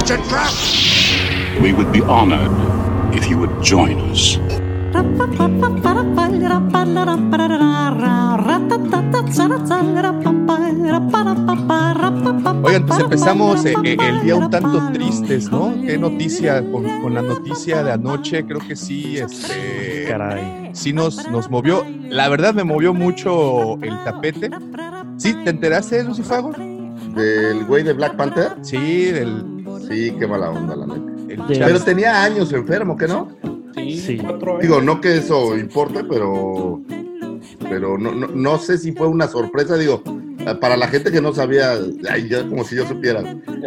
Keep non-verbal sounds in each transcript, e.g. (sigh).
It's a trap! We would be honored if you would join us. Oigan, pues empezamos eh, eh, el día un tanto tristes, ¿no? Qué noticia, con, con la noticia de anoche, creo que sí, este, Caray. sí nos, nos movió. La verdad me movió mucho el tapete. ¿Sí? ¿Te enteraste, Lucifago? ¿Del güey de Black Panther? Sí, del Sí, qué mala onda, la neta. Pero tenía años enfermo, ¿qué no? Sí. cuatro años. Digo, no que eso importe, pero pero no, no, no sé si fue una sorpresa, digo, para la gente que no sabía, ay, yo- como si yo supiera,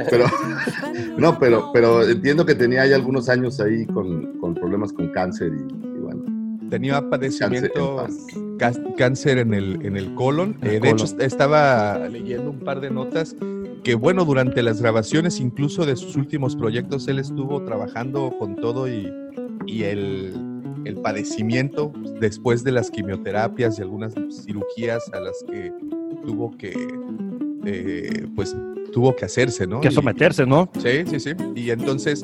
pero (laughs) no, pero, pero entiendo que tenía ya algunos años ahí con, con problemas con cáncer y, y bueno, tenía padecimiento Cáncer en cá- cáncer en el, en el colon. El Eh, de colon. hecho, est- estaba leyendo un par de notas que, bueno, durante las grabaciones, incluso de sus últimos proyectos, él estuvo trabajando con todo y, y el, el padecimiento después de las quimioterapias y algunas cirugías a las que tuvo que, eh, pues, tuvo que hacerse, ¿no? Que someterse, ¿no? Sí, sí, sí. Y entonces,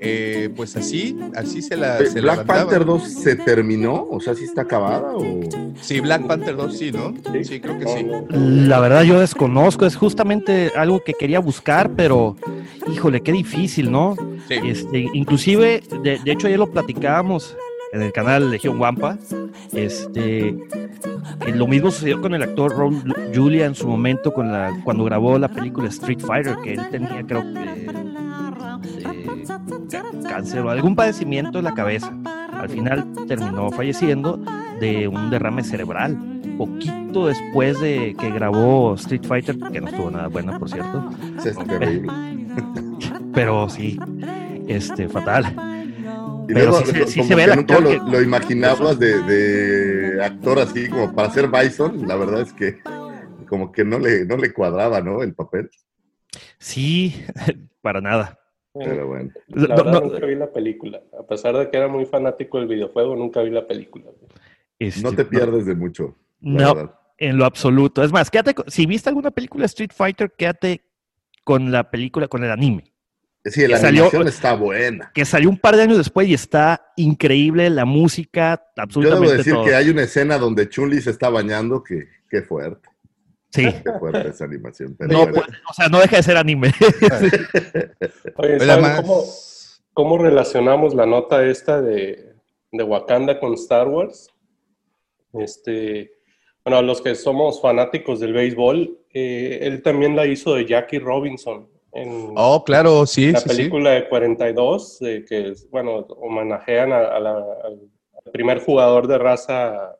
eh, pues así, así se la... Se Black. Panther 2 se terminó, o sea, sí está acabada o Sí, Black Panther 2 sí, ¿no? Sí, creo que sí. La verdad yo desconozco, es justamente algo que quería buscar, pero híjole, qué difícil, ¿no? Sí. Este, inclusive, de, de hecho ayer lo platicábamos en el canal Legión Wampa, este, lo mismo sucedió con el actor Raúl Julia en su momento con la, cuando grabó la película Street Fighter, que él tenía creo que eh, cáncer o algún padecimiento en la cabeza. Al final terminó falleciendo de un derrame cerebral, poquito después de que grabó Street Fighter, que no estuvo nada buena, por cierto, es terrible. (laughs) pero sí, este, fatal. Y Pero luego, sí se- sí se ve que el nunca actor lo, que- lo imaginabas de, de actor así como para ser Bison, la verdad es que como que no le, no le cuadraba, ¿no? El papel, Sí, (laughs) para nada. Pero bueno. La No, verdad no, nunca vi la película. A pesar de que era muy fanático del videojuego, nunca vi la película. este, No te pierdes de mucho, la No, verdad. en lo absoluto. Es más, quédate, con- si viste alguna película de Street Fighter, quédate con la película, con el anime, Sí, la que salió- animación está buena. que salió un par de años después y está increíble, la música, Yo absolutamente debo decir todo. que hay una escena donde Chun-Li se está bañando que qué fuerte, Sí. (laughs) qué fuerte esa animación. Pero No, bueno. pues, o sea, no deja de ser anime. (laughs) Oye, Oye, ¿saben además- cómo, cómo relacionamos la nota esta de, de Wakanda con Star Wars? Este, bueno, a los que somos fanáticos del béisbol, eh, él también la hizo de Jackie Robinson en Oh, claro, sí, la sí, sí. película de 42, de que, bueno, homenajean a, a la- al primer jugador de raza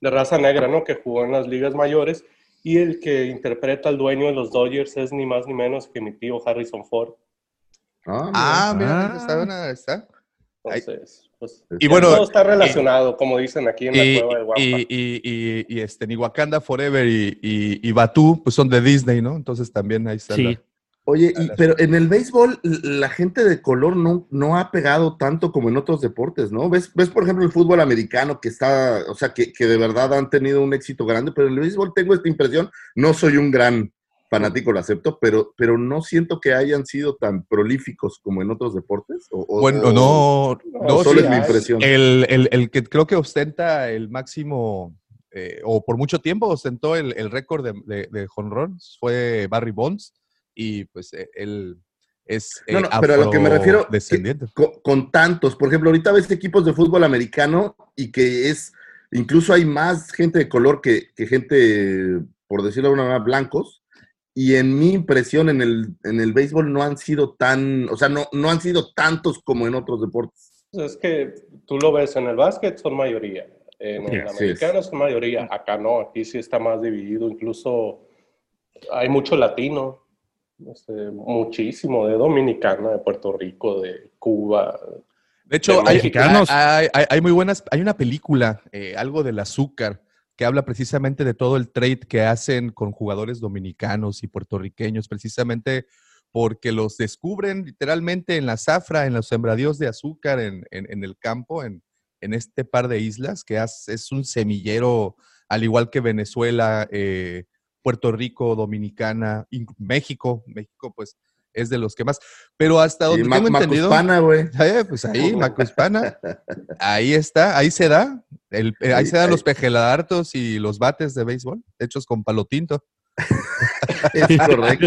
de raza negra, ¿no? Que jugó en las ligas mayores y el que interpreta al dueño de los Dodgers es ni más ni menos que mi tío Harrison Ford. Ah, Ah, mira, Ah. está buena, está. Ay. Entonces, pues, Y bueno, todo está relacionado, como dicen aquí en la Y, cueva de Guampa. y, y, y, y, este, ni Wakanda Forever y, y, y Batu, pues son de Disney, ¿no? Entonces también ahí está. Sí. la- Oye, y- pero en el béisbol la gente de color no, no ha pegado tanto como en otros deportes, ¿no? ¿Ves, ves por ejemplo, el fútbol americano que está, o sea, que, que de verdad han tenido un éxito grande, pero en el béisbol tengo esta impresión, no soy un gran fanático, lo acepto, pero, pero no siento que hayan sido tan prolíficos como en otros deportes. O, o- Bueno, no, no, solo sí, es mi impresión. el, el, el que creo que ostenta el máximo, eh, o por mucho tiempo ostentó el, el récord de, de, de jonrones fue Barry Bonds, y pues eh, él es No, eh, no, pero a lo que me refiero, que- afrodescendiente. con, con tantos. Por ejemplo, ahorita ves equipos de fútbol americano y que es, incluso hay más gente de color que, que gente, por decirlo de una manera, blancos. Y en mi impresión en el, en el béisbol no han sido tan, o sea, no, no han sido tantos como en otros deportes. Es que tú lo ves en el básquet, son mayoría. En Sí, el así americano son mayoría. Acá no, aquí sí está más dividido. Incluso hay mucho latino. Este, muchísimo de Dominicana, de Puerto Rico, de Cuba. De hecho, De hay, mexicanos. hay- hay- hay muy buenas, hay una película, eh, algo del azúcar, que habla precisamente de todo el trade que hacen con jugadores dominicanos y puertorriqueños, precisamente porque los descubren literalmente en la zafra, en los sembradíos de azúcar, en, en- en el campo, en, en este par de islas, que has- es un semillero, al igual que Venezuela, eh, Puerto Rico, Dominicana, México, México pues es de los que más, pero hasta donde Ma- tengo entendido... Macuspana, güey. (laughs) Eh, pues ahí, (laughs) Macuspana. Ahí está, ahí se da. El, eh, ahí se dan ahí. los pejeladartos y los bates de béisbol, hechos con palo tinto. (laughs) Es correcto.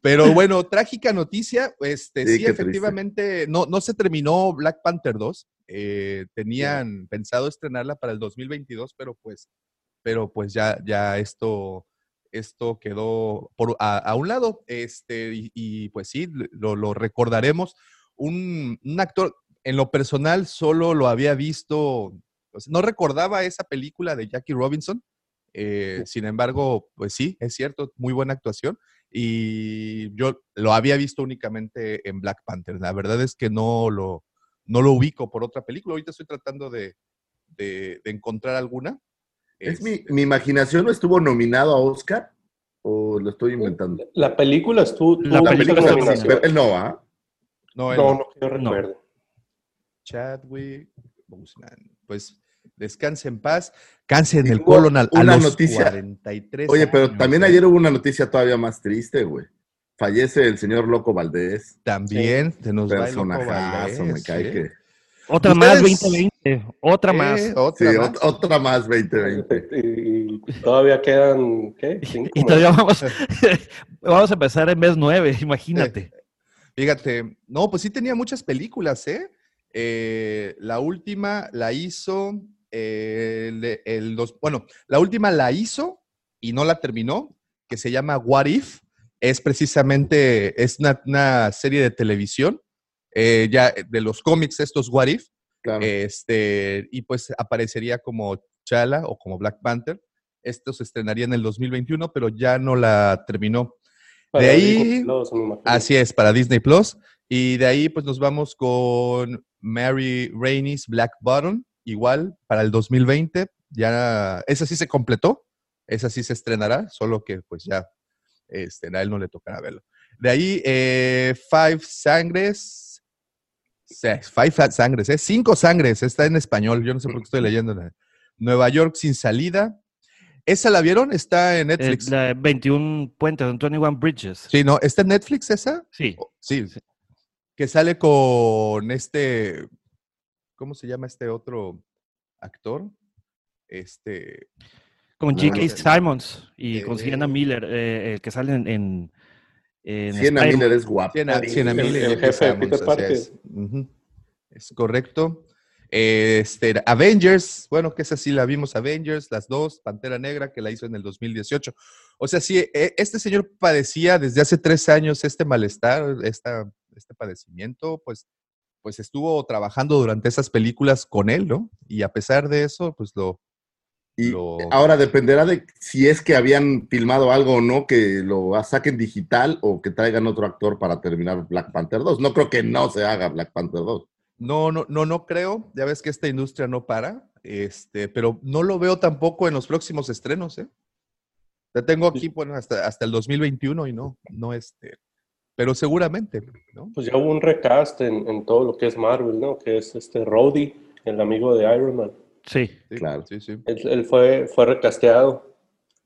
Pero bueno, trágica noticia. Este, Sí, sí, efectivamente, no, no se terminó Black Panther 2. eh, tenían pensado estrenarla para el 2022, pero pues, pero pues ya, ya esto, esto quedó por, a, a un lado. Este, y, y, pues sí, lo, lo recordaremos. Un, un actor, en lo personal, solo lo había visto, pues, no recordaba esa película de Jackie Robinson. eh, sin embargo, pues sí, es cierto, muy buena actuación y yo lo había visto únicamente en Black Panther. La verdad es que no lo, no lo ubico por otra película. Ahorita estoy tratando de, de- de encontrar alguna. ¿Es mi, este mi, imaginación no estuvo nominado a Oscar? ¿O lo estoy eh, inventando? La película estuvo. La, la película, película él no va. No, él no, no, no, no, recuerdo. Chadwick Boseman. Pues descanse en paz. Cáncer del colon a, los noticia. 43 Oye, pero también ayer hubo una noticia todavía más triste, güey. Fallece el señor Loco Valdés. También sí. se nos va el Loco ¿eh? Otra más, 2020. Otra más. Otra, más. 2020. Y, todavía quedan, ¿qué? Y, todavía vamos, (laughs) (laughs) vamos a empezar en mes 9, imagínate. Eh, fíjate, no, pues sí tenía muchas películas, ¿eh? eh la última la hizo, eh, el, el, los, bueno, la última la hizo y no la terminó, que se llama What If. Es precisamente, es una, una serie de televisión, ya de los cómics estos What If Claro. este, y pues aparecería como Chala o como Black Panther. Esto se estrenaría en el 2021, pero ya no la terminó. Para de ahí- Plus. Así es, para Disney Plus. Y de ahí, pues nos vamos con Mary Rainey's Black Button, igual para el 2020. Ya, esa sí se completó, esa sí se estrenará, solo que pues ya este, a él no le tocará verlo. De ahí, eh, Five Sangres. Five Fa- Sangres, ¿eh? Cinco Sangres, está en español, yo no sé por qué estoy leyendo. Nueva York sin salida. ¿Esa la vieron? Está en Eh, Netflix. la 21 puentes, 21 bridges. Sí, ¿no? ¿Está en Netflix esa? Sí. Sí, que sale con este, ¿cómo se llama este otro actor? Este, Con J.K. Simons y con Sienna Miller, eh, el que sale en Sienna Miller es guapa. Sienna, Sienna el- Miller el J.K. jefe de Peter Parker. Es correcto. Este, Avengers, bueno, que esa sí la vimos, Avengers, las dos, Pantera Negra, que la hizo en el 2018. O sea, sí, e- este señor padecía desde hace tres años este malestar, esta, este padecimiento, pues, pues estuvo trabajando durante esas películas con él, ¿no? Y a pesar de eso, pues lo, Y lo- ahora dependerá de si es que habían filmado algo o no, que lo saquen digital o que traigan otro actor para terminar Black Panther 2. No creo que no se haga Black Panther 2. No, no, no, no creo. Ya ves que esta industria no para. Este, pero no lo veo tampoco en los próximos estrenos, ¿eh? La tengo aquí, bueno, hasta, hasta el 2021 y no, no este. Pero seguramente, ¿no? Pues ya hubo un recast en, en todo lo que es Marvel, ¿no? Que es este Rhodey, el amigo de Iron Man. Sí. Sí, Claro. Sí, sí. Él, él fue, fue recasteado.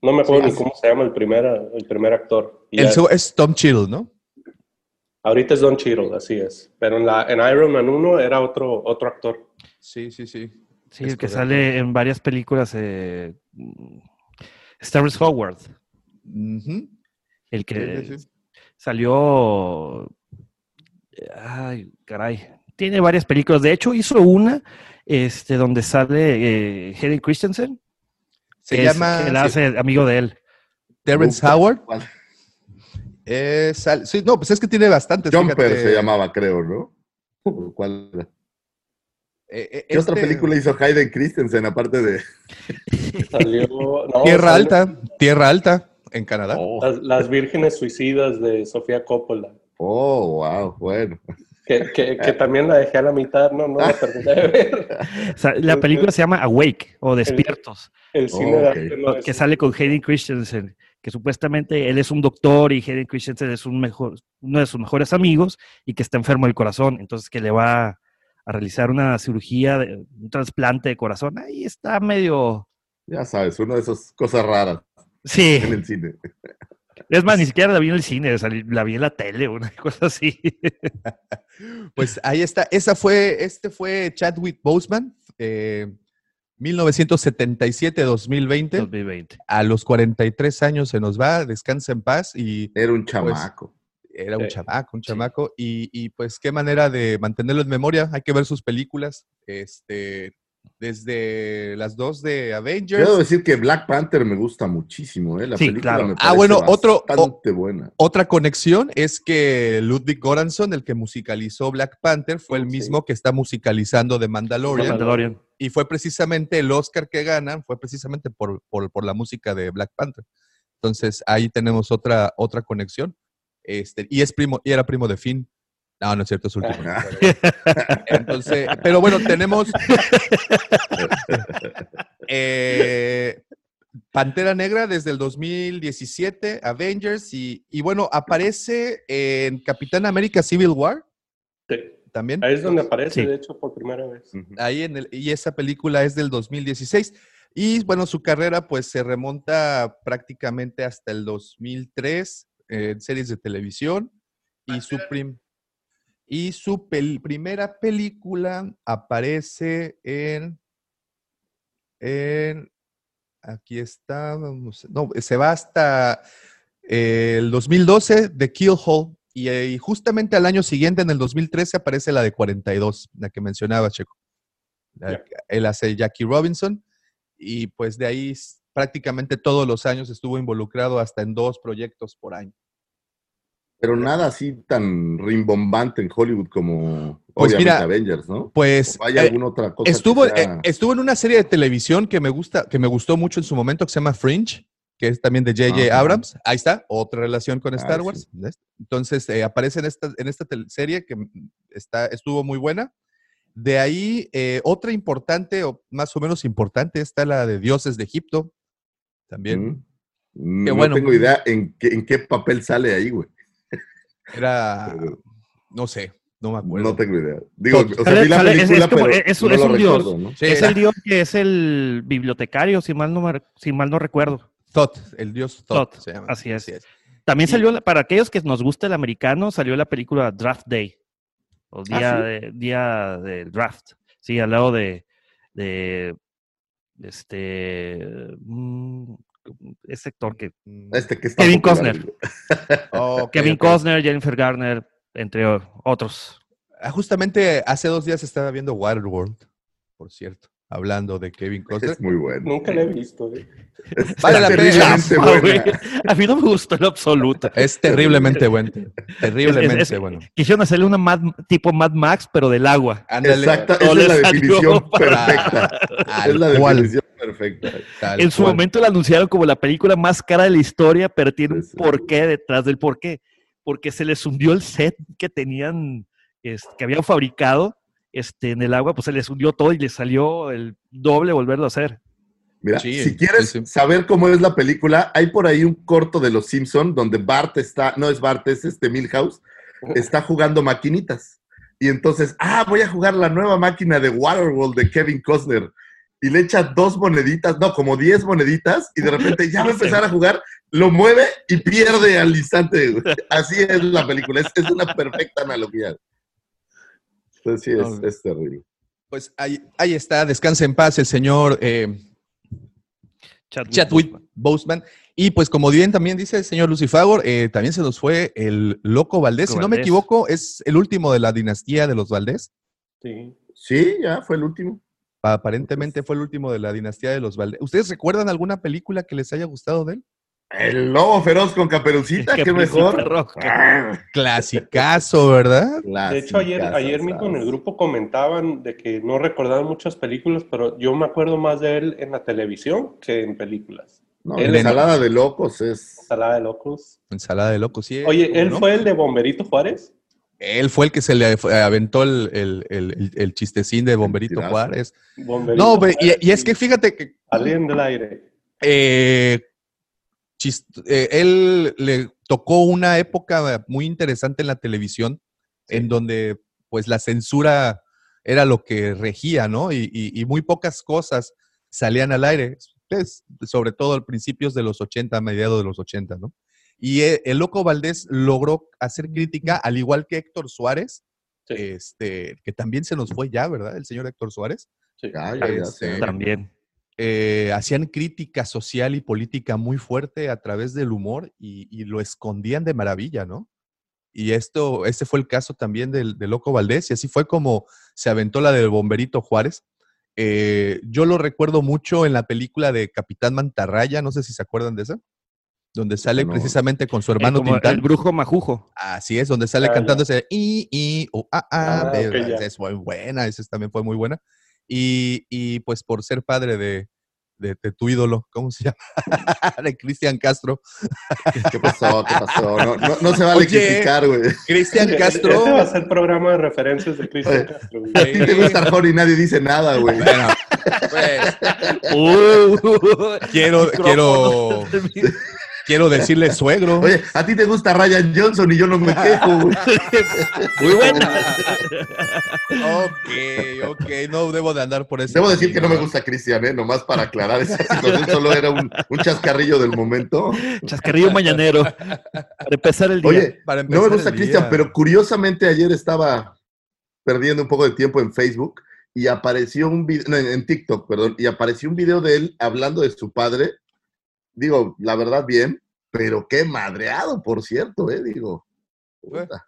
No me acuerdo Sí, ni cómo se llama el primer, el primer actor. Y El seg- es Tom Chiddle, ¿no? ahorita es Don Cheadle, así es. Pero en, la, en Iron Man 1 era otro, otro actor. Sí, sí, sí. Sí, Es el que correcto. sale en varias películas. Eh, mm, Starris Howard, el que Sí, sí, sí. salió. Ay, caray. Tiene varias películas. De hecho, hizo una este, donde sale eh, Hayden Christensen. Se que es- llama que la sí, hace amigo de él. Terrence Uf, Howard. ¿cuál? Es al- sí, no, pues es que tiene bastantes. Jumper fíjate. se llamaba, creo, ¿no? ¿O (laughs) ¿Cuál era? Eh, eh, ¿Qué otra este- película hizo Hayden Christensen aparte de (laughs) Salió, no, Tierra salió- Alta, Tierra Alta. en Canadá. Oh, Las, las vírgenes suicidas de Sofía Coppola. oh, wow, bueno. Que, que, que también la dejé a la mitad, no, no la terminé de ver. (laughs) O sea, la película se llama Awake o Despiertos, El cine de Ok. arte no es- que sale con Hayden Christensen, que supuestamente él es un doctor y Hayden Christensen es un mejor, uno de sus mejores amigos y que está enfermo del corazón, entonces que le va a realizar una cirugía, de, un trasplante de corazón. Ahí está medio... Ya sabes, una de esas cosas raras Sí, en el cine. Es más, ni siquiera la vi en el cine, o sea, la vi en la tele, una (laughs) cosa así. (laughs) Pues ahí está. Esa fue, este fue Chadwick Boseman, eh, 1977-2020. 2020. A los 43 años se nos va, descansa en paz y Era un chamaco. era un Sí. chamaco, un chamaco. Y, y, pues qué manera de mantenerlo en memoria. Hay que ver sus películas. Este, desde las dos de Avengers. Quiero decir que Black Panther me gusta muchísimo, ¿eh? La Sí, película claro. me Ah, parece bueno, otro- bastante buena. Otra conexión es que Ludwig Göransson, el que musicalizó Black Panther, fue el Sí. mismo que está musicalizando The Mandalorian. Mandalorian. Y fue precisamente el Oscar que ganan, fue precisamente por, por, por la música de Black Panther. Entonces ahí tenemos otra, otra conexión. Este, y es primo, y era primo de Finn. No, no es cierto, es su último. (laughs) Entonces, pero bueno, tenemos (laughs) eh, Pantera Negra desde el 2017, Avengers, y, y bueno, aparece en Capitán América Civil War Sí. también. Ahí es donde aparece, Sí. de hecho, por primera vez. Ahí en el, y esa película es del 2016. Y bueno, su carrera pues se remonta prácticamente hasta el 2003 eh, en series de televisión. Y su, prim- y su pel- primera película aparece en, en... Aquí está, vamos, no, se va hasta eh, el 2012 de Kill Hall. Y, y justamente al año siguiente, en el 2013, aparece la de 42, la que mencionaba, Checo. La-. Él hace Jackie Robinson y pues de ahí prácticamente todos los años estuvo involucrado hasta en dos proyectos por año. Pero nada así tan rimbombante en Hollywood como Pues obviamente mira, Avengers, ¿no? Pues ¿O hay eh, alguna otra cosa? estuvo, sea- eh, estuvo en una serie de televisión que me gusta, que me gustó mucho en su momento, que se llama Fringe, que es también de J.J. Abrams. Ahí está, otra relación con Ah, Star. Wars. Entonces eh, aparece en esta, en esta serie que mm, está, estuvo muy buena. De ahí, eh, otra importante, o más o menos importante, está la de Dioses de Egipto. También Mm. No bueno. tengo idea en qué, en qué papel sale ahí, güey. Era, no sé, no me acuerdo. No tengo idea. Digo, Todo. o sea, Sale- vi la sale- es- película, es como- pero es- no es lo un dios. recuerdo, ¿no? Sí, Es el dios que es el bibliotecario, si mal no, me- si mal no recuerdo. Thoth, el dios Thoth, Thoth, se llama. así es. También Y- salió, para aquellos que nos gusta el americano, salió la película Draft Day. O día, ¿sí? de, día del draft. Sí, al lado de, de este mm, ese actor que Mm, Este que está Kevin Costner. ok, Kevin. Costner, Jennifer Garner, entre otros. Ah, Justamente hace dos días estaba viendo Waterworld, por cierto, hablando de Kevin Costner. Es muy bueno. Nunca la he visto. ¿eh? Vale la pena. Ah, A mí no me gustó en lo absoluto. Es terriblemente bueno. Terriblemente Es- es- bueno. Quisieron hacerle una Mad- tipo Mad Max, pero del agua. Ándale. Exacta, esa es la definición para- perfecta. Tal Es la definición perfecta. tal En su cual. momento la anunciaron como la película más cara de la historia, pero tiene un porqué detrás del porqué. Porque se les hundió el set que tenían, es- que habían fabricado este, en el agua, pues se les hundió todo y les salió el doble volverlo a hacer. Mira, Sí, si quieres sí, sí. saber cómo es la película, hay por ahí un corto de Los Simpson donde Bart está, no es Bart, es este Milhouse, está jugando maquinitas. Y entonces, ah, voy a jugar la nueva máquina de Waterworld de Kevin Costner. Y le echa dos moneditas, no, como diez moneditas, y de repente ya va a empezar a jugar, lo mueve y pierde al instante. güey. Así es la película, es, es una perfecta analogía. Entonces sí, es, es terrible. Pues ahí, ahí está, descansa en paz el señor eh, Chadwick Chadwick Boseman. Y pues como bien también dice el señor Lucifagor, eh, también se nos fue el Loco Valdés. Loco si no me equivoco, es el último de la dinastía de los Valdés. Sí. Sí, ya fue el último. Aparentemente fue el último de la dinastía de los Valdés. ¿Ustedes recuerdan alguna película que les haya gustado de él? El lobo feroz con caperucita, (laughs) qué mejor. Roja. (laughs) Clasicazo, ¿verdad? De hecho, ayer, ayer mismo en el grupo comentaban de que no recordaban muchas películas, pero yo me acuerdo más de él en la televisión que en películas. No, Él- ensalada de locos es. Ensalada de locos. Ensalada de locos, sí. Oye, ¿cómo ¿él no? fue el de Bomberito Juárez? Él fue el que se le aventó el, el, el- el chistecín de Bomberito. Juárez. Bomberito No, Juárez, y, y es que fíjate que Alguien del aire. eh, chist- eh, él le tocó una época muy interesante en la televisión, en donde pues la censura era lo que regía, ¿no? Y, y- y muy pocas cosas salían al aire, pues, sobre todo al principios de los 80, a mediados de los 80, ¿no? Y eh, el Loco Valdés logró hacer crítica, al igual que Héctor Suárez, Sí. este, que también se nos fue ya, ¿verdad? El señor Héctor Suárez. Sí. Ya, Este. También. eh, hacían crítica social y política muy fuerte a través del humor y, y lo escondían de maravilla, ¿no? Y esto, este fue el caso también del, del Loco Valdés, y así fue como se aventó la del Bomberito Juárez. Eh, yo lo recuerdo mucho en la película de Capitán Mantarraya, no sé si se acuerdan de esa, donde sale no. precisamente con su hermano como Tintán. el brujo majujo. Así es, donde sale Ah, cantando ese i, i, o, a, a, Ah, es muy buena, esa también fue muy buena. Y, y, pues por ser padre de, de, de tu ídolo, ¿cómo se (laughs) llama? de Cristian Castro. ¿Qué pasó? ¿Qué pasó? No, no, no se vale Oye. criticar, güey. Cristian Este Castro. va a ser programa de referencias de Cristian. Castro. güey. (laughs) A ti te gusta Arjona y nadie dice nada, güey. Bueno, pues, (laughs) Uh, quiero, quiero. Quiero decirle suegro. Oye, a ti te gusta Ryan Johnson y yo no me quejo, güey. Muy buena. ok, ok, no debo de andar por eso. Debo decir que no me gusta Cristian, ¿eh? Nomás para aclarar esa situación, solo era un, un chascarrillo del momento. Chascarrillo mañanero. Para empezar el día. Oye, Para no me gusta Cristian, pero curiosamente ayer estaba perdiendo un poco de tiempo en Facebook y apareció un video, no, en TikTok, perdón, y apareció un video de él hablando de su padre. Digo, la verdad, bien, pero qué madreado, por cierto, ¿eh? Digo, puta,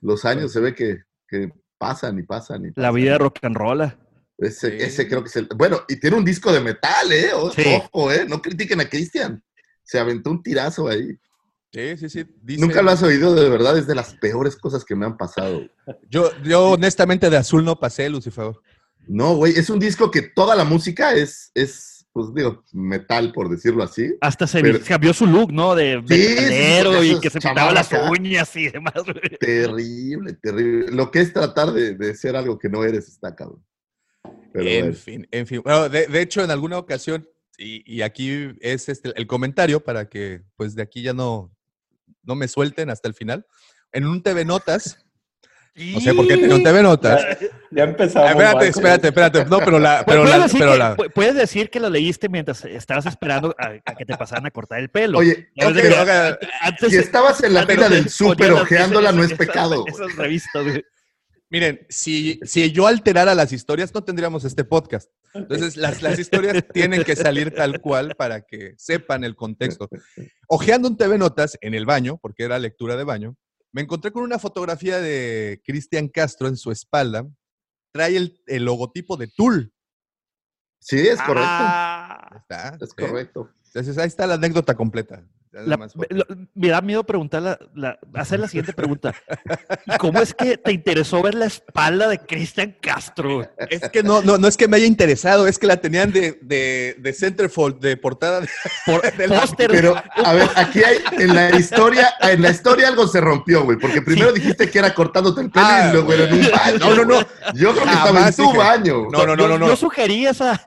los años se ve que, que pasan y pasan y La vida rock and roll. Ese, Sí. ese creo que es el. Bueno, y tiene un disco de metal, ¿eh? O- Sí. Ojo, ¿eh? No critiquen a Cristian. Se aventó un tirazo ahí. Sí, sí, sí. dice- Nunca lo has oído, de verdad, es de las peores cosas que me han pasado. Yo, yo honestamente de azul no pasé, Lucifer. No, güey, es un disco que toda la música es, es pues digo, metal, por decirlo así. Hasta se Pero- cambió su look, ¿no? De Sí, metalero y que se pintaba las acá. uñas y demás. güey. Terrible, terrible. Lo que es tratar de, de ser algo que no eres está cabrón. Pero en bueno. fin, en fin. Bueno, de, de hecho, en alguna ocasión, y, y aquí es este, el comentario para que pues de aquí ya no, no me suelten hasta el final. En un TV Notas, no sé por qué tenía un TV Notas. Ya, empezamos. Ah, espérate, mal. espérate, espérate. No, pero la, pero puedes, la, decir pero que, la. pu- puedes decir que lo leíste mientras estabas esperando a, a que te pasaran a cortar el pelo. Oye, Ya ves ok, de que ok. antes- si estabas en la se del súper ojeándola, esas- no es esas- pecado. güey. Esas revistas, güey. Miren, si, si yo alterara las historias, no tendríamos este podcast. Entonces, las, las historias (laughs) tienen que salir tal cual para que sepan el contexto. Ojeando un TV Notas en el baño, porque era lectura de baño, me encontré con una fotografía de Cristian Castro en su espalda. Trae el, el logotipo de Tool. Sí, es correcto. Ah, está, es ¿sí? correcto. Entonces, ahí está la anécdota completa. La- fue- lo- me da miedo preguntar la- la- hacer la siguiente pregunta. (laughs) ¿Y ¿Cómo es que te interesó ver la espalda de Cristian Castro? Es que no, no, no es que me haya interesado, es que la tenían de, de, de centerfold, de portada. de- Por (laughs) de póster. Pero, a ver, aquí hay, en la historia, en la historia algo se rompió, güey, porque primero dijiste que era cortándote el pelo Ah, y luego era en un baño. No, no, no. Yo creo que estaba en tu dije. baño. No, no, no, yo, no, no. yo sugerí esa.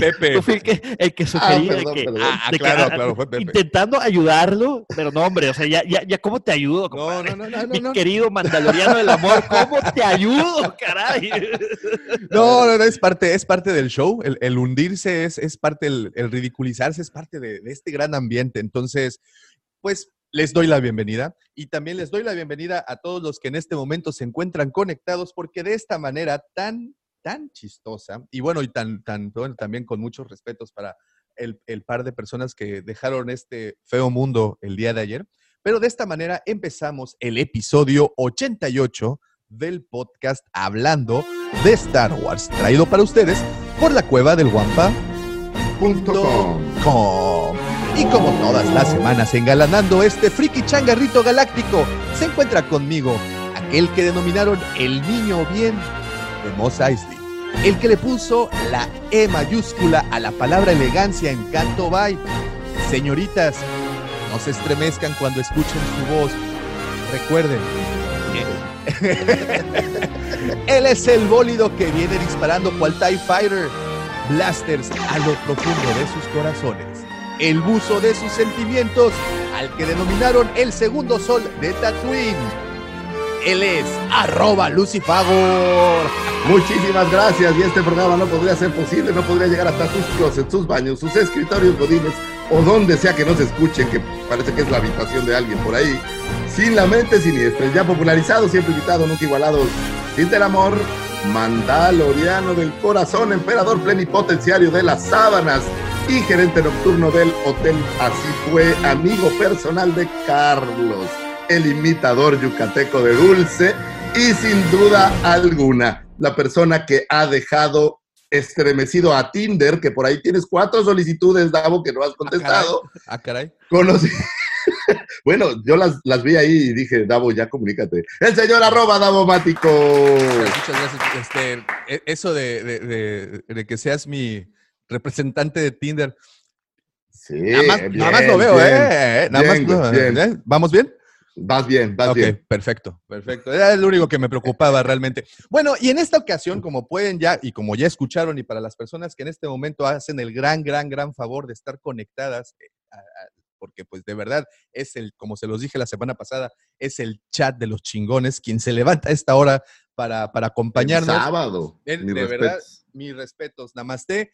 Pepe. (laughs) Yo fui el que, el que sugería perdón, que, perdón. Ah, de que, claro, ah, claro, fue Pepe. intentando ayudarlo, pero no, hombre, o sea, ya, ya, ya ¿cómo te ayudo, No, compadre? no, no, no, no, Mi no. querido mandaloriano del amor, ¿cómo te ayudo, caray? No, no, no, es parte, es parte del show. El, el hundirse es, es parte, el, el ridiculizarse es parte de, de este gran ambiente. Entonces, pues les doy la bienvenida y también les doy la bienvenida a todos los que en este momento se encuentran conectados porque de esta manera tan, tan chistosa y bueno, y tan, tan, bueno, también con muchos respetos para el, el par de personas que dejaron este feo mundo el día de ayer. Pero de esta manera empezamos el episodio 88 del podcast Hablando de Star Wars, traído para ustedes por la cueva del Guampa. Punto com. com. Y como todas las semanas engalanando este friki changarrito galáctico, se encuentra conmigo aquel que denominaron el niño bien de Mos Eisley, el que le puso la E mayúscula a la palabra elegancia en Canto Bay, Señoritas, no se estremezcan cuando escuchen su voz. Recuerden, (laughs) él es el bólido que viene disparando cual TIE Fighter. Blasters a lo profundo de sus corazones. El buzo de sus sentimientos al que denominaron el segundo sol de Tatooine. Él es arroba Lucifagor. Muchísimas gracias. Y este programa no podría ser posible, no podría llegar hasta sus closets, sus baños, sus escritorios godines o donde sea que nos escuchen, que parece que es la habitación de alguien por ahí. Sin la mente siniestra, ya popularizado, siempre invitado, nunca igualado. Sin el amor, Mandaloriano del corazón, emperador plenipotenciario de las sábanas y gerente nocturno del hotel. Así fue, amigo personal de Carlos, el imitador yucateco de Dulce y sin duda alguna, la persona que ha dejado estremecido a Tinder, que por ahí tienes cuatro solicitudes, Davo, que no has contestado. Ah, caray. (laughs) Bueno, yo las, las vi ahí y dije, Davo, ya comunícate. El señor arroba Davo Mático. Muchas gracias. Este, e- eso de, de- de- de que seas mi representante de Tinder. Sí, Nada más, bien, nada más lo veo, bien, ¿eh? Nada bien, más lo-. ¿eh? ¿Vamos bien? Vas bien, vas bien. perfecto, perfecto. Era lo único que me preocupaba (laughs) realmente. Bueno, y en esta ocasión, como pueden ya, y como ya escucharon, y para las personas que en este momento hacen el gran, gran, gran favor de estar conectadas, eh, a- a- porque pues de verdad es el, como se los dije la semana pasada, es el chat de los chingones, quien se levanta a esta hora para, para acompañarnos. sábado. El- mis de verdad, mis respetos, Namaste.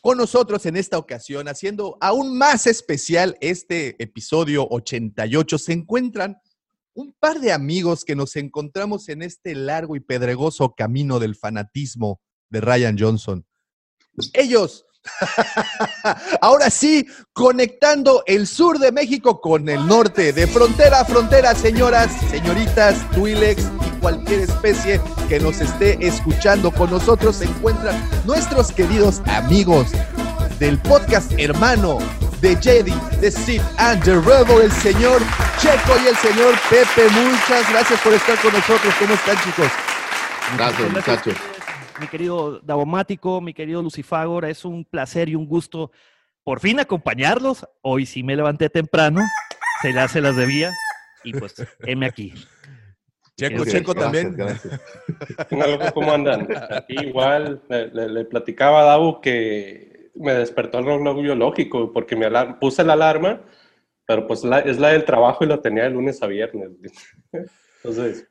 Con nosotros en esta ocasión, haciendo aún más especial este episodio 88, se encuentran un par de amigos que nos encontramos en este largo y pedregoso camino del fanatismo de Ryan Johnson. Ellos, (laughs) ahora sí, conectando el sur de México con el norte, de frontera a frontera, señoras, señoritas, Twilex cualquier especie que nos esté escuchando. Con nosotros se encuentran nuestros queridos amigos del podcast hermano de Jedi, de Sid and the Rebel, el señor Checo y el señor Pepe. Muchas gracias por estar con nosotros. ¿Cómo están, chicos? Gracias, muchachos. Mi querido Davomático, mi querido Lucifagor, es un placer y un gusto por fin acompañarlos. Hoy sí me levanté temprano, se las se las debía y pues heme aquí. Checo, Checo Gracias, también. gracias. (laughs) ¿Cómo andan? Aquí igual le, le- le platicaba a Davo que me despertó el reloj biológico porque me alar- puse la alarma, pero pues la- es la del trabajo y la tenía de lunes a viernes. (laughs) Entonces,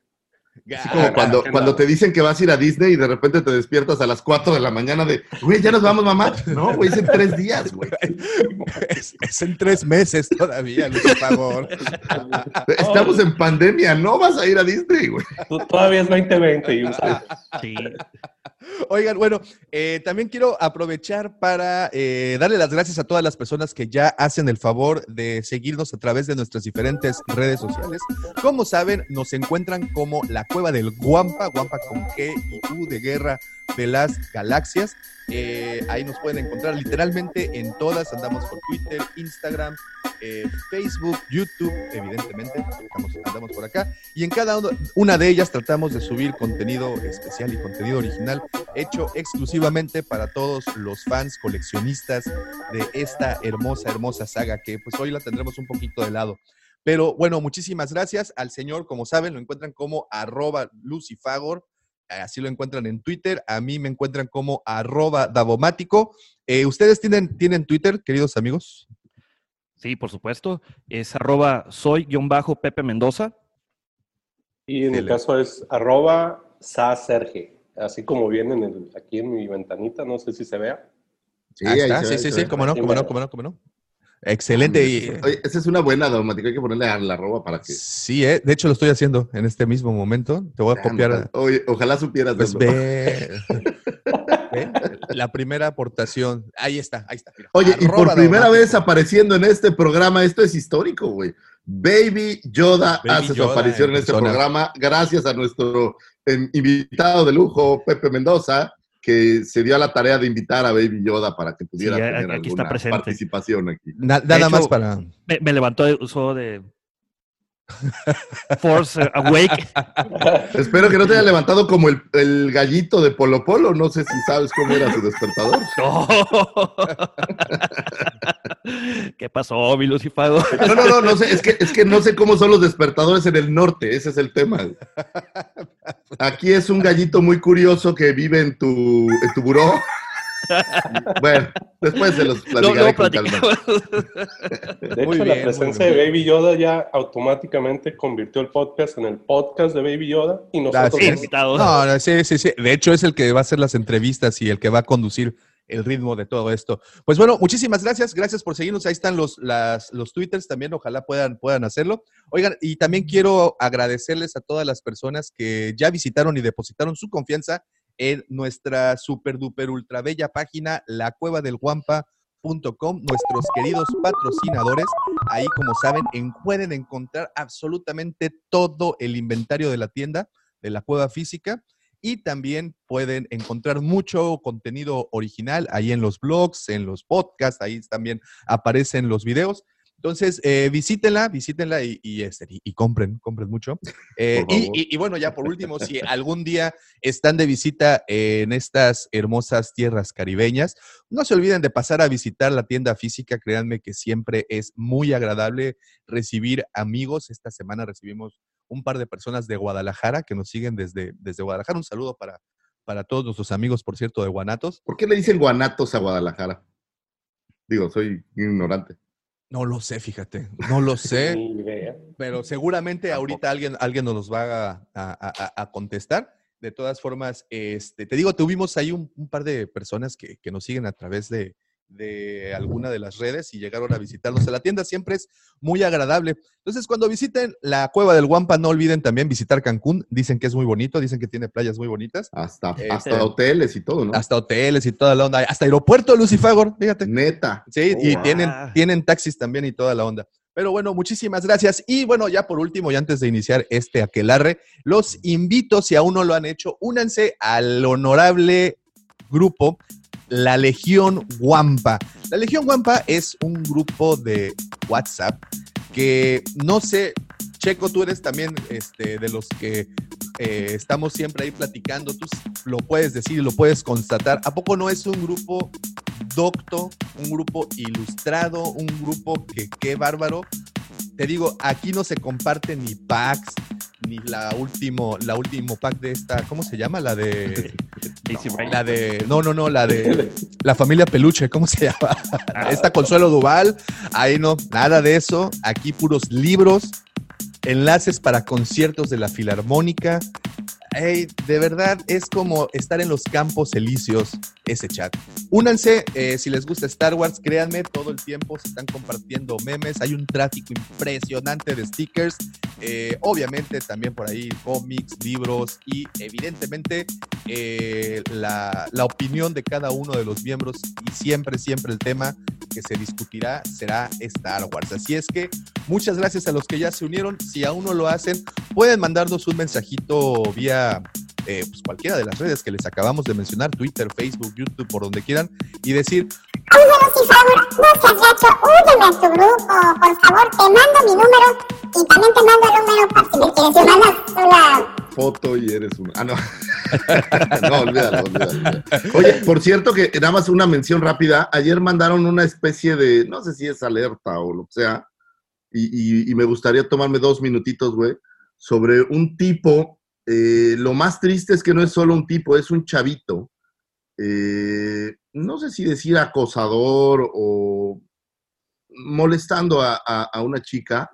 Así como cuando, cuando te dicen que vas a ir a Disney y de repente te despiertas a las 4 de la mañana de, güey, ya nos vamos, mamá. (laughs) No, güey, es en tres días, güey. Es, (laughs) es en tres meses todavía, Luis, por favor. Estamos en pandemia, no vas a ir a Disney, güey. todavía es 2020 y. Sí, Oigan, bueno, eh, también quiero aprovechar para eh, darle las gracias a todas las personas que ya hacen el favor de seguirnos a través de nuestras diferentes redes sociales. Como saben, nos encuentran como la cueva del Guampa, Guampa con G y U de guerra de las galaxias. Eh, ahí nos pueden encontrar literalmente en todas. Andamos por Twitter, Instagram, eh, Facebook, YouTube, evidentemente. Andamos por acá. Y en cada una de ellas tratamos de subir contenido especial y contenido original hecho exclusivamente para todos los fans coleccionistas de esta hermosa, hermosa saga que pues hoy la tendremos un poquito de lado. Pero bueno, muchísimas gracias al señor, como saben, lo encuentran como arroba lucifagor, así lo encuentran en Twitter, a mí me encuentran como arroba davomático. Eh, ¿Ustedes tienen, tienen Twitter, queridos amigos? sí, por supuesto. Es arroba soy-pepe Mendoza. Y en mi Excelente. caso es arroba saserge, así como viene en el- aquí en mi ventanita, no sé si se vea. Sí, Ahí ahí está, se sí, ve, sí, sí, ve. cómo no, cómo no, cómo no, cómo no. Excelente. y- Oye, esa es una buena daumática, hay que ponerle a la arroba para que... Sí, eh, de hecho lo estoy haciendo en este mismo momento. Te voy a copiar. Oye, ojalá supieras Pues ve, (laughs) ve, la primera aportación. Ahí está, ahí está. mira. Oye, y por primera vez apareciendo en este programa, esto es histórico, güey. Baby Yoda Baby hace su aparición en en este programa, gracias a nuestro em, invitado de lujo, Pepe Mendoza, que se dio a la tarea de invitar a Baby Yoda para que pudiera Sí, tener aquí está alguna presente. participación aquí. Na- nada hecho, más para. Me, me levantó de uso de Force Awake. Espero que no te haya levantado como el, el gallito de Polo Polo, no sé si sabes cómo era su despertador. (laughs) No. ¿Qué pasó, mi Lucifago? No, no, no, no sé, es que, es que no sé cómo son los despertadores en el norte, ese es el tema. Aquí es un gallito muy curioso que vive en tu, en tu buró. Bueno, después se los platicaré No, no, con calma. platicamos. De Muy hecho, bien, la presencia de Baby Yoda ya automáticamente convirtió el podcast en el podcast de Baby Yoda y nosotros Así es. Invitado. No, no, sí, sí, sí. De hecho, es el que va a hacer las entrevistas y el que va a conducir el ritmo de todo esto. Pues bueno, muchísimas gracias. Gracias por seguirnos. Ahí están los, las, los twitters también. Ojalá puedan, puedan hacerlo. Oigan, y también quiero agradecerles a todas las personas que ya visitaron y depositaron su confianza en nuestra super duper ultra bella página, la cueva del guampa.com, nuestros queridos patrocinadores. Ahí, como saben, en- pueden encontrar absolutamente todo el inventario de la tienda, de la cueva física. Y también pueden encontrar mucho contenido original ahí en los blogs, en los podcasts, ahí también aparecen los videos. Entonces, eh, visítenla, visítenla y, y, este, y- y compren, compren mucho. Eh, y bueno, ya por último, si algún día están de visita en estas hermosas tierras caribeñas, no se olviden de pasar a visitar la tienda física. Créanme que siempre es muy agradable recibir amigos. Esta semana recibimos un par de personas de Guadalajara que nos siguen desde, desde Guadalajara. Un saludo para, para todos nuestros amigos, por cierto, de Guanatos. ¿Por qué le dicen guanatos a Guadalajara? Digo, soy ignorante. No lo sé, fíjate, no lo (laughs) sé. Pero seguramente ahorita alguien, alguien nos los va a- a contestar. De todas formas, este, te digo, tuvimos ahí un, un par de personas que, que nos siguen a través de, de alguna de las redes y llegaron a visitarnos a la tienda. Siempre es muy agradable. Entonces, cuando visiten la cueva del Guampa, no olviden también visitar Cancún. Dicen que es muy bonito, dicen que tiene playas muy bonitas. Hasta, Este- hasta hoteles y todo, ¿no? Hasta hoteles y toda la onda. Hasta aeropuerto Lucifagor, fíjate. Neta. Sí, y tienen, tienen taxis también y toda la onda. Pero bueno, muchísimas gracias. Y bueno, ya por último, y antes de iniciar este aquelarre, los invito, si aún no lo han hecho, únanse al honorable grupo La Legión Guampa. La Legión Guampa es un grupo de WhatsApp que no sé, Checo, tú eres también este, de los que eh, estamos siempre ahí platicando, tú lo puedes decir, lo puedes constatar. ¿A poco no es un grupo docto, un grupo ilustrado, un grupo que qué bárbaro? Te digo, aquí no se comparten ni packs, ni la último, la último pack de esta, ¿cómo se llama? La de, (laughs) Ray. la de, no, no, no, la de la familia Peluche, ¿cómo se llama? (laughs) Esta Consuelo Duval, ahí no, nada de eso. Aquí puros libros, enlaces para conciertos de la Filarmónica. De verdad es como estar en los campos elíseos ese chat. Únanse eh, si les gusta Star Wars, créanme, todo el tiempo se están compartiendo memes, hay un tráfico impresionante de stickers, eh, obviamente también por ahí cómics, libros y evidentemente eh, la, la opinión de cada uno de los miembros y siempre, siempre el tema que se discutirá será Star Wars. Así es que muchas gracias a los que ya se unieron. Si aún no lo hacen, pueden mandarnos un mensajito vía eh, pues cualquiera de las redes que les acabamos de mencionar, Twitter, Facebook, YouTube, por donde quieran, y decir, Oye, Lucifer, no seas gacho, úneme a tu grupo, por favor, te mando mi número y también te mando el número por si me quieres mandar una... Foto y eres un. Ah, no. (laughs) no, olvídalo, olvídalo. Oye, por cierto, que nada más una mención rápida. Ayer mandaron una especie de. No sé si es alerta o lo que sea. Y, y- y me gustaría tomarme dos minutitos, güey. Sobre un tipo. Eh, lo más triste es que no es solo un tipo, es un chavito. eh, no sé si decir acosador o molestando a, una chica.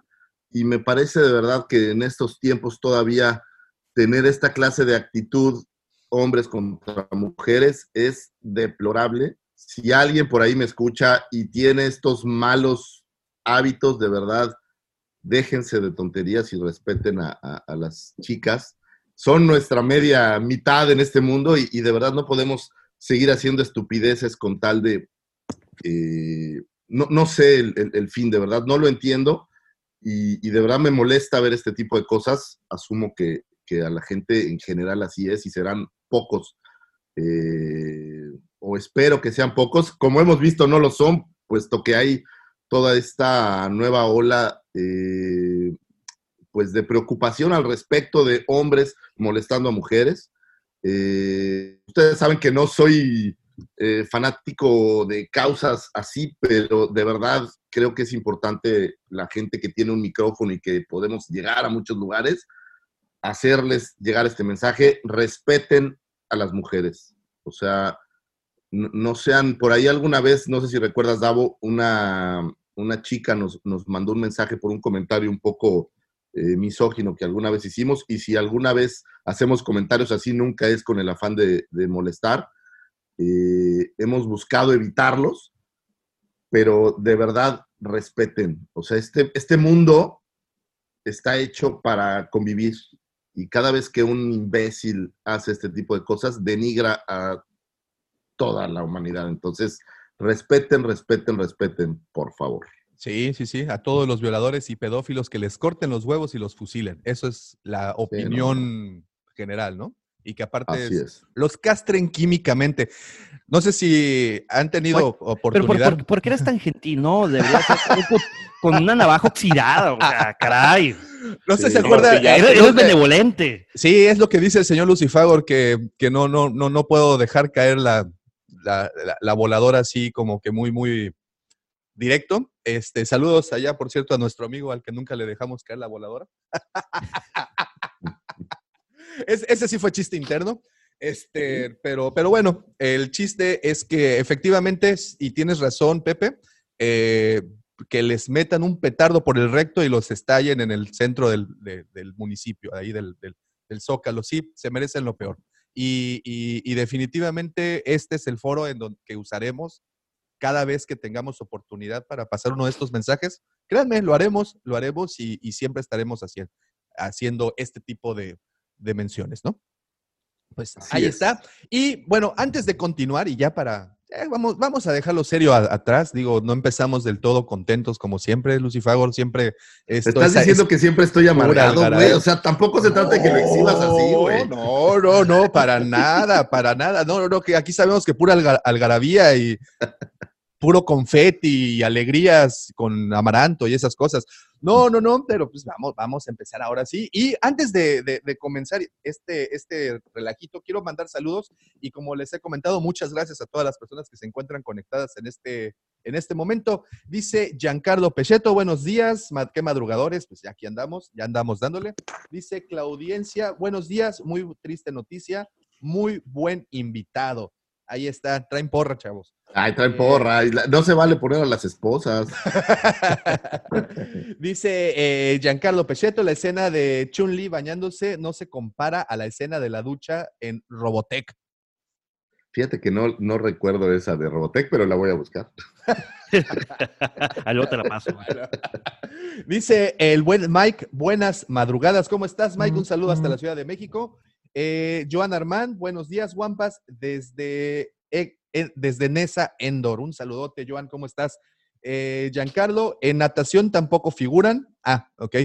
Y me parece de verdad que en estos tiempos todavía tener esta clase de actitud, hombres contra mujeres, es deplorable. Si alguien por ahí me escucha y tiene estos malos hábitos, de verdad, déjense de tonterías y respeten a las chicas. Son nuestra media mitad en este mundo y, de verdad no podemos seguir haciendo estupideces con tal de... eh, no, no sé el, el- el fin, de verdad, no lo entiendo y, y de verdad me molesta ver este tipo de cosas. Asumo que, que a la gente en general así es y serán pocos. eh, o espero que sean pocos. Como hemos visto, no lo son, puesto que hay toda esta nueva ola eh, pues de preocupación al respecto de hombres molestando a mujeres. Eh, ustedes saben que no soy eh, fanático de causas así, pero de verdad creo que es importante la gente que tiene un micrófono y que podemos llegar a muchos lugares, hacerles llegar este mensaje, respeten a las mujeres. O sea, no, sean, por ahí alguna vez, no sé si recuerdas, Davo, una, una chica nos, nos mandó un mensaje por un comentario un poco eh, misógino que alguna vez hicimos, y si alguna vez hacemos comentarios así, nunca es con el afán de, molestar. Eh, hemos buscado evitarlos, pero de verdad respeten. O sea, este, este mundo está hecho para convivir y cada vez que un imbécil hace este tipo de cosas, denigra a toda la humanidad. Entonces, respeten, respeten, respeten, por favor. Sí, sí, sí, a todos los violadores y pedófilos que les corten los huevos y los fusilen. Eso es la opinión general, ¿no? Y que aparte Así es- es. los castren químicamente. No sé si han tenido Pero por, oportunidad. por- ¿por qué eres tan gentil? No, deberías (laughs) con, una navaja oxidada, o sea, caray. no sé si se acuerda. Eres, es eres benevolente. Sí, es lo que dice el señor Lucifagor, que, que no, no, no, no puedo dejar caer la, la, la- la voladora así como que muy, muy directo. Este, saludos allá, por cierto, a nuestro amigo al que nunca le dejamos caer la voladora. (laughs) Es- ese sí fue chiste interno. Este, pero, pero bueno, el chiste es que efectivamente, y tienes razón, Pepe, eh, que les metan un petardo por el recto y los estallen en el centro del, de- del municipio, ahí del, del, del Zócalo. Sí, se merecen lo peor. Y, y- y definitivamente este es el foro en donde que usaremos cada vez que tengamos oportunidad para pasar uno de estos mensajes. Créanme, lo haremos, lo haremos y, y siempre estaremos haciendo, haciendo este tipo de, de menciones, ¿no? Pues Así ahí es. está. Y bueno, antes de continuar y ya para, eh, vamos, vamos a dejarlo serio a- atrás, digo, no empezamos del todo contentos como siempre, Lucifagor, siempre... ¿Me esto estás es- diciendo es que siempre estoy amargado, güey? O sea, tampoco se trata de que lo exhibas así, güey. No, no, no, para nada, para nada. No, no, no, que aquí sabemos que pura alga- algarabía y puro confeti y alegrías con amaranto y esas cosas. No, no, no, pero pues vamos, vamos a empezar ahora sí. Y antes de, comenzar este, este relajito, quiero mandar saludos y como les he comentado, muchas gracias a todas las personas que se encuentran conectadas en este, en este momento. Dice Giancarlo Pecheto, buenos días, qué madrugadores, pues ya aquí andamos, ya andamos dándole. Dice Claudiencia, buenos días, muy triste noticia, muy buen invitado. Ahí está, traen porra, chavos. Ay, traen porra. y la- No se vale poner a las esposas. (laughs) Dice eh, Giancarlo Pecheto, la escena de Chun-Li bañándose no se compara a la escena de la ducha en Robotech. Fíjate que no, no recuerdo esa de Robotech, pero la voy a buscar. Luego te la paso. Dice el buen Mike, buenas madrugadas. ¿Cómo estás, Mike? Un saludo hasta la Ciudad de México. Eh, Joan Armand, buenos días, Wampas, desde, eh, eh, desde Nesa Endor. Un saludote, Joan, ¿cómo estás? Eh, Giancarlo, en natación tampoco figuran. Ah, ok.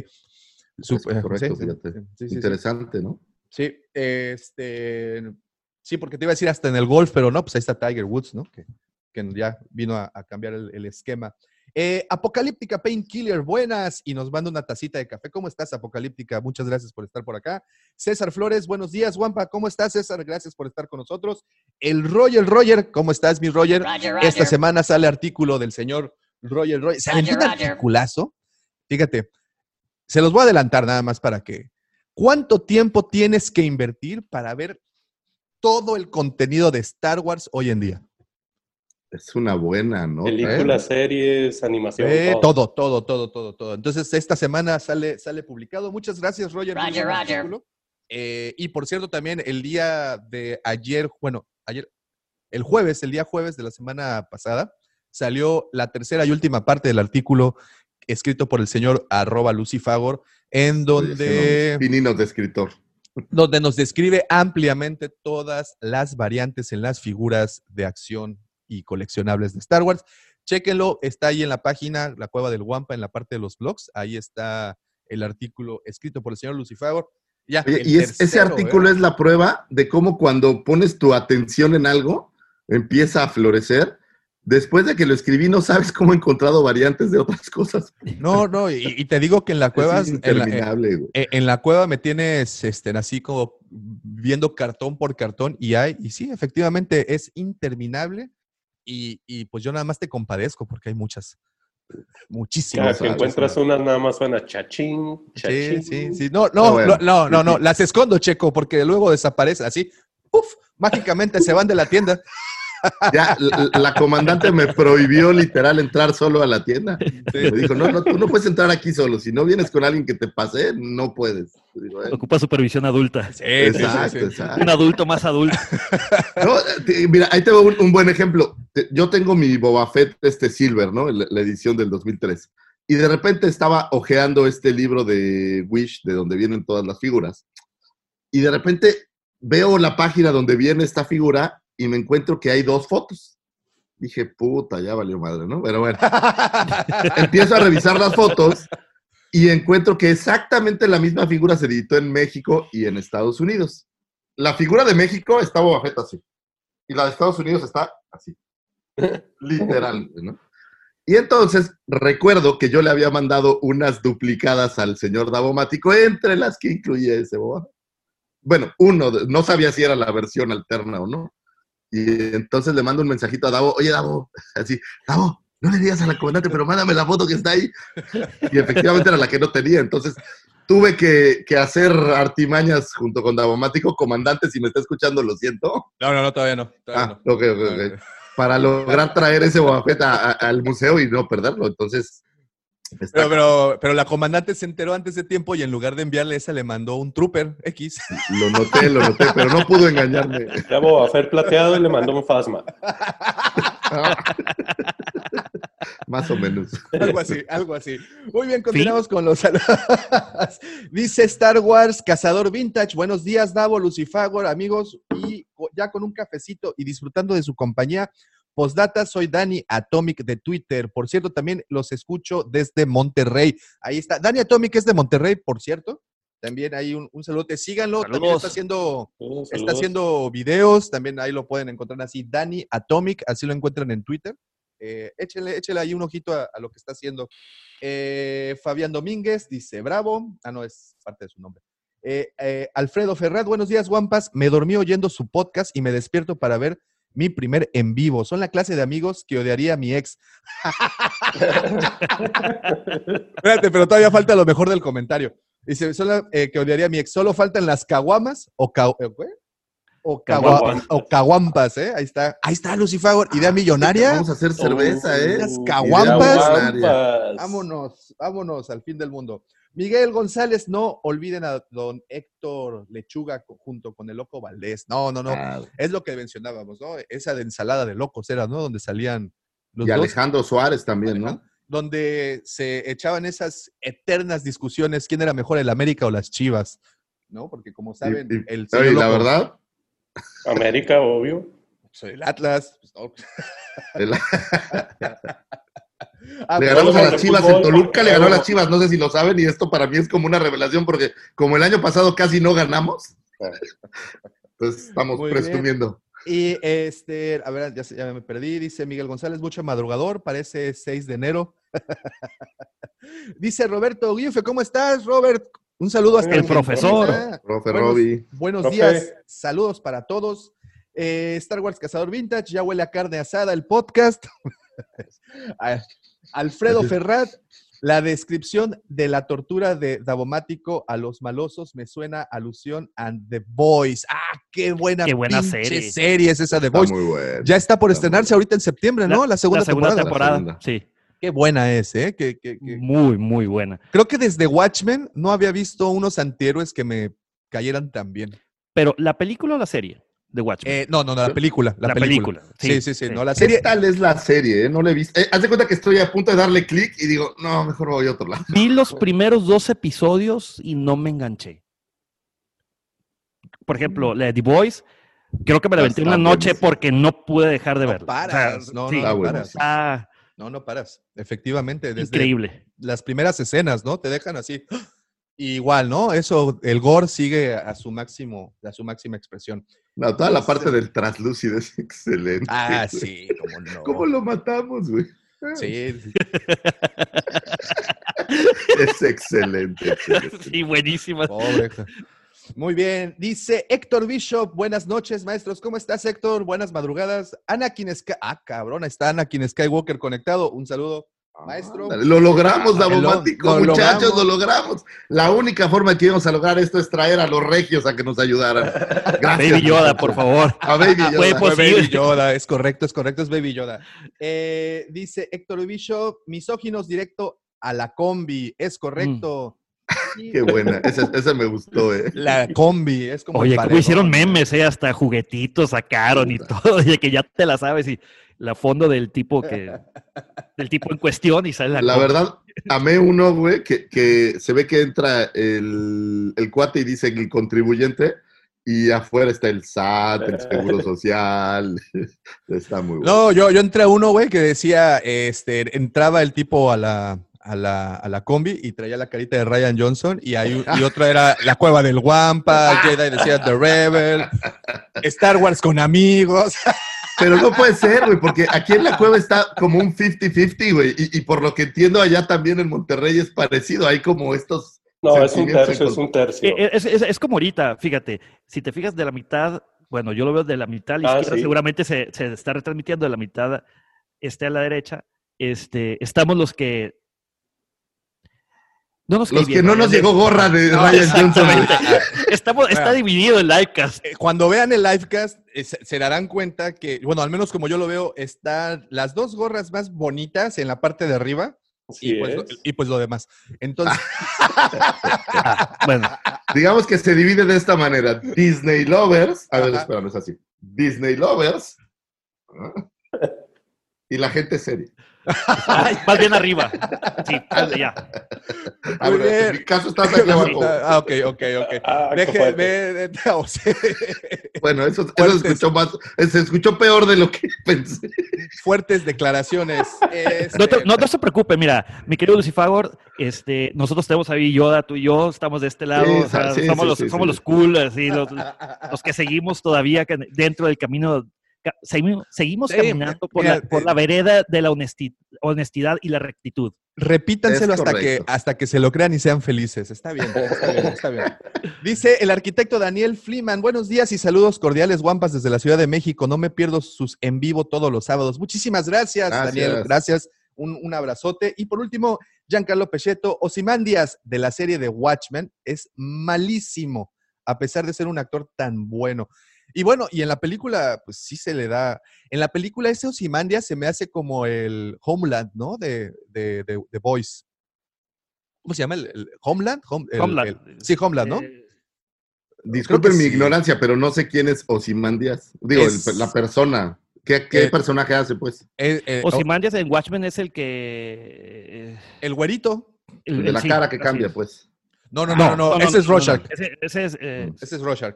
Sup- Es correcto, sí, sí, fíjate. sí, sí, sí. Interesante, ¿no? Sí, este, sí, porque te iba a decir hasta en el golf, pero no, pues ahí está Tiger Woods, ¿no? Que, que ya vino a, a cambiar el, el esquema. Eh, Apocalíptica Painkiller, buenas, y nos manda una tacita de café. ¿Cómo estás, Apocalíptica? Muchas gracias por estar por acá. César Flores, buenos días, Wampa. ¿Cómo estás, César? Gracias por estar con nosotros. El Roger, Roger, ¿cómo estás, mi Roger? Roger, Esta semana sale artículo del señor Roger Roger. Se aventó un articulazo. Fíjate, se los voy a adelantar nada más para que. ¿Cuánto tiempo tienes que invertir para ver todo el contenido de Star Wars hoy en día? Es una buena, ¿no? Películas, series, animación. Eh, todo. todo, todo, todo, todo, todo. Entonces, esta semana sale, sale publicado. Muchas gracias, Roger. Roger, Roger. artículo. Eh, y por cierto, también el día de ayer, bueno, ayer, el jueves, el día jueves de la semana pasada, salió la tercera y última parte del artículo escrito por el señor arroba Lucifagor, en donde, Pininos de escritor. donde nos describe ampliamente todas las variantes en las figuras de acción y coleccionables de Star Wars. Chéquenlo, está ahí en la página, la cueva del Wampa, en la parte de los blogs. Ahí está el artículo escrito por el señor Lucifagor. Ya, Oye, y es- ese artículo ¿eh? es la prueba de cómo cuando pones tu atención en algo, empieza a florecer. Después de que lo escribí, no sabes cómo he encontrado variantes de otras cosas. No, no, y, y te digo que en la (laughs) cueva, es en la, interminable, güey. en- en la cueva me tienes este, así como viendo cartón por cartón y hay, y sí, efectivamente es interminable y, y pues yo nada más te compadezco porque hay muchas, (laughs) muchísimas. Cada que encuentras unas nada más suena chachín, Sí, chachín. sí, sí. No, Ah, no, bueno. no, no, no, no, (laughs) las escondo, Checo, porque luego desaparecen así. ¡Puf! Mágicamente se van de la tienda. Ya, la, la comandante me prohibió literal entrar solo a la tienda. Me dijo, no, no, tú no puedes entrar aquí solo. Si no vienes con alguien que te pase, no puedes. Digo, "Eh". Ocupa supervisión adulta. Sí, sí, sí, Exacto, sí. exacto. Un adulto más adulto. No, mira, ahí te veo un, un buen ejemplo. Yo tengo mi Boba Fett, este Silver, ¿no? La, la edición del 2003. Y de repente estaba hojeando este libro de Wish, de donde vienen todas las figuras. Y de repente veo la página donde viene esta figura y me encuentro que hay dos fotos. Dije, puta, ya valió madre, ¿no? Pero bueno, (laughs) empiezo a revisar las fotos y encuentro que exactamente la misma figura se editó en México y en Estados Unidos. La figura de México está Boba Fett así. Y la de Estados Unidos está así. (laughs) Literal, ¿no? Y entonces recuerdo que yo le había mandado unas duplicadas al señor Davomático, entre las que incluía ese Boba. Bueno, uno, no sabía si era la versión alterna o no. Y entonces le mando un mensajito a Davo, oye Davo, (laughs) así, Davo, no le digas a la comandante, pero mándame la foto que está ahí. (laughs) Y efectivamente era la que no tenía. Entonces tuve que, que hacer artimañas junto con Davomático. Comandante, si me está escuchando, lo siento. No, no, no, todavía no. Todavía Ah, no. ok, ok, ok. Para lograr traer ese Boba al museo y no perderlo. Entonces, Pero, pero, pero la comandante se enteró antes de tiempo y en lugar de enviarle esa le mandó un trooper X. lo noté, lo noté, pero no pudo engañarme. Ya Boba Fett plateado y le mandó un Fasma. (laughs) Más o menos. algo así, algo así. Muy bien, continuamos con los saludos. Dice Star Wars, Cazador Vintage. Buenos días, Davo, Lucifagor, amigos. Y ya con un cafecito y disfrutando de su compañía. Postdata, soy Dani Atomic de Twitter. Por cierto, también los escucho desde Monterrey. Ahí está. Dani Atomic es de Monterrey, por cierto. También hay un, un saludote. Síganlo. También está haciendo, Saludos, está haciendo videos. También ahí lo pueden encontrar así. Dani Atomic, así lo encuentran en Twitter. Eh, échele ahí un ojito a, a lo que está haciendo. Eh, Fabián Domínguez dice, bravo. Ah, no, es parte de su nombre. Eh, eh, Alfredo Ferrat, buenos días, Guampas. Me dormí oyendo su podcast y me despierto para ver mi primer en vivo. Son la clase de amigos que odiaría a mi ex. (laughs) Espérate, pero todavía falta lo mejor del comentario. Dice, son la, eh, que odiaría a mi ex. Solo faltan las caguamas o, ca- eh, o, cagua- Caguampas. o caguampas, ¿eh? Ahí está. Ahí está, Lucifagor. Idea millonaria. Vamos a hacer cerveza, ¿eh? Caguampas. caguampas. Vámonos, vámonos al fin del mundo. Miguel González, no olviden a don Héctor Lechuga junto con el Loco Valdés. No, no, no. Ah, Es lo que mencionábamos, ¿no? Esa de ensalada de locos era, ¿no? Donde salían los y dos. Alejandro Suárez también, ¿no? Donde se echaban esas eternas discusiones, quién era mejor, el América o las Chivas, ¿no? Porque como saben, Y- y- el señor la Loco- verdad, América, obvio. (laughs) Soy el Atlas. pues, no. el- (laughs) Ah, le pero- ganamos a las Chivas fútbol, en Toluca, le ganó a las. Chivas, no sé si lo saben, y esto para mí es como una revelación, porque como el año pasado casi no ganamos, pues estamos Muy bien. presumiendo. Y este, a ver, ya, me perdí, dice Miguel González, mucho madrugador, parece 6 de enero. (laughs) dice Roberto Guife, ¿cómo estás, Robert? Un saludo hasta El profesor. Profe Buenos-. Buenos Profe. días, saludos para todos. Eh, Star Wars Cazador Vintage, ya huele a carne asada el podcast. (laughs) Alfredo Ferrat, la descripción de la tortura de Davomático a los malosos me suena a alusión a The Boys. ¡Ah, qué buena, Qué buena serie. serie es esa The Está Boys! muy bueno. Ya está por Está muy estrenarse ahorita en septiembre, ¿no? La, segunda, la segunda temporada. temporada. La segunda. Sí, Qué buena es, ¿eh? Muy, muy buena. Creo que desde Watchmen no había visto unos antihéroes que me cayeran tan bien. Pero la película o la serie de Watchmen. Eh, no, no, no, la película. La, La película. película, Sí, sí, sí, sí. sí. No, la ¿Qué serie. tal es la serie? eh? No la he visto. Eh, haz de cuenta que estoy a punto de darle clic y digo, no, mejor voy a otro lado. Vi los primeros dos episodios y no me enganché. Por ejemplo, la de The Boys, creo que me la aventé una noche porque no pude dejar de No verla. paras, no, sí, no, Está no bueno. paras. está No, no paras. Efectivamente, desde increíble. las primeras escenas, ¿no? Te dejan así. Igual, ¿no? Eso, el gore sigue a su máximo, a su máxima expresión. No, toda la parte del traslúcido es (laughs) excelente. Ah, güey. sí, cómo no. ¿Cómo lo matamos, güey? Sí, Es excelente. excelente. Sí, buenísima. pobre. Muy bien. Dice Héctor Bishop, buenas noches, maestros. ¿Cómo estás, Héctor? Buenas madrugadas. Anakin Sky... Ah, cabrón, está Anakin Skywalker conectado. Un saludo, maestro. Lo logramos, Lo- Davomático, lo muchachos, logramos. lo logramos. La única forma que íbamos a lograr esto es traer a los regios a que nos ayudaran. (laughs) Gracias. Baby Yoda, por favor. A Baby Yoda. Fue Fue posible. Baby Yoda, es correcto, es correcto, es Baby Yoda. Eh, dice Héctor Bishop, misóginos directo a la combi, es correcto. Qué buena, esa, esa me gustó, eh. La combi, es como. Oye, como hicieron memes, eh, hasta juguetitos sacaron y todo, (laughs) oye, que ya te la sabes y la fondo del tipo que, (laughs) del tipo en cuestión y sale la, La combi. verdad, (laughs) amé uno, güey, que, que se ve que entra el, el cuate y dice el contribuyente y afuera está el SAT, el Seguro Social. Está muy bueno. No, yo, yo entré a uno, güey, que decía, este, entraba el tipo a la, a la, a la combi y traía la carita de Ryan Johnson y, hay, y (laughs) otra era la cueva del Wampa, Jedi decía The Rebel, Star Wars con amigos. (laughs) Pero no puede ser, güey, porque aquí en la cueva está como un 50-50, güey. Y, y por lo que entiendo, allá también en Monterrey es parecido. Hay como estos. No, es un tercio, es un tercio. Eh, Es, es- es como ahorita, fíjate, si te fijas de la mitad, bueno, yo lo veo de la mitad a la Ah, izquierda, sí. seguramente se, se está retransmitiendo de la mitad esté a la derecha. Este, estamos los que. No nos Los que bien, no nos llegó gorra de No, Ryan Johnson. Estamos, está Bueno. dividido el livecast. Eh, Cuando vean el livecast, eh, se, darán cuenta que, bueno, al menos como yo lo veo, están las dos gorras más bonitas en la parte de arriba y pues, lo, y pues lo demás. Entonces, (laughs) Ah, bueno, Digamos que se divide de esta manera. Disney Lovers. A ver, espera, no es así. Disney Lovers. Y la gente seria. Más bien arriba. Sí, ya. Ah, Muy bueno, bien. en mi caso estás aquí abajo. ah, ok, ok, ok. Ah, o sea, Bueno, eso, eso escuchó más, se escuchó peor de lo que (laughs) pensé. fuertes declaraciones. Este, (laughs) No te, no te se preocupe, mira, mi querido Lucifagor, este, nosotros tenemos a Yoda, tú y yo, estamos de este lado, Sí, o sea, sí, somos, sí, los, sí, somos sí. los cool, así, los, (laughs) los que seguimos todavía dentro del camino, ca- seguimos, seguimos Sí, caminando por, mira, la, por eh, la vereda de la honesti- honestidad y la rectitud. Repítanselo hasta que, hasta que se lo crean y sean felices. Está bien, está bien, está bien. Dice el arquitecto Daniel Fliman, buenos días y saludos cordiales, guampas, desde la Ciudad de México. No me pierdo sus en vivo todos los sábados. Muchísimas gracias, Gracias. Daniel. Gracias. Un, un abrazote. Y por último, Giancarlo Pecheto, Ozymandias de la serie de Watchmen es malísimo, a pesar de ser un actor tan bueno. Y bueno, y en la película, pues sí se le da. En la película, ese Ozymandias se me hace como el Homeland, ¿no? De, de, de, de Boys. ¿Cómo se llama? ¿El, el Homeland? Home- el- Homeland. el- sí, Homeland, ¿no? Eh, Disculpen mi sí. ignorancia, pero no sé quién es Ozymandias. Digo, Es- la persona. ¿Qué, qué Eh, personaje hace, pues? Eh, eh, Ozymandias en Watchmen es el que... eh, el güerito. el- El de la sí, cara que cambia, es. pues. No, no, no, no, ese es no, no. Rorschach. Ese, ese es... eh, Ese es Rorschach.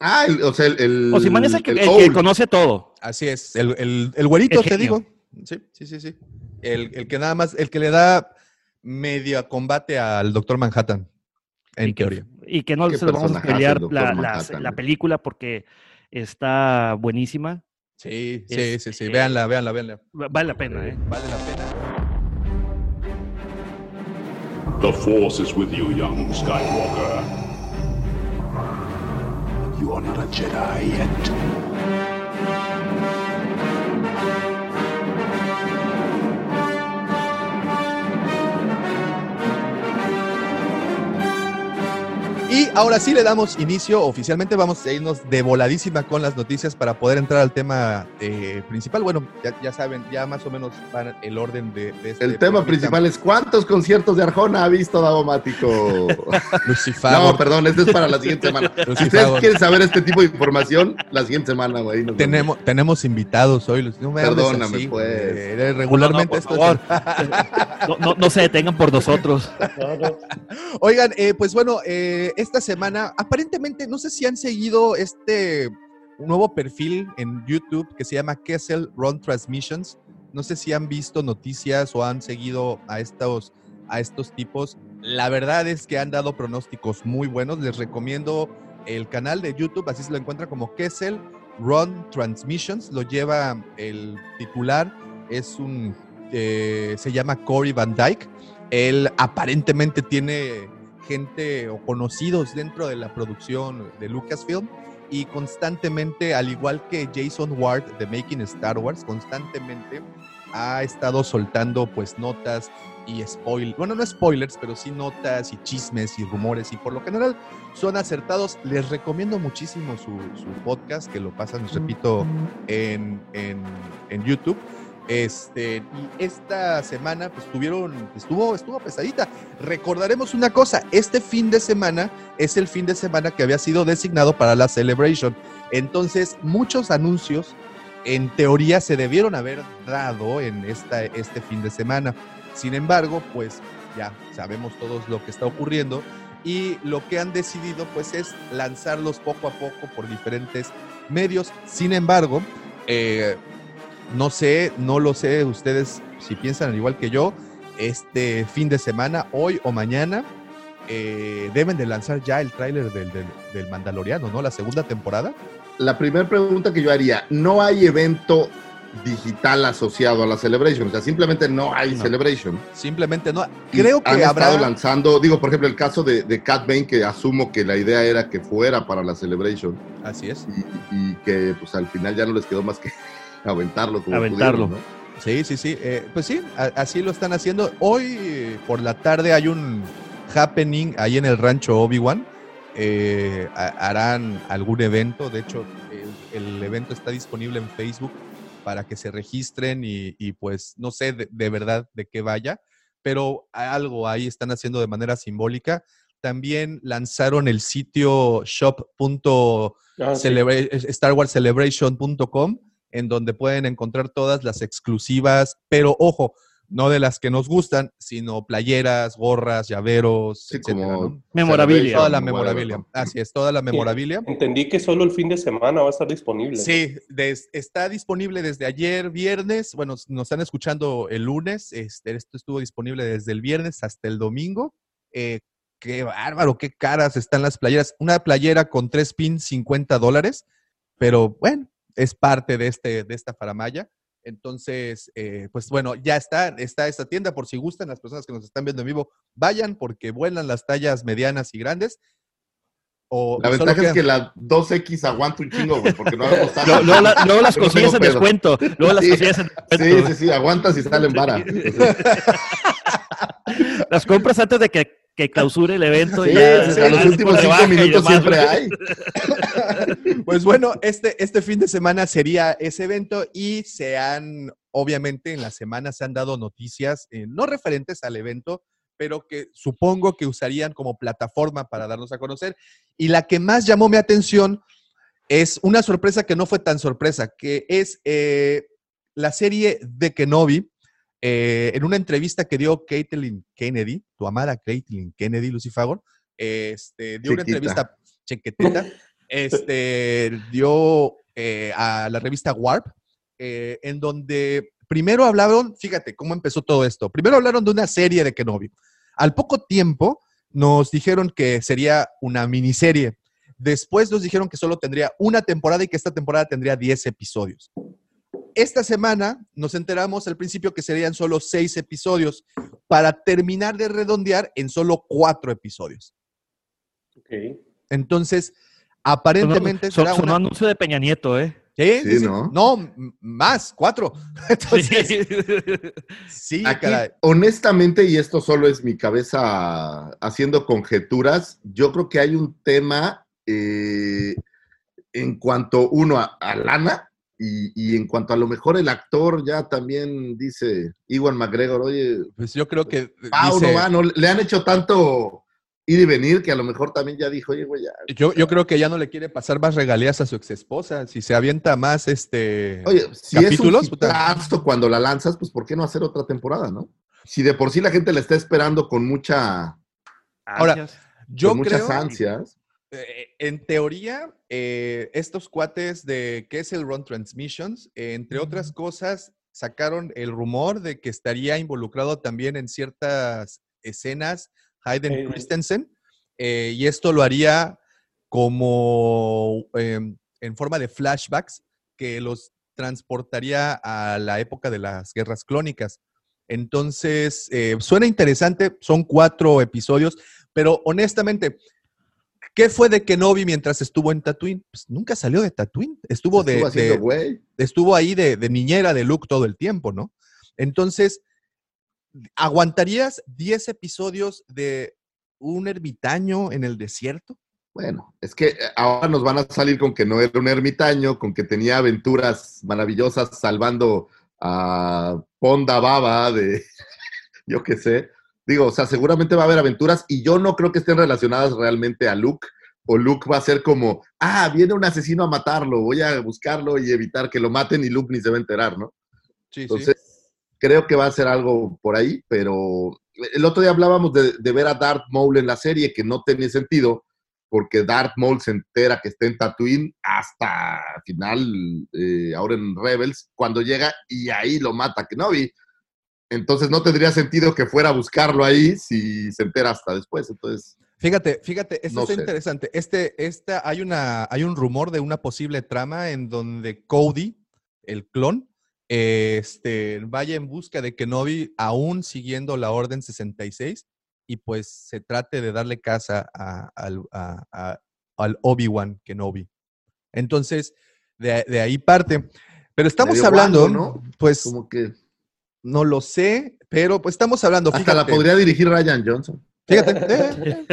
Ah, el- o sea, el. el es el que, el el que conoce todo. Así es. El, el, el güerito, El te digo. Sí, sí, sí, sí. El, el que nada más, el que le da medio combate al Doctor Manhattan. En y que, teoría. y que no ¿Qué se lo vamos a pelear la, la- la güey? película porque está buenísima. Sí, sí, Es- sí, sí. eh, Véanla, véanla, véanla. Va- Vale la pena, ¿eh? Vale la pena. The Force is with you, young Skywalker. You are not a Jedi yet. Y ahora sí le damos inicio oficialmente. Vamos a irnos de voladísima con las noticias para poder entrar al tema eh, principal. Bueno, ya, ya saben, ya más o menos van el orden de, de este El tema principal es ¿cuántos conciertos de Arjona ha visto Davomático? Lucifer. (laughs) no, perdón, este es para la siguiente semana. (laughs) Si ustedes quieren saber este tipo de información, la siguiente semana, güey. Tenemos, tenemos invitados hoy. No me Perdóname, así, pues. güey. Eh, Regularmente No, esto no, (laughs) No, no- no se detengan por nosotros. No, no. Oigan, eh, pues bueno, eh, esta semana, aparentemente, no sé si han seguido este nuevo perfil en YouTube que se llama Kessel Run Transmissions. No sé si han visto noticias o han seguido a estos, a estos tipos. La verdad es que han dado pronósticos muy buenos. Les recomiendo el canal de YouTube, así se lo encuentra como Kessel Run Transmissions. Lo lleva el titular, es un, eh, se llama Cory Van Dyke. Él aparentemente tiene gente o conocidos dentro de la producción de Lucasfilm y constantemente, al igual que Jason Ward de Making Star Wars, constantemente ha estado soltando pues notas y spoilers, bueno, no spoilers, pero sí notas y chismes y rumores y por lo general son acertados. Les recomiendo muchísimo su, su podcast, que lo pasan, les repito, en, en, en YouTube. Este, y esta semana pues tuvieron, estuvo, estuvo pesadita. Recordaremos una cosa, este fin de semana es el fin de semana que había sido designado para la Celebration. Entonces, muchos anuncios en teoría se debieron haber dado en esta, este fin de semana. Sin embargo, pues ya sabemos todos lo que está ocurriendo y lo que han decidido pues es lanzarlos poco a poco por diferentes medios. Sin embargo, eh, no sé, no lo sé ustedes si piensan al igual que yo, este fin de semana, hoy o mañana, eh, deben de lanzar ya el tráiler del, del, del Mandaloriano, ¿no? La segunda temporada. La primera pregunta que yo haría, ¿no hay evento digital asociado a la Celebration? O sea, simplemente no hay No. Celebration. Simplemente no. Y Creo han que habrá. estado lanzando, digo, por ejemplo, el caso de, de Cat Bane, que asumo que la idea era que fuera para la Celebration Así es. y, y que pues al final ya no les quedó más que aventarlo como Aventarlo. pudieron, ¿no? Sí, sí, sí. eh, pues sí, a- así lo están haciendo. Hoy eh, por la tarde hay un happening ahí en el rancho Obi-Wan. Eh, ha- harán algún evento. De hecho, el, el evento está disponible en Facebook para que se registren y, y, pues no sé de, de verdad de qué vaya, pero algo ahí están haciendo de manera simbólica. También lanzaron el sitio shop.com Ah, sí. En donde pueden encontrar todas las exclusivas, pero ojo, no de las que nos gustan, sino playeras, gorras, llaveros, Sí, etcétera, como ¿no? Memorabilia. Toda la memorabilia. Así es, toda la memorabilia. Entendí que solo el fin de semana va a estar disponible. Sí, des- está disponible desde ayer viernes. Bueno, nos están escuchando el lunes. Este, esto estuvo disponible desde el viernes hasta el domingo. Eh, qué bárbaro, qué caras están las playeras. Una playera con tres pins, 50 dólares. Pero bueno, es parte de, este, de esta faramaya. Entonces, eh, pues bueno, ya está, está esta tienda. Por si gustan, las personas que nos están viendo en vivo, vayan porque vuelan las tallas medianas y grandes. O La ventaja es quedan- que la 2X aguanta un chingo, güey, porque no. (laughs) Luego, la- las no consigues (laughs) tengo en descuento. Luego las Sí. consigues en Sí, descuento. sí, sí, aguantas y salen vara. Entonces, (laughs) Las compras antes de que, que clausure el evento. sí, y ya, sí, a los últimos cinco minutos demás. siempre hay. (laughs) Pues bueno, este, este fin de semana sería ese evento y se han, obviamente en la semana se han dado noticias, eh, no referentes al evento, pero que supongo que usarían como plataforma para darnos a conocer. Y la que más llamó mi atención es una sorpresa que no fue tan sorpresa, que es eh, la serie de Kenobi. Eh, en una entrevista que dio Caitlin Kennedy, tu amada Caitlin Kennedy, Lucifagor, este, dio una entrevista chiquitita, este, dio eh, a la revista Warp, eh, en donde primero hablaron, fíjate cómo empezó todo esto, primero hablaron de una serie de Kenobi. Al poco tiempo nos dijeron que sería una miniserie. Después nos dijeron que solo tendría una temporada y que esta temporada tendría 10 episodios. Esta semana nos enteramos al principio que serían solo 6 episodios para terminar de redondear en solo 4 episodios. Ok. Entonces, aparentemente Son, será son una... anuncio de Peña Nieto, ¿eh? Sí, sí, Sí, sí. ¿no? No, más, cuatro. (laughs) Entonces, sí, Aquí, caray. honestamente, y esto solo es mi cabeza haciendo conjeturas, yo creo que hay un tema eh, en cuanto, uno, a, a lana, y, y en cuanto a lo mejor el actor ya también dice, Iwan McGregor, oye, Pues yo creo que dice- no va, no, le han hecho tanto ir y venir que a lo mejor también ya dijo, oye, güey, ya. yo, yo creo que ya no le quiere pasar más regalías a su ex esposa. Si se avienta más este Oye, si capítulos, es un puta. hitazo cuando la lanzas, pues ¿por qué no hacer otra temporada, no? Si de por sí la gente la está esperando con mucha, Ahora, Ansias. yo con creo, muchas ansias. Eh, en teoría, eh, estos cuates de que es el Run Transmissions, eh, entre otras cosas, sacaron el rumor de que estaría involucrado también en ciertas escenas Hayden. Christensen, eh, y esto lo haría como em, en forma de flashbacks que los transportaría a la época de las guerras clónicas. Entonces, suena interesante, son cuatro episodios, pero honestamente, ¿qué fue de Kenobi mientras estuvo en Tatooine? Pues nunca salió de Tatooine, estuvo, de, Estuvo haciendo de- güey. estuvo ahí de, de niñera de Luke todo el tiempo, ¿no? Entonces, ¿aguantarías 10 episodios de un ermitaño en el desierto? Bueno, es que eh, ahora nos van a salir con que no era un ermitaño, con que tenía aventuras maravillosas salvando a Ponda Baba de, (laughs) yo qué sé. Digo, o sea, seguramente va a haber aventuras y yo no creo que estén relacionadas realmente a Luke. O Luke va a ser como, ah, viene un asesino a matarlo, voy a buscarlo y evitar que lo maten y Luke ni se va a enterar, ¿no? Sí, Entonces, creo que va a ser algo por ahí, pero el otro día hablábamos de, de ver a Darth Maul en la serie, que no tenía sentido, porque Darth Maul se entera que está en Tatooine hasta final, eh, ahora en Rebels, cuando llega y ahí lo mata Kenobi. Entonces no tendría sentido que fuera a buscarlo ahí si se entera hasta después. Entonces, Fíjate, fíjate, esto No sé. interesante. Este, esta, hay, una, hay un rumor de una posible trama en donde Cody, el clon, este, vaya en busca de Kenobi, aún siguiendo la Orden 66, y pues se trate de darle casa a- al, a- a- al Obi-Wan Kenobi. Entonces, de, de ahí parte. Pero estamos hablando, guango, ¿no? pues como que no lo sé, pero pues estamos hablando. hasta la podría dirigir Ryan Johnson. Fíjate, eh,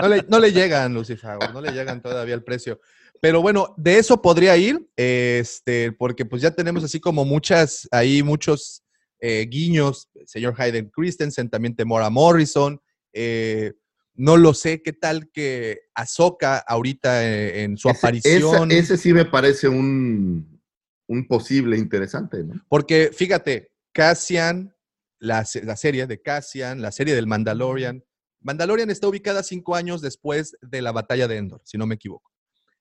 no, le, no le llegan, Lucifer, no le llegan todavía el precio. Pero bueno, de eso podría ir, este, porque pues ya tenemos así como muchas, ahí muchos eh, guiños, señor Hayden Christensen, también Temora Morrison, eh, no lo sé, qué tal que Ahsoka ahorita eh, en su Ese- aparición, esa- ese sí me parece un, un posible interesante, ¿no? porque fíjate, Cassian, la, se- la serie de Cassian, la serie del Mandalorian, Mandalorian está ubicada cinco años después de la batalla de Endor, si no me equivoco.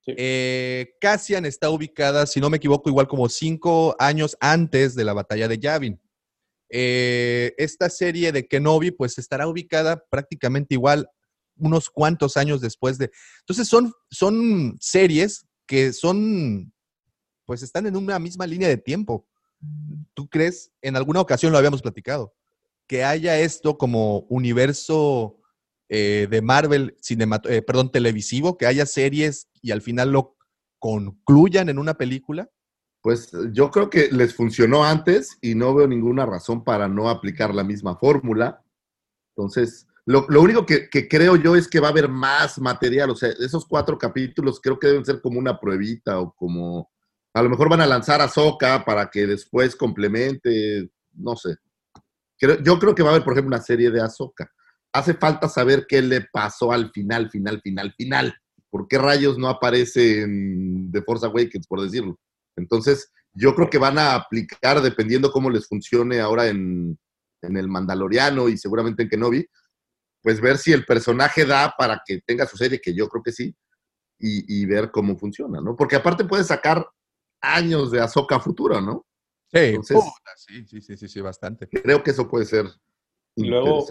Sí. Eh, Cassian está ubicada, si no me equivoco, igual como cinco años antes de la batalla de Yavin. Eh, esta serie de Kenobi, pues estará ubicada prácticamente igual unos cuantos años después de. Entonces son, son series que son, pues están en una misma línea de tiempo. ¿Tú crees? En alguna ocasión lo habíamos platicado, que haya esto como universo eh, de Marvel, eh, perdón, televisivo, que haya series y al final lo concluyan en una película. Pues yo creo que les funcionó antes y no veo ninguna razón para no aplicar la misma fórmula. Entonces, lo, lo único que, que creo yo es que va a haber más material. O sea, esos cuatro capítulos creo que deben ser como una pruebita o como... A lo mejor van a lanzar a Soca para que después complemente, no sé. Yo creo que va a haber, por ejemplo, una serie de Ahsoka. Hace falta saber qué le pasó al final, final, final, final. ¿Por qué rayos no aparece en The Force Awakens, por decirlo? Entonces, yo creo que van a aplicar, dependiendo cómo les funcione ahora en, en el Mandaloriano y seguramente en Kenobi, pues ver si el personaje da para que tenga su serie, que yo creo que sí, y, y ver cómo funciona, ¿no? Porque aparte puede sacar años de Ahsoka futuro, ¿no? Sí, Entonces- puta, sí, sí, sí, sí, sí, bastante. Creo que eso puede ser Y luego,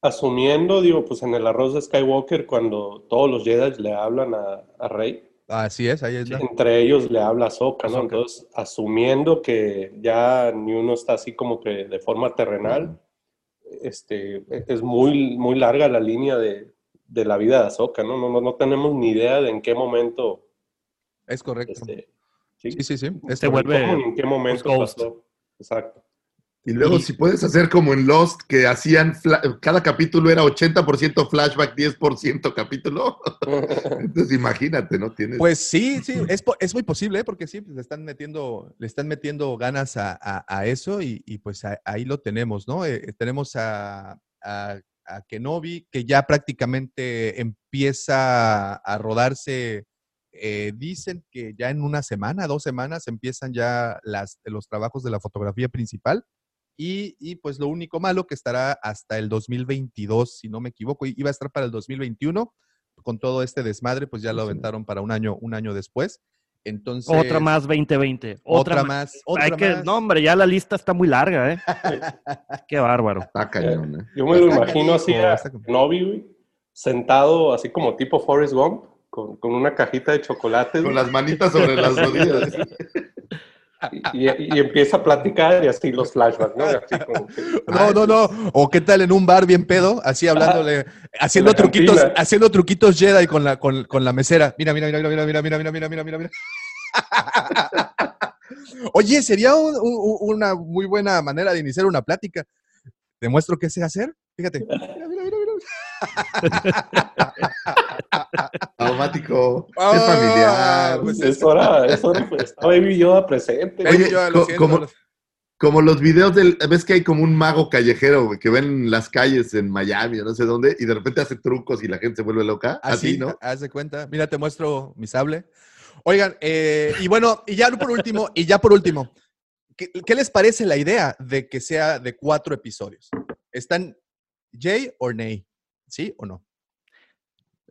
asumiendo, digo, pues en el arroz de Skywalker, cuando todos los Jedi le hablan a, a Rey, Así es, ahí está. entre ellos le habla Ahsoka, ¿no? Ahsoka. Entonces, asumiendo que ya ni uno está así como que de forma terrenal, este, es muy, muy larga la línea de, de la vida de Ahsoka, ¿no? No, no, no tenemos ni idea de en qué momento, Es correcto. este, Sí, sí, sí. es Se correcto. vuelve en qué momento Ghost. pasó. Exacto. Y luego, Y- si puedes hacer como en Lost, que hacían, fla- cada capítulo era 80% flashback, 10% capítulo. (laughs) Entonces, imagínate, ¿no? Tienes. Pues sí, sí, es, es muy posible, ¿eh? porque sí, le están metiendo, le están metiendo ganas a, a- a eso y, y pues a- ahí lo tenemos, ¿no? Eh, tenemos a, a, a Kenobi que ya prácticamente empieza a rodarse, eh, dicen que ya en una semana, dos semanas empiezan ya las, los trabajos de la fotografía principal. Y, y, pues lo único malo que estará hasta el 2022, si no me equivoco, iba a estar para el 2021, con todo este desmadre, pues ya lo aventaron para un año, un año después. Entonces. Otra más 2020. Otra, Otra, más. Hay Otra que- más. no, hombre, ya la lista está muy larga, ¿eh? (laughs) Qué bárbaro. Está cañón, ¿eh? Yo me lo imagino así a güey, sentado así como tipo Forrest Gump, con, con una cajita de chocolates. Con las manitas sobre las rodillas. Y, y- y empieza a platicar y así los flashbacks, ¿no? Así como que- No, no, no. O qué tal en un bar bien pedo, así hablándole, haciendo truquitos, cantina. haciendo truquitos Jedi con la, con, con la mesera. Mira, mira, mira, mira, mira, mira, mira, mira, mira, mira, mira. (laughs) Oye, sería un- un- una muy buena manera de iniciar una plática. ¿Te muestro qué sé hacer? Fíjate. Mira, mira, mira. Automático. Ah, es familiar. pues es hora, es hora, pues, está Baby Yoda presente. Baby Oye, Yoda, lo co- siento, como- lo- Como los videos del. ¿Ves que hay como un mago callejero que ven las calles en Miami o no sé dónde y de repente hace trucos y la gente se vuelve loca? Así, Así, ¿no? Haz de cuenta. Mira, te muestro mi sable. Oigan, eh, y bueno, y ya por último, y ya por último, ¿qué, qué les parece la idea de que sea de cuatro episodios? ¿Están Jay o Ney? ¿Sí o no?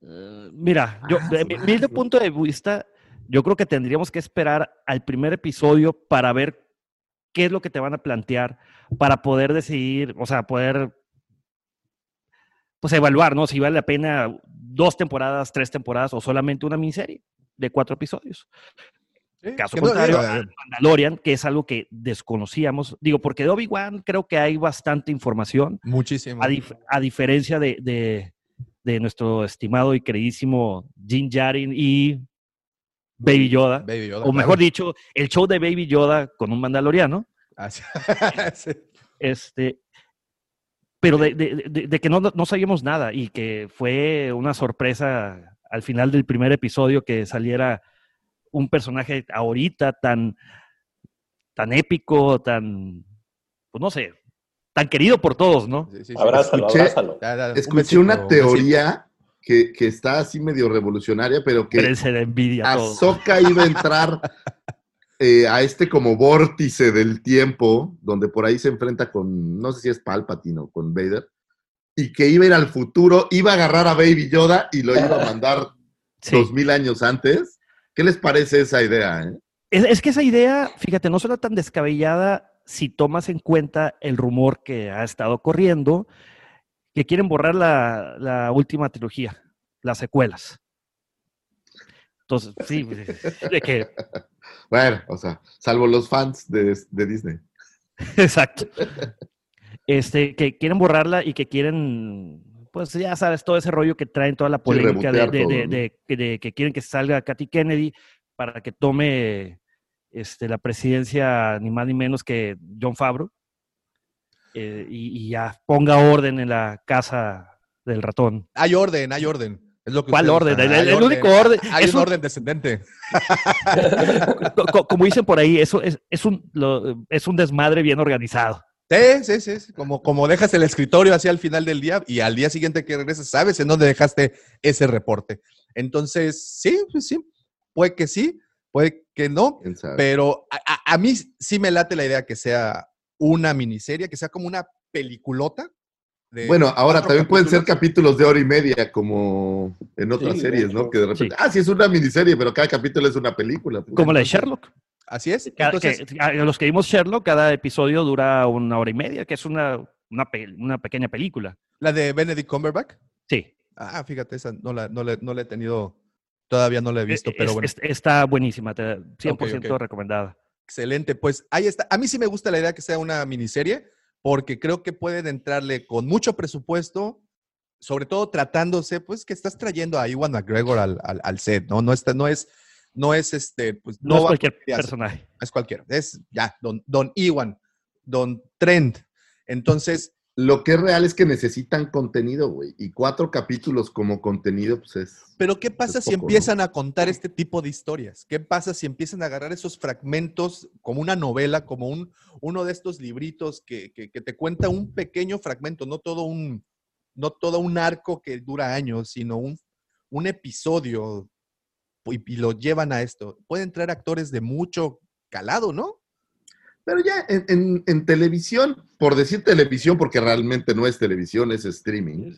Eh, mira, yo, Ah, de mi punto de vista, yo creo que tendríamos que esperar al primer episodio para ver qué es lo que te van a plantear, para poder decidir, o sea, poder pues evaluar, ¿no? Si vale la pena dos temporadas, tres temporadas o solamente una miniserie de cuatro episodios. Caso no, contrario, a eh, Mandalorian, que es algo que desconocíamos. Digo, porque de Obi-Wan creo que hay bastante información, Muchísimo. a, dif- a diferencia de, de- de nuestro estimado y queridísimo Jin Jarin y Baby Yoda. Baby Yoda, o mejor claro. dicho, el show de Baby Yoda con un mandaloriano. (laughs) Sí. Este, pero de, de- de- de que no, no sabíamos nada y que fue una sorpresa al final del primer episodio que saliera un personaje ahorita tan, tan épico, tan, pues no sé, tan querido por todos, ¿no? Sí, sí, sí. Abrázalo, Escuché- abrázalo. Un Escuché besito, una un teoría que, que está así medio revolucionaria, pero que Pero se le envidia a todos. Ahsoka iba a entrar (laughs) eh, a este como vórtice del tiempo, donde por ahí se enfrenta con, no sé si es Palpatine o con Vader, y que iba a ir al futuro, iba a agarrar a Baby Yoda y lo iba a mandar (laughs) Sí. dos mil años antes. ¿Qué les parece esa idea? eh? Es, es que esa idea, fíjate, no suena tan descabellada si tomas en cuenta el rumor que ha estado corriendo, que quieren borrar la, la última trilogía, las secuelas. Entonces, sí, de que, (laughs) Bueno, o sea, salvo los fans de, de Disney. (laughs) exacto. Este, que quieren borrarla y que quieren, pues ya sabes, todo ese rollo que traen, toda la polémica de, rebotear de- todo, de- ¿no? de- de que quieren que salga Katy Kennedy para que tome este, la presidencia ni más ni menos que John Favreau eh, y, y ya ponga orden en la casa del ratón. Hay orden, hay orden. Es lo que ¿Cuál orden? El- único orden- Hay es un un- orden descendente. (laughs) Co- co- Como dicen por ahí, eso es, es, un, lo- es un desmadre bien organizado. Sí, sí, sí. sí. Como, como dejas el escritorio así al final del día y al día siguiente que regresas, sabes en dónde dejaste ese reporte. Entonces, sí, pues sí. Puede que sí, puede que no. Pero a, a- a mí sí me late la idea que sea una miniserie, que sea como una peliculota. de Bueno, ahora también pueden ser capítulos. de hora y media, como en otras Sí, series. ¿no? Que de repente, Sí. ah, sí, es una miniserie, pero cada capítulo es una película. pues. Como la de Sherlock. Así es. Cada- Entonces, que- a los que vimos Sherlock, cada episodio dura una hora y media, que es una, una, pe- una pequeña película. la de Benedict Cumberbatch. Sí. Ah, fíjate, esa no la, no la- no la he tenido, todavía no la he visto, Es- pero bueno. es- está buenísima, te- 100% ok. recomendada. Excelente, pues ahí está. A mí sí me gusta la idea que sea una miniserie, porque creo que pueden entrarle con mucho presupuesto, sobre todo tratándose, pues, que estás trayendo a Iwan McGregor al, al, al set, ¿no? No, está, no es, no es este, pues, No, es cualquier personaje. es cualquiera, es ya, don, don Iwan, don Trent. Entonces, Lo que es real es que necesitan contenido, güey. Y cuatro capítulos como contenido, pues es. Pero ¿qué pasa si poco, ¿no? empiezan a contar este tipo de historias? ¿Qué pasa si empiezan a agarrar esos fragmentos como una novela, como un, uno de estos libritos que, que- que te cuenta un pequeño fragmento, no todo un, no todo un arco que dura años, sino un, un episodio y, y lo llevan a esto? Pueden traer actores de mucho calado, ¿no? Pero ya en, en- en televisión, por decir televisión, porque realmente no es televisión, es streaming,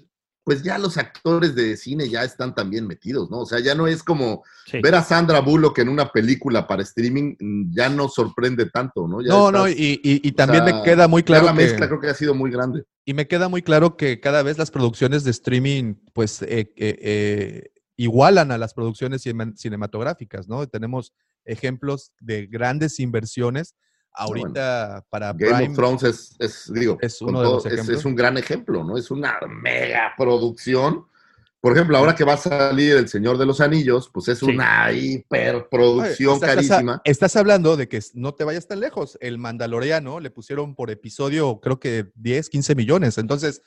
pues ya los actores de cine ya están también metidos, ¿no? O sea, ya no es como Sí. ver a Sandra Bullock en una película para streaming, mm, ya no sorprende tanto, ¿no? Ya no, no, y, y- también sea, me queda muy ya claro la que... mezcla creo que ha sido muy grande. Y me queda muy claro que cada vez las producciones de streaming, pues, eh, eh, eh, igualan a las producciones cine- cinematográficas, ¿no? Tenemos ejemplos de grandes inversiones. Ahorita para Game Prime of Thrones es, es, digo, es uno de los es- es un gran ejemplo, ¿no? Es una mega producción. Por ejemplo, ahora que va a salir El Señor de los Anillos, pues es Sí. una hiperproducción estás- carísima. Estás hablando de que no te vayas tan lejos. El Mandaloriano le pusieron por episodio, creo que 10, 15 millones. Entonces,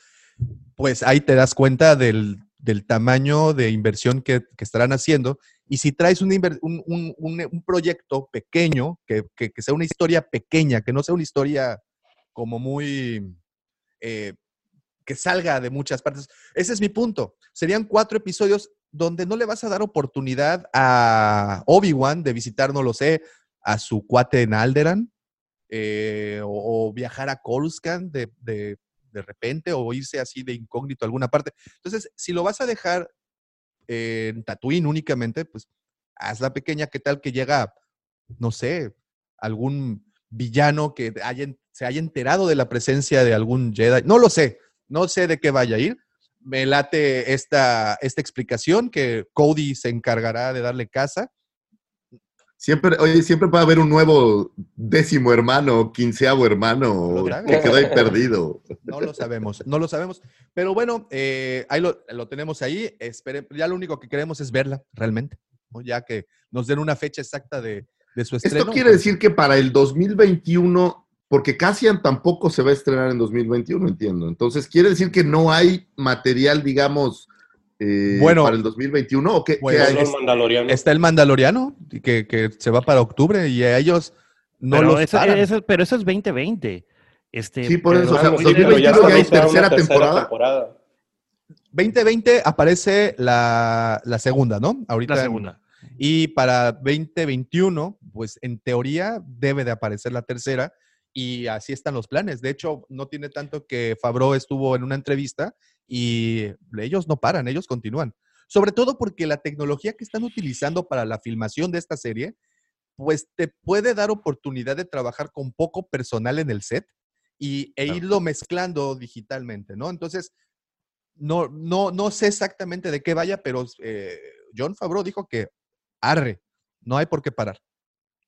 pues ahí te das cuenta del, del tamaño de inversión que, estarán haciendo. Y si traes un, proyecto pequeño, que, sea una historia pequeña, que no sea una historia como muy... eh, que salga de muchas partes. Ese es mi punto. Serían cuatro episodios donde no le vas a dar oportunidad a Obi-Wan de visitar, no lo sé, a su cuate en Alderan, eh, o, viajar a Coruscant de, de repente, o irse así de incógnito a alguna parte. Entonces, si lo vas a dejar en Tatooine únicamente, pues hazla pequeña. ¿Qué tal que llega, no sé, algún villano que haya, se haya enterado de la presencia de algún Jedi? No lo sé, no sé de qué vaya a ir. Me late esta, esta explicación que Cody se encargará de darle casa. Siempre, oye, siempre puede haber un nuevo décimo hermano, quinceavo hermano, que quedó ahí perdido. No lo sabemos, no lo sabemos. Pero bueno, eh, ahí lo, lo tenemos ahí. Espere- ya lo único que queremos es verla realmente, ¿no? ya que nos den una fecha exacta de, de su estreno. Esto quiere decir que para el 2021, porque Cassian tampoco se va a estrenar en 2021, entiendo. Entonces, ¿quiere decir que no hay material, digamos, eh, Bueno, para el 2021? ¿O qué, qué hay? El Mandaloriano. Está el Mandaloriano, que, que se va para octubre y a ellos no pero, los eso, paran. eso- pero eso es 2020. Este, Sí, por eso, o sea, Ah, no, sí, 2021 pero ya hay tercera temporada. temporada. 2020 aparece la, la segunda, ¿no? Ahorita la en- segunda. Y para 2021, pues en teoría debe de aparecer la tercera y así están los planes. De hecho, no tiene tanto que Fabro estuvo en una entrevista y ellos no paran, ellos continúan. Sobre todo porque la tecnología que están utilizando para la filmación de esta serie, pues te puede dar oportunidad de trabajar con poco personal en el set y, e irlo mezclando digitalmente, ¿no? Entonces, no, no, no sé exactamente de qué vaya, pero eh, John Favreau dijo que arre, no hay por qué parar.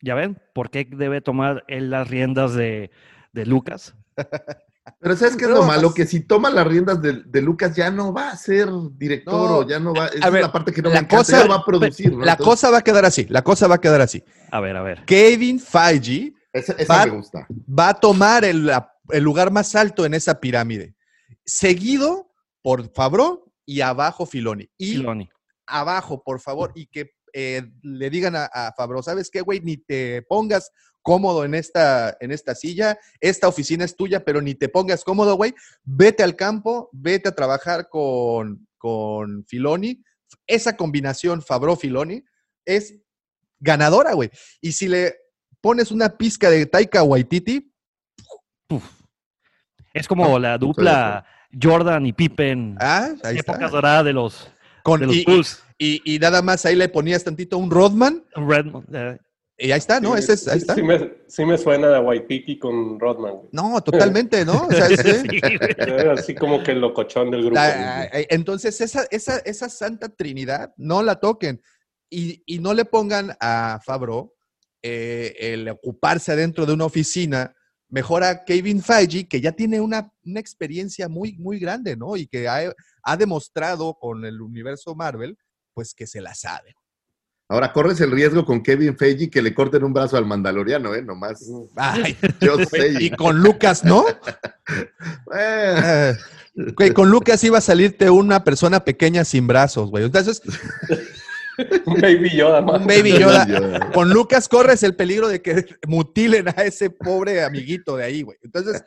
¿Ya ven? ¿Por qué debe tomar él las riendas de, de Lucas? (laughs) Pero ¿sabes qué es No, lo malo? as- Que si toma las riendas de, de Lucas ya no va a ser director No, o ya no va... Esa ver, es la parte que no la me encanta, cosa- ya lo va a producir, ¿no? La Entonces, cosa va a quedar así, la cosa va a quedar así. A ver, a ver. Kevin Feige Esa, esa va- me gusta. va a tomar el, la- el lugar más alto en esa pirámide, seguido por Favreau y abajo Filoni. Y Filoni. abajo, por favor, y que eh, le digan a, a Favreau, ¿sabes qué, güey? Ni te pongas cómodo en esta, en esta silla, esta oficina es tuya, pero ni te pongas cómodo, güey. Vete al campo, vete a trabajar con, con Filoni. Esa combinación Favreau-Filoni es ganadora, güey. Y si le pones una pizca de Taika Waititi, Es como la dupla Jordan y Pippen, ah, ahí época está. dorada de los, Con, de los y, Bulls. Y- y nada más ahí le ponías tantito un Rodman Redmond, eh, y ahí está, ¿no? Sí, Ese es, ahí sí, está. Sí me, sí me suena a Waipiki con Rodman. güey. No, totalmente, ¿no? O sea, (laughs) sí, (laughs) así como que el locochón del grupo. Ah, entonces, esa, esa, esa santa trinidad, no la toquen. Y, y no le pongan a Fabro eh, el ocuparse adentro de una oficina. Mejor a Kevin Feige, que ya tiene una, una experiencia muy, muy grande, ¿no? Y que ha, ha demostrado con el universo Marvel, pues que se la sabe. Ahora corres el riesgo con Kevin Feige que le corten un brazo al mandaloriano, ¿eh? Nomás. Ay, (laughs) Yo sé. y con Lucas, ¿no? (laughs) Eh, güey, con Lucas iba a salirte una persona pequeña sin brazos, güey. Entonces, Un Baby Yoda más. un baby Yoda. Yoda. Con Lucas corres el peligro de que (laughs) mutilen a ese pobre amiguito de ahí, güey. Entonces,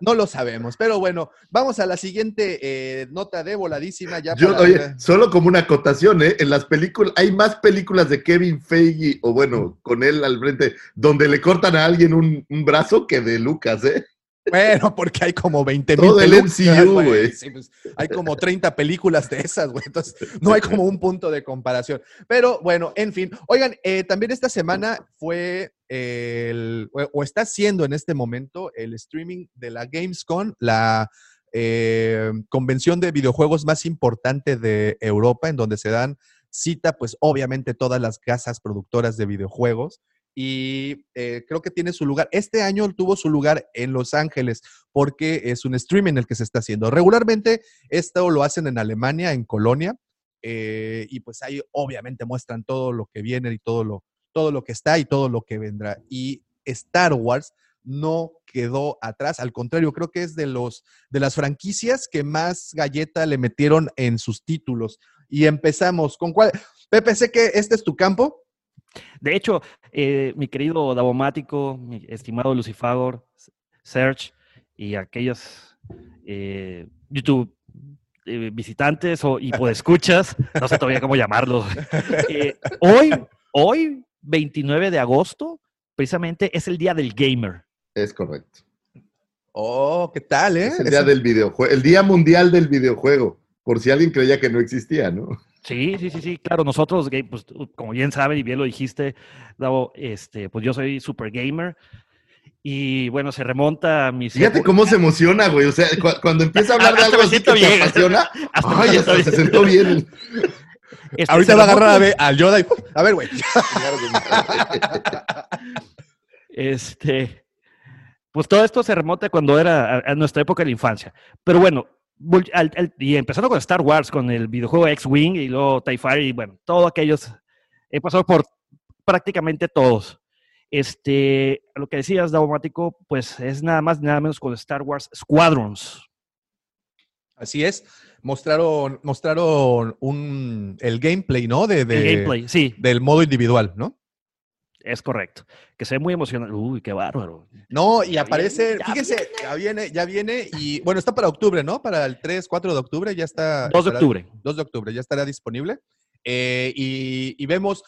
no lo sabemos. Pero bueno, vamos a la siguiente eh, nota de voladísima. Ya Yo, para- oye, solo como una acotación, ¿eh? En las películas, hay más películas de Kevin Feige, o bueno, con él al frente, donde le cortan a alguien un, un brazo que de Lucas, ¿eh? Bueno, porque hay como 20 mil Todo el MCU, güey. Sí, pues, hay como 30 películas de esas, güey. Entonces, no hay como un punto de comparación. Pero bueno, en fin. Oigan, eh, también esta semana fue el, o, o está siendo en este momento el streaming de la Gamescom, la eh, convención de videojuegos más importante de Europa, en donde se dan cita pues obviamente todas las casas productoras de videojuegos y eh, creo que tiene su lugar. Este año tuvo su lugar en Los Ángeles porque es un streaming el que se está haciendo. Regularmente esto lo hacen en Alemania, en Colonia, eh, y pues ahí obviamente muestran todo lo que viene y todo lo, todo lo que está y todo lo que vendrá. Y Star Wars no quedó atrás, al contrario, creo que es de los de las franquicias que más galleta le metieron en sus títulos. Y empezamos con cuál. Pepe, sé que este es tu campo. De hecho, eh, mi querido Davomático, mi estimado Lucifagor, Search y aquellos eh, YouTube eh, visitantes o, y escuchas, no sé todavía cómo llamarlos. (laughs) Eh, hoy, hoy, 29 de agosto, precisamente es el día del gamer. Es correcto. Oh, ¿qué tal, eh? Es el día del videojuego, el día mundial del videojuego, por si alguien creía que no existía, ¿no? Sí, sí, sí, sí, claro, nosotros, pues, como bien saben y bien lo dijiste, Davo, este, pues yo soy super gamer. Y bueno, se remonta a mis. Fíjate cómo se emociona, güey. O sea, (laughs) cuando empieza a hablar de algo así que bien, apasiona, ay, hasta se sentó bien. (laughs) Este, Ahorita va a agarrar a, (laughs) a Yoda y. A ver, güey. este. Pues todo esto se remonta cuando era a, nuestra época de la infancia. Pero bueno, y empezando con Star Wars, con el videojuego X-Wing y luego TIE Fighter y bueno, todos aquellos. He pasado por prácticamente todos. Este, lo que decías, Daumático, pues es nada más, nada menos con Star Wars Squadrons. Así es. Mostraron, mostraron un, el gameplay, ¿no? De, de, el gameplay, sí. Del modo individual, ¿no? Es correcto. Que se ve muy emocionante. Uy, qué bárbaro. No, y aparece, fíjese, ya viene, ya viene, y bueno, está para octubre, ¿no? Para el 3, 4 de octubre ya está. 2 de octubre. 2 de octubre, ya estará disponible. Eh, y, y, vemos,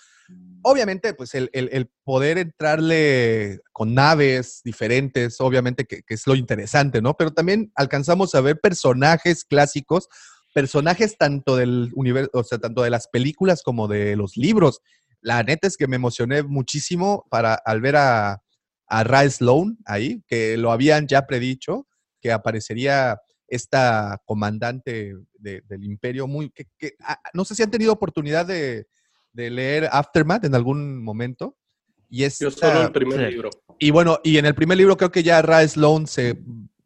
obviamente, pues el, el, poder entrarle con naves diferentes, obviamente que, que, es lo interesante, ¿no? Pero también alcanzamos a ver personajes clásicos, personajes tanto del universo, o sea, tanto de las películas como de los libros. La neta es que me emocioné muchísimo para al ver a, a Ray Sloan ahí, que lo habían ya predicho, que aparecería esta comandante del imperio, muy que, ah, no sé si han tenido oportunidad de, de leer Aftermath en algún momento. Y es Yo solo el primer libro. Y bueno, y en el primer libro creo que ya Ray Sloan se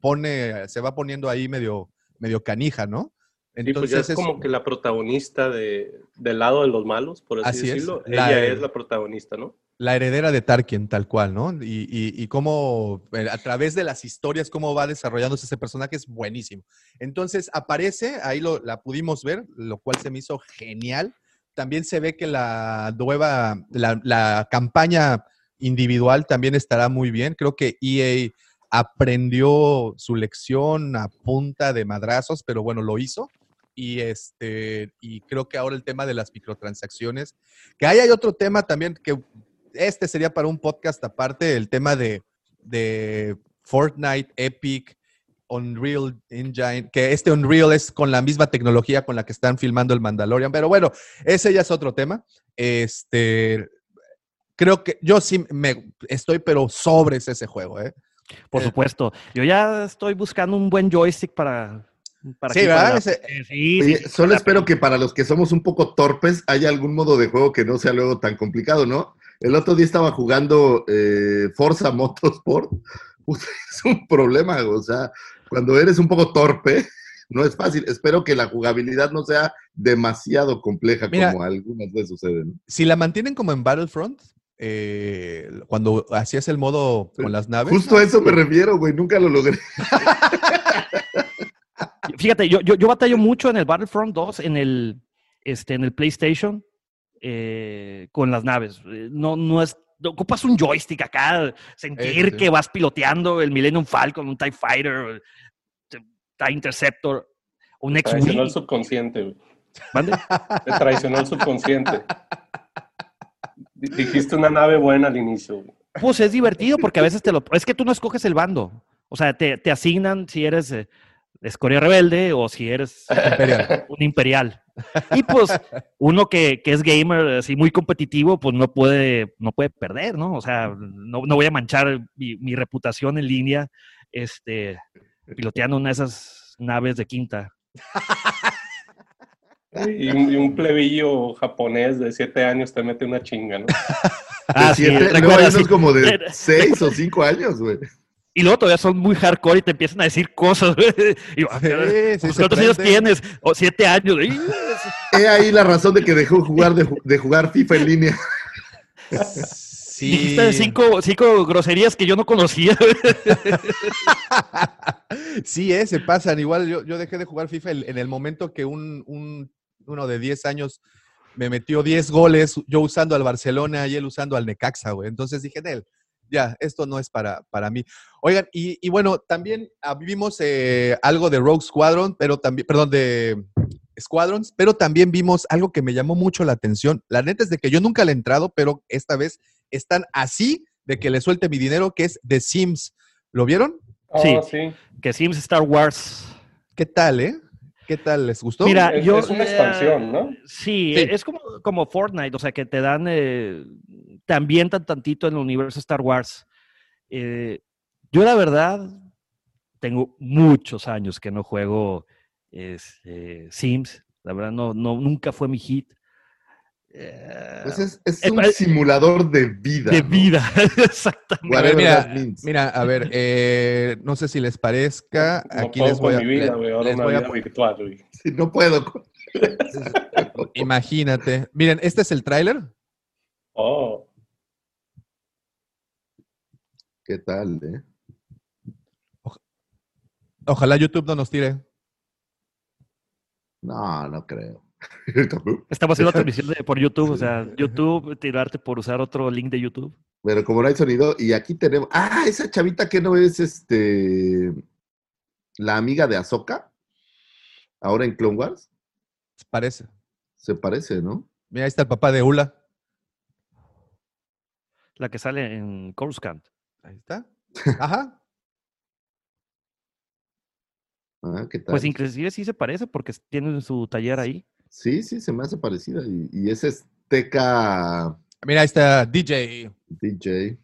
pone, se va poniendo ahí medio, medio canija, ¿no? Entonces pues ya es, como que la protagonista de, del lado de los malos, por así, decirlo. Ella es la protagonista, ¿no? La heredera de Tarkin, tal cual, ¿no? Y, y, y, cómo, eh, a través de las historias, cómo va desarrollándose ese personaje es buenísimo. Entonces aparece, ahí lo, la pudimos ver, lo cual se me hizo genial. También se ve que la nueva, la, la campaña individual también estará muy bien. Creo que EA aprendió su lección a punta de madrazos, pero bueno, lo hizo y este y creo que ahora el tema de las microtransacciones, que ahí hay otro tema también que este sería para un podcast aparte, el tema de, de Fortnite, Epic, Unreal Engine, que este Unreal es con la misma tecnología con la que están filmando el Mandalorian, pero bueno, ese ya es otro tema. Este, creo que yo sí me estoy, pero sobre ese juego, ¿eh? Por supuesto. Yo ya estoy buscando un buen joystick para sí, ¿verdad? sí, solo espero que para los que somos un poco torpes haya algún modo de juego que no sea luego tan complicado, ¿no? El otro día estaba jugando eh, Forza Motorsport. (laughs) es un problema, o sea, cuando eres un poco torpe, (laughs) no es fácil. Espero que la jugabilidad no sea demasiado compleja como algunas veces sucede. Si la mantienen como en Battlefront, eh, cuando hacías el modo con las naves. Justo a eso me refiero, güey, nunca lo logré. (laughs) Fíjate, yo, yo, yo, batallo mucho en el Battlefront 2, en el, este, en el PlayStation, eh, con las naves. Eh, no, no es. Ocupas un joystick acá, sentir que vas piloteando el Millennium Falcon, un TIE Fighter, TIE Interceptor, un x Traicionó el subconsciente, güey. ¿Mande? Te traicionó el subconsciente. Dijiste una nave buena al inicio. Pues es divertido porque a veces te lo. Es que tú no escoges el bando. O sea, te, te asignan si eres. Eh, escoria rebelde o si eres un imperial. Y pues uno que, es gamer, así muy competitivo, pues no puede, no puede perder, ¿no? O sea, no, voy a manchar mi, reputación en línea este, piloteando una de esas naves de quinta. Y un, y un plebillo japonés de siete años te mete una chinga, ¿no? Ah, De sí, recuerda, unos sí. como de seis o cinco años, güey. Y luego todavía son muy hardcore y te empiezan a decir cosas. Y yo, Sí, sí, ¿Cuántos años tienes? O siete años. Y- He ahí la razón de que dejó jugar de, ju- de jugar FIFA en línea. Sí. Dijiste cinco, cinco groserías que yo no conocía. (laughs) sí, eh, se pasan. Igual yo, yo dejé de jugar FIFA en el momento que un, un- uno de 10 años me metió 10 goles, yo usando al Barcelona y él usando al Necaxa, güey. Entonces dije, Nel, ya, esto no es para, para mí. Oigan, y, y bueno, también ah, vimos eh, algo de Rogue Squadron, pero también, perdón, de Squadrons, pero también vimos algo que me llamó mucho la atención. La neta es de que yo nunca le he entrado, pero esta vez están así de que le suelte mi dinero, que es The Sims. ¿Lo vieron? Sí. Sí. que Sims Star Wars. ¿Qué tal, eh? ¿Qué tal? ¿Les gustó? Mira, Es, yo. es una expansión, ¿no? Sí, Sí. es como, como Fortnite, o sea, que te dan, eh, te ambientan tantito en el universo Star Wars. Eh, yo la verdad tengo muchos años que no juego este, Sims, la verdad no, no, nunca fue mi hit. Pues es, es Eh, un eh, simulador de vida. de ¿no? vida, (laughs) exactamente. A ver, Whatever mira, mira, a ver, eh, no sé si les parezca. No Aquí puedo les voy a. mi vida. Ahora les una voy a- vida virtual. Sí, no puedo. (laughs) imagínate. Miren, este es el tráiler. Oh, ¿Qué tal, eh? Ojalá YouTube no nos tire. No, no creo. (laughs) Estamos haciendo (laughs) transmisión de- por YouTube, o sea, YouTube, tirarte por usar otro link de YouTube. Pero como no hay sonido, y aquí tenemos. Ah, esa chavita que no es este. La amiga de Ahsoka. Ahora en Clone Wars. Parece. Se parece, ¿no? Mira, ahí está el papá de Ula. La que sale en Coruscant. Ahí está. Ajá. (laughs) Ah, ¿qué tal? Pues inclusive sí se parece porque tienen su taller ahí. Sí, sí, se me hace parecida. Y, y ese es Teca Mira, ahí está DJ. DJ.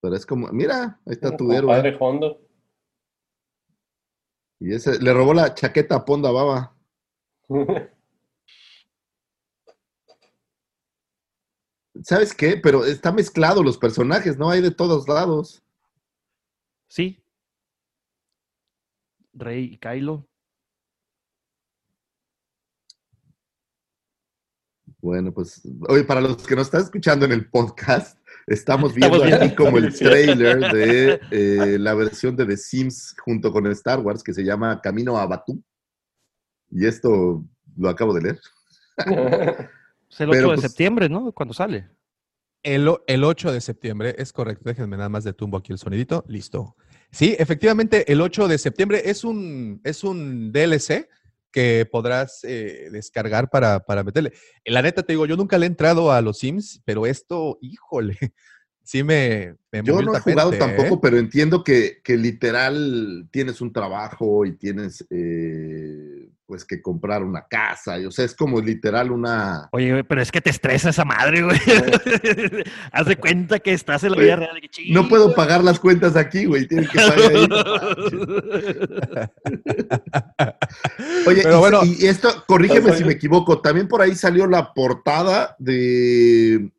Pero es como, mira, ahí está tu héroe. Padre Hondo. Y ese le robó la chaqueta a Ponda Baba. (laughs) ¿Sabes qué? Pero está mezclado los personajes, ¿no? Hay de todos lados. Sí. Rey y Kylo. Bueno, pues, oye, para los que nos están escuchando en el podcast, estamos viendo Estamos viendo. aquí como el trailer de (laughs) eh, la versión de The Sims junto con Star Wars que se llama Camino a Batú. Y esto lo acabo de leer. (laughs) Es el 8 Pero, de pues, septiembre, ¿no? Cuando sale. El, o- el 8 de septiembre, es correcto. Déjenme nada más de tumbo aquí el sonidito. Listo. Sí, efectivamente, el 8 de septiembre es un, es un DLC que podrás eh, descargar para, para meterle. La neta, te digo, yo nunca le he entrado a los Sims, pero esto, híjole, (laughs) sí me, me Yo no he jugado tapete, tampoco, ¿eh? pero entiendo que, que literal tienes un trabajo y tienes eh, pues que comprar una casa. y, o sea, es como literal una... Oye, pero es que te estresa esa madre, güey. (laughs) Haz de cuenta que estás en la vida real. de que, No puedo pagar las cuentas aquí, güey. Tienes que pagar ahí. Oye, Pero y, bueno. y esto, corrígeme si me equivoco, también por ahí salió la portada de eh,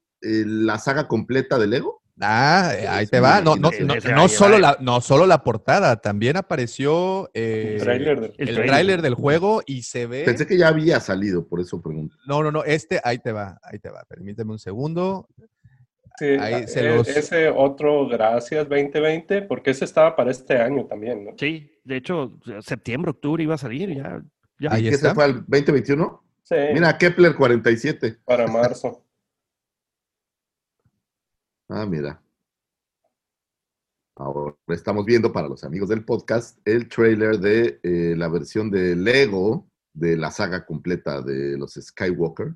la saga completa de Lego. Ah, eh, ahí te va. No, no, no, ese no solo la, no solo la portada, también apareció eh, El tráiler del- El el trailer. tráiler del juego y se ve. Pensé que ya había salido, por eso pregunto. No, no, no, este, ahí te va, ahí te va. Permíteme un segundo. Sí, Ahí se e- los- Ese otro, gracias 2020, porque ese estaba para este año también, ¿no? Sí, de hecho, septiembre, octubre iba a salir. Ya, ya. Ahí ¿Y ese está. fue al 2021? Sí, Mira, Kepler 47. para marzo. (laughs) Ah, mira. Ahora estamos viendo para los amigos del podcast el trailer de eh, la versión de Lego de la saga completa de los Skywalker.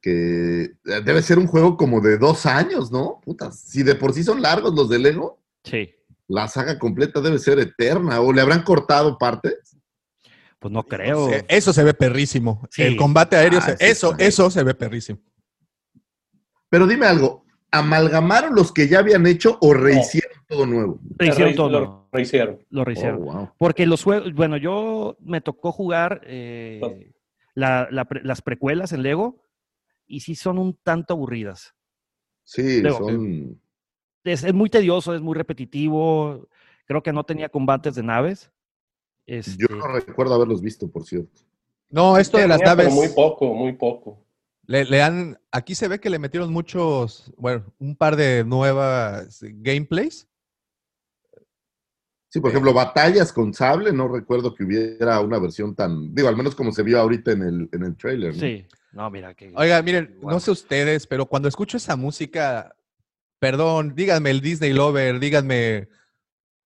Que eh, debe ser un juego como de dos años, ¿no? Putas, si de por sí son largos los de Lego, Sí, la saga completa debe ser eterna. ¿O le habrán cortado partes? pues no creo. Eso se ve perrísimo. Sí. El combate aéreo, Ah, se- sí eso, eso se ve perrísimo. Pero dime algo, amalgamaron los que ya habían hecho o rehicieron todo nuevo. Rehicieron Re- todo. Lo rehicieron. Lo rehicieron. Oh, wow. Porque los juegos, bueno, yo me tocó jugar eh, la- la las precuelas en Lego y sí son un tanto aburridas. Sí, Lego. son. Es, es muy tedioso, es muy repetitivo. Creo que no tenía combates de naves. Este, Yo no recuerdo haberlos visto, por cierto. No, esto de las naves. Muy poco, muy poco. Le, le han, aquí se ve que le metieron muchos, bueno, un par de nuevas gameplays. Sí, por ejemplo, batallas con sable, no recuerdo que hubiera una versión tan, digo, al menos como se vio ahorita en el, en el trailer. ¿no? sí, no, mira que. Oiga, miren, no sé ustedes, pero cuando escucho esa música, perdón, díganme el Disney Lover, díganme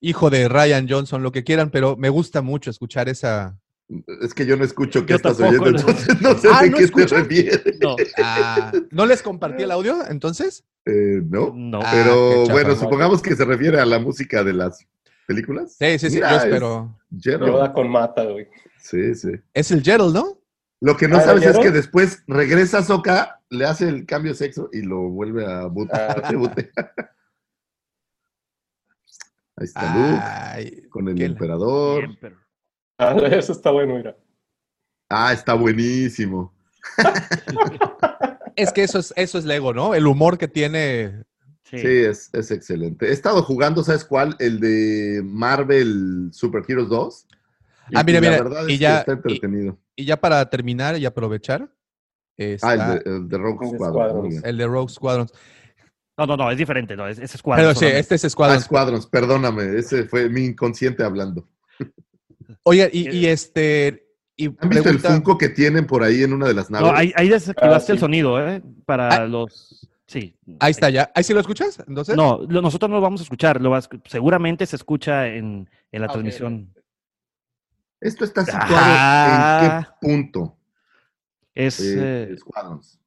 hijo de Ryan Johnson, lo que quieran, pero me gusta mucho escuchar esa. Es que yo no escucho qué Yo estás oyendo, no. entonces no sé Ah, de ¿no qué te refieres. No, Ah, ¿No les compartí el audio entonces? Eh, no, no. Ah, pero bueno, supongamos que se refiere a la música de las películas. Sí, sí, sí, Mira, yo es espero. Gerald. Yoda con mata, güey. Sí, sí. Es el Gerald, ¿no? Lo que no Ah, sabes es que después regresa a Soka, le hace el cambio de sexo y lo vuelve a Ah. (laughs) rebote. Ahí está Luke Ay, con el emperador. Bien, pero- (laughs) Ah, eso está bueno, mira. Ah, está buenísimo. (laughs) Es que eso es, eso es Lego, ¿no? El humor que tiene. sí. Sí, es, es excelente. He estado jugando, ¿sabes cuál? El de Marvel Super Heroes 2. Ah, mira, la mira, verdad y es ya- que está entretenido. Y ya para terminar y aprovechar, Ah, el de, el de Rogue Squadron. Squadrons. el de Rogue Squadrons. No, no, no, es diferente, no, es, es escuadra. Pero sí, solamente. este es Ah, Squadrons. Squadrons, perdóname, ese fue mi inconsciente hablando. Oye, y, y este. Y ¿Han visto pregunta- el Funko que tienen por ahí en una de las naves? No, ahí, ahí desactivaste Ah, el sonido, ¿eh? Para Ah. los. Sí. Ahí está ya. ¿Ahí sí lo escuchas? Entonces. No, lo- nosotros no lo vamos a escuchar. Lo vas- seguramente se escucha en, en la transmisión. Esto está situado Ah. en qué punto? Es. eh, eh, Squadrons.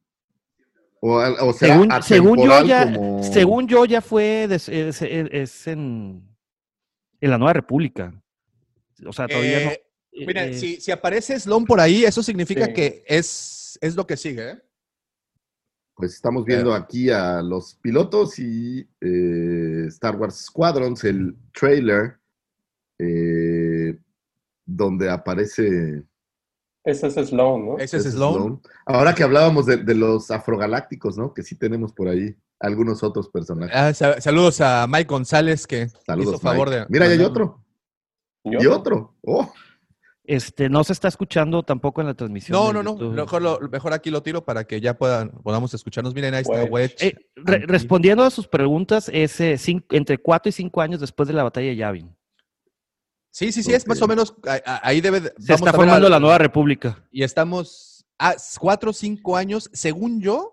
O, o sea, según, según yo ya, como- según yo ya fue, des- es, es- es en, en la Nueva República. O sea, todavía no. Eh, Mira, eh, si, si aparece Sloan por ahí, eso significa Sí. que es, es lo que sigue, ¿eh? Pues estamos viendo aquí a los pilotos y eh, Star Wars Squadrons, el trailer, eh, donde aparece Ese es Sloan, ¿no? Ese es Sloan. Ahora que hablábamos de, de los afrogalácticos, ¿no? Que sí tenemos por ahí algunos otros personajes. Ah, sa- saludos a Mike González que Saludos, hizo favor Mike. de. Mira, ya hay otro. Y otro. Oh, Este, no se está escuchando tampoco en la transmisión. No, no, no. Mejor, lo- mejor aquí lo tiro para que ya puedan, podamos escucharnos. Miren, ahí está Wedge. Wedge. Eh, re- respondiendo a sus preguntas, es eh, entre 4 y 5 años después de la batalla de Yavin. Sí, sí, sí, es más o menos. Ahí debe. de- Se vamos está formando la Nueva República. Y estamos a cuatro o cinco años, según yo,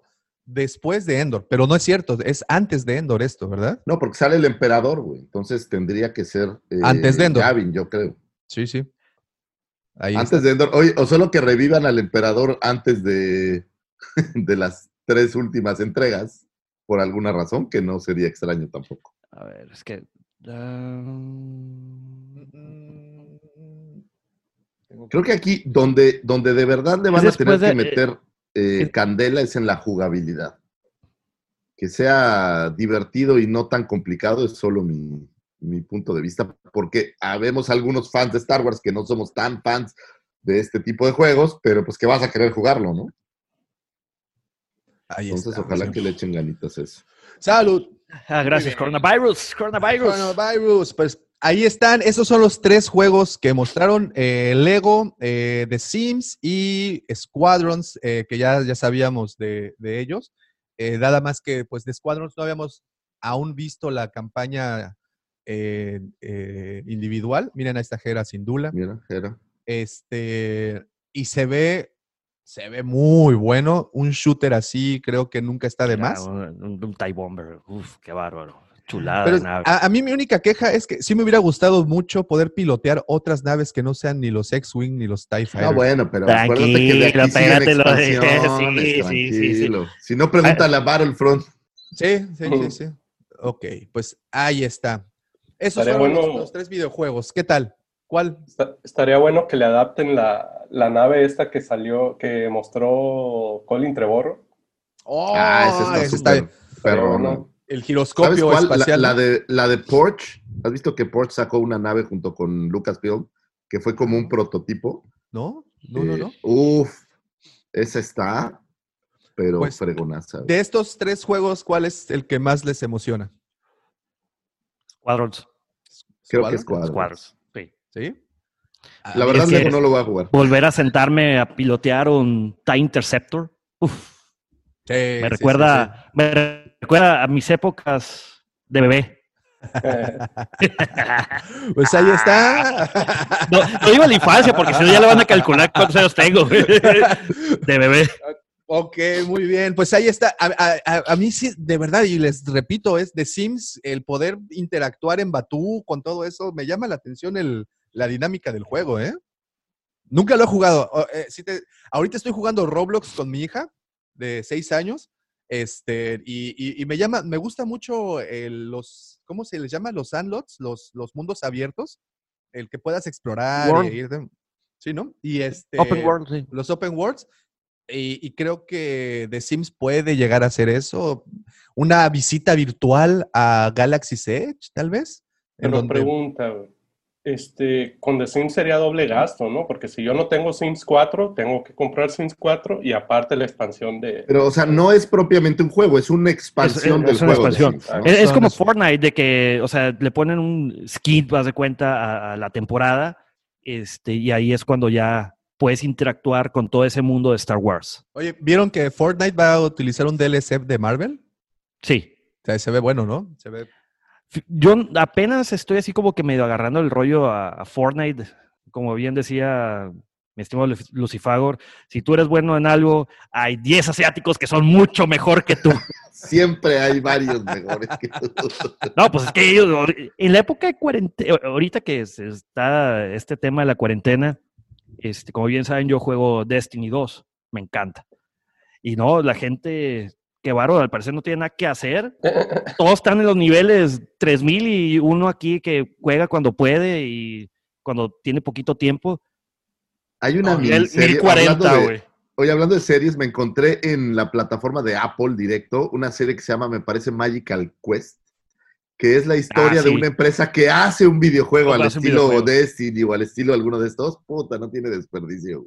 después de Endor. Pero no es cierto, es antes de Endor esto, ¿verdad? no, porque sale el emperador, güey. Entonces tendría que ser. eh, Antes de Endor. Yavin, yo creo. Sí, sí. Ahí Antes de Endor. Oye, o solo que revivan al emperador antes de, (laughs) de las tres últimas entregas, por alguna razón, que no sería extraño tampoco. A ver, es que. ah, Creo que aquí donde, donde de verdad le van a tener que de- meter eh, es- candela es en la jugabilidad. Que sea divertido y no tan complicado es solo mi, mi punto de vista, porque habemos algunos fans de Star Wars que no somos tan fans de este tipo de juegos, pero pues que vas a querer jugarlo, ¿no? Ahí Entonces está. ojalá que le echen ganitas eso. Salud. ah, gracias, coronavirus. Coronavirus. Coronavirus. Pues ahí están. Esos son los tres juegos que mostraron eh, Lego, eh, The Sims y Squadrons, eh, que ya, ya sabíamos de, de ellos. Eh, nada más que, pues, de Squadrons no habíamos aún visto la campaña eh, eh, individual. Miren a esta Jera sin Dula. Mira, era. Este, y se ve, se ve muy bueno. Un shooter así, creo que nunca está de Mira, más. Un, un, un TIE Bomber. Uf, qué bárbaro. Chulada Pero de nave. a, a mí mi única queja es que sí me hubiera gustado mucho poder pilotear otras naves que no sean ni los X-Wing ni los TIE Fighters. Ah, bueno, pero acuérdate que de Tranquilo, aquí lo (laughs) sí, sí, sí, sí. tranquilo. Si no, pregúntale a Battlefront. Sí, sí, sí, sí. Ok, pues ahí está. Esos Estaría fueron los- bueno- los, tres videojuegos. ¿Qué tal? ¿Cuál? Está- Estaría bueno que le adapten la, la nave esta que salió, que mostró Colin Trevorrow. Oh, Ah, ese está ese súper. perrona. El ¿Sabes giroscopio? La, espacial. la de, la de Porsche. ¿Has visto que Porsche sacó una nave junto con Lucasfilm? Que fue como un prototipo. ¿No? No, no, Eh, no. Uf, esa está, pero Pues, fregonaza. De estos tres juegos, ¿cuál es el que más les emociona? Squadrons. Creo que es ¿Squadron? Squadrons. Squadrons. Sí. ¿Sí? La Ah, verdad, es que- no lo voy a jugar. Volver a sentarme a pilotear un TIE Interceptor. Uf, sí, me sí, recuerda, me recuerda a mis épocas de bebé. (laughs) Pues ahí está. No, no digo la infancia, porque si no ya le van a calcular cuántos años tengo. (laughs) De bebé. Ok, muy bien. Pues ahí está. A, a- a- a mí sí, de verdad, y les repito, es de Sims, el poder interactuar en Batú con todo eso, me llama la atención el, la dinámica del juego, ¿eh? Nunca lo he jugado. O, eh, te- ahorita estoy jugando Roblox con mi hija de seis años. Este, y, y- y me llama, me gusta mucho el- los, ¿cómo se les llama? Los sandlots, los, los mundos abiertos, el que puedas explorar. e World. ir de- sí, ¿no? Y este Open World, sí. los open worlds. Y, y creo que The Sims puede llegar a hacer eso. Una visita virtual a Galaxy's Edge, tal vez. En Pero donde- pregunta, güey, este, con The Sims sería doble gasto, ¿no? Porque si yo no tengo Sims 4, tengo que comprar Sims 4 y aparte la expansión de... Pero, o sea, no es propiamente un juego, es una expansión Es- del es una juego. de expansión. Sims, ¿no? Es, es como. Fortnite, de que, o sea, le ponen un skin, vas de cuenta, a, a la temporada, este, y ahí es cuando ya puedes interactuar con todo ese mundo de Star Wars. Oye, ¿vieron que Fortnite va a utilizar un DLC de Marvel? Sí. O sea, se ve bueno, ¿no? Se ve. Yo apenas estoy así como que medio agarrando el rollo a, a Fortnite. Como bien decía mi estimado Lu- Lucifagor, si tú eres bueno en algo, hay 10 asiáticos que son mucho mejor que tú. (laughs) Siempre hay varios mejores que tú. (laughs) No, pues es que ellos, en la época de cuarentena, ahorita que está este tema de la cuarentena, este, como bien saben, yo juego Destiny 2, me encanta. Y no, la gente, que varo, al parecer no tiene nada que hacer. (laughs) Todos están en los niveles 3000 y uno aquí que juega cuando puede y cuando tiene poquito tiempo. Hay una hablando 1040, de- güey. Oye, hablando de series, me encontré en la plataforma de Apple directo una serie que se llama, me parece, Magical Quest, que es la historia Ah, de una empresa que hace un videojuego al estilo videojuego. Destiny o al estilo alguno de estos. Puta, no tiene desperdicio.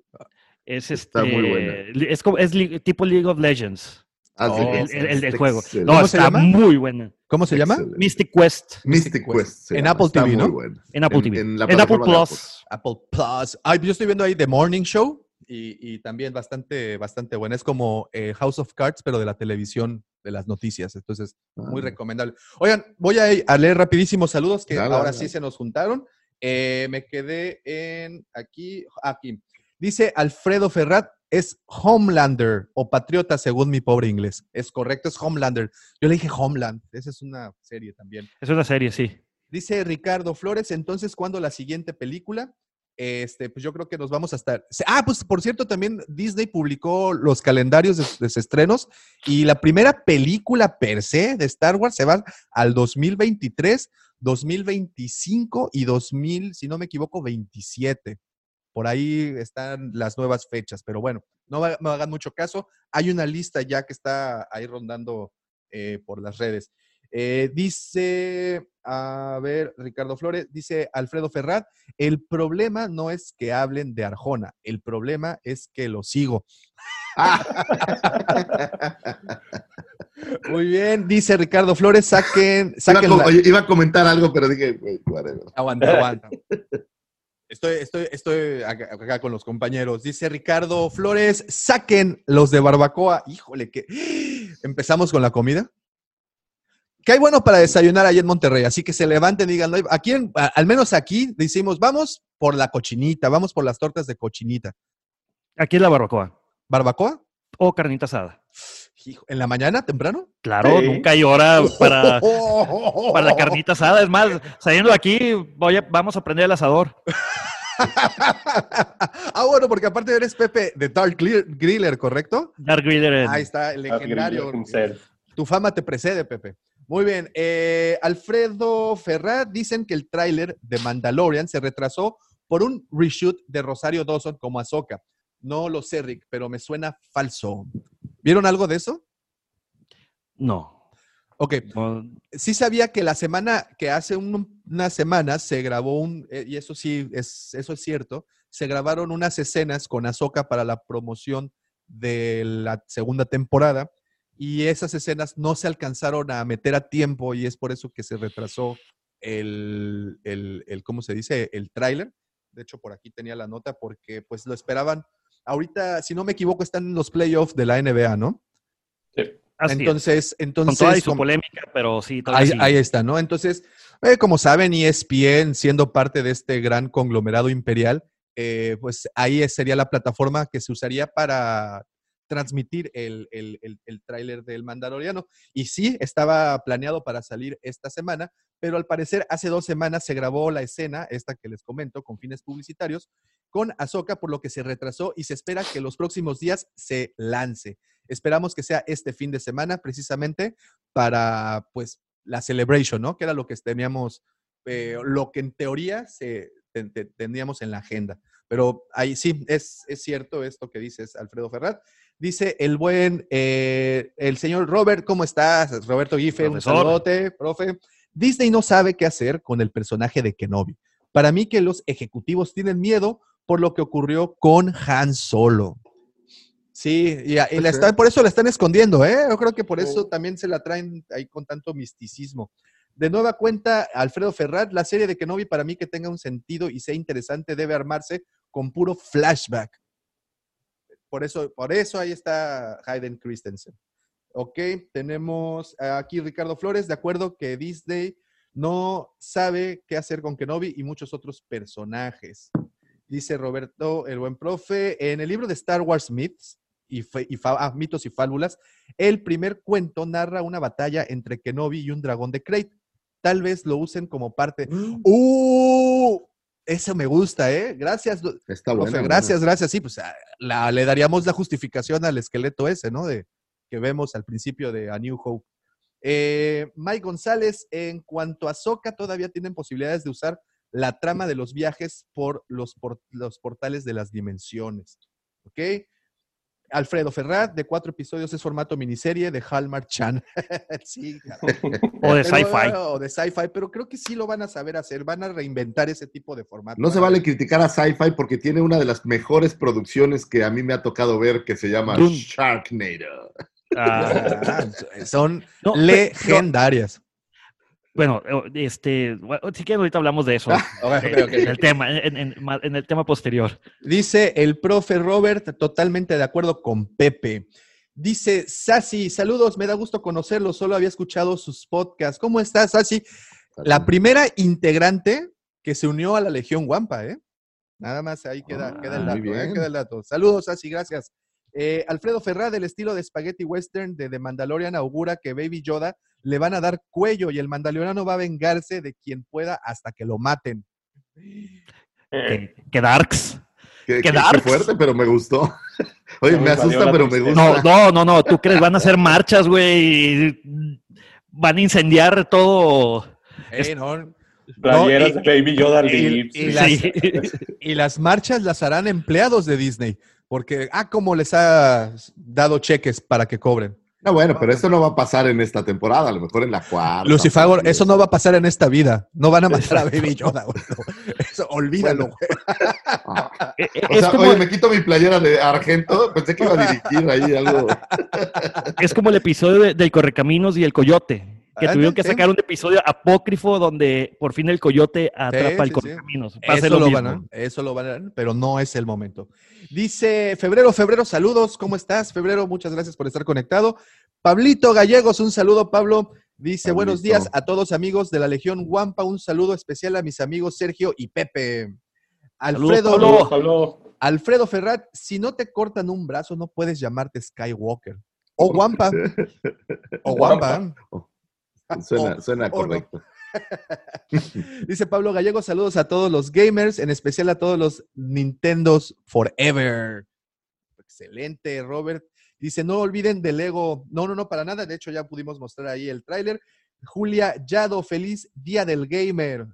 Es, Está este, muy buena. li- es, como, es li- tipo League of Legends, Oh, que el, el- el del juego. No, ¿Cómo se está llama? muy buena. ¿Cómo se llama? Excelente. Mystic Quest. Mystic Quest. En. Apple Está TV, muy ¿no? bueno. En Apple En- TV. en Apple Plus. Apple Plus. Ay, yo estoy viendo ahí The Morning Show y, y también bastante, bastante buena. Es como eh, House of Cards, pero de la televisión, de las noticias. Entonces, muy Ah. recomendable. Oigan, voy a, a leer rapidísimos saludos que Dale, ahora dale. sí se nos juntaron. Eh, me quedé en aquí, aquí. Dice Alfredo Ferrat, es Homelander o Patriota según mi pobre inglés. Es correcto, es Homelander. Yo le dije Homeland, esa es una serie también. Es una serie, sí. Dice Ricardo Flores, entonces, ¿cuándo la siguiente película? Este, pues yo creo que nos vamos a estar. Ah, pues por cierto, también Disney publicó los calendarios de, de sus estrenos y la primera película per se de Star Wars se va al 2023, 2025 y 2000, si no me equivoco, 27. Por ahí están las nuevas fechas, pero bueno, no me no hagan mucho caso. Hay una lista ya que está ahí rondando eh, por las redes. Eh, dice, a ver, Ricardo Flores, dice Alfredo Ferrat, el problema no es que hablen de Arjona, el problema es que lo sigo. (laughs) Muy bien, dice Ricardo Flores, saquen, Iba, a la- iba comentar algo, pero dije, güey. Aguanta, aguanta. Estoy, estoy, estoy acá, acá con los compañeros. Dice Ricardo Flores, saquen los de barbacoa. Híjole, que empezamos con la comida. ¿Qué hay bueno para desayunar allá en Monterrey? Así que se levanten y digan, "No hay-". aquí, en- al menos aquí, decimos, vamos por la cochinita, vamos por las tortas de cochinita. Aquí es la barbacoa. ¿Barbacoa? O carnita asada. Hijo, ¿En la mañana, temprano? Claro, Sí. nunca hay hora para, para la carnita asada. Es más, saliendo de aquí, voy a- vamos a prender el asador. (laughs) ah, bueno, porque aparte eres Pepe de Dark Grill- Griller, ¿correcto? Dark Griller en- Ahí está, el legendario. Tu fama te precede, Pepe. Muy bien. eh, Alfredo Ferrat dicen que el tráiler de Mandalorian se retrasó por un reshoot de Rosario Dawson como Ahsoka. No lo sé, Rick, pero me suena falso. ¿Vieron algo de eso? No. Ok, No, sí sabía que la semana, que hace un- unas semanas se grabó un, eh, y eso sí, es, eso es cierto, se grabaron unas escenas con Ahsoka para la promoción de la segunda temporada y esas escenas no se alcanzaron a meter a tiempo y es por eso que se retrasó el, el, el ¿cómo se dice? El tráiler. De hecho, por aquí tenía la nota porque pues lo esperaban. Ahorita, si no me equivoco, están en los playoffs de la NBA, ¿no? Sí. así es. entonces, Con entonces, toda su como- polémica, pero sí, todavía Ahí, sí. ahí está, ¿no? Entonces, eh, como saben, ESPN, siendo parte de este gran conglomerado imperial, eh, pues ahí sería la plataforma que se usaría para transmitir el, el, el, tráiler del Mandaloriano. Y sí, estaba planeado para salir esta semana, pero al parecer hace dos semanas se grabó la escena, esta que les comento, con fines publicitarios, con Ahsoka, por lo que se retrasó y se espera que los próximos días se lance. Esperamos que sea este fin de semana, precisamente para, pues, la celebration, ¿no? Que era lo que teníamos, eh, lo que en teoría se, te- en la agenda. Pero ahí sí, es, es cierto esto que dices, Alfredo Ferrat. Dice el buen, eh, el señor Robert, ¿cómo estás? Roberto Giffen, un saludote, profe. Disney no sabe qué hacer con el personaje de Kenobi. Para mí que los ejecutivos tienen miedo por lo que ocurrió con Han Solo. Sí, y, y la Puede está- ser. por eso la están escondiendo, ¿eh? Yo creo que por eso también se la traen ahí con tanto misticismo. De nueva cuenta, Alfredo Ferrat, la serie de Kenobi para mí que tenga un sentido y sea interesante debe armarse con puro flashback. Por eso, por eso ahí está Hayden Christensen. Ok, tenemos aquí Ricardo Flores, de acuerdo que Disney no sabe qué hacer con Kenobi y muchos otros personajes. Dice Roberto, el buen profe, en el libro de Star Wars Myths y, ah, mitos y fábulas, el primer cuento narra una batalla entre Kenobi y un dragón de Crate. Tal vez lo usen como parte. ¡Uh! Eso me gusta, ¿eh? Gracias, Está profe, gracias, gracias. Sí, pues ah, la- le daríamos la justificación al esqueleto ese, ¿no? De, que vemos al principio de A New Hope. Eh, Mike González, en cuanto a Soca, todavía tienen posibilidades de usar la trama de los viajes por los, por- los portales de las dimensiones. ¿Ok? Alfredo Ferrat, de cuatro episodios, es formato miniserie de Hallmark Channel. (laughs) sí. O de sci-fi. O de sci-fi, pero creo que sí lo van a saber hacer, van a reinventar ese tipo de formato. No se vale criticar a Sci-Fi porque tiene una de las mejores producciones que a mí me ha tocado ver que se llama Dune. Sharknado. Ah, Ah, (laughs) son no, legendarias. Bueno, este, bueno, si quieren ahorita hablamos de eso. (laughs) Eh, ok. En el tema, en, en- en el tema posterior. Dice el profe Robert, totalmente de acuerdo con Pepe. Dice Sasi, saludos, me da gusto conocerlo, solo había escuchado sus podcasts. ¿Cómo estás, Sasi? La primera integrante que se unió a la Legión Guampa, ¿eh? Nada más ahí queda, Ah, queda el dato, ¿eh? Queda el dato. Saludos, Sasi, gracias. Eh, Alfredo Ferrá, del estilo de Spaghetti Western de The Mandalorian, augura que Baby Yoda le van a dar cuello y el Mandaloriano va a vengarse de quien pueda hasta que lo maten. Que, que Darks. Qué, ¡Qué qué- fuerte, pero me gustó. (laughs) Oye, me me asusta, pero me gusta. No, no, no, no. ¿Tú crees? Van a hacer marchas, güey. Van a incendiar todo. Eh, no, Playeras No, y- de Baby Yoda y- y las- Sí. Y las marchas las harán empleados de Disney, porque, ah, como les ha dado cheques para que cobren. No, bueno, pero eso no va a pasar en esta temporada, a lo mejor en la cuarta. Lucifagor, o sea, eso no va a pasar en esta vida. No van a matar a Baby Yoda, güey. No, (laughs) Eso, olvídalo, Bueno. güey. Ah. (laughs) Eh, eh, O sea, como, oye, me quito mi playera de Argento, pensé que iba a dirigir ahí algo. es como el episodio de- del Correcaminos y el Coyote. Que Ah, tuvieron que sacar un episodio apócrifo donde por fin el Coyote atrapa sí, el sí. Correcaminos. Eso lo, van a, eso lo van a, pero no es el momento. Dice Febrero, Febrero, saludos, ¿cómo estás? Febrero, muchas gracias por estar conectado. Pablito Gallegos, un saludo, Pablo. Dice, Pablito. buenos días a todos amigos de la Legión Guampa, un saludo especial a mis amigos Sergio y Pepe. Alfredo, Pablo. Saludos, Pablo. Alfredo Ferrat, si no te cortan un brazo, no puedes llamarte Skywalker. O (laughs) Guampa. O Guampa. Suena, O- suena no. correcto. (laughs) Dice Pablo Gallego, saludos a todos los gamers, en especial a todos los Nintendos Forever. Excelente, Robert. Dice, no olviden de Lego. No, no, no, para nada. De hecho, ya pudimos mostrar ahí el tráiler. Julia Yado, feliz Día del Gamer.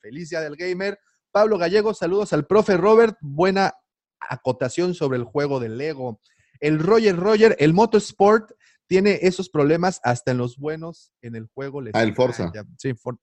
Feliz Día del Gamer. Pablo Gallego, saludos al profe Robert. Buena acotación sobre el juego de Lego. El Roger Roger, el Motorsport tiene esos problemas hasta en los buenos en el juego. Les Ah, el Forza. Sí, For-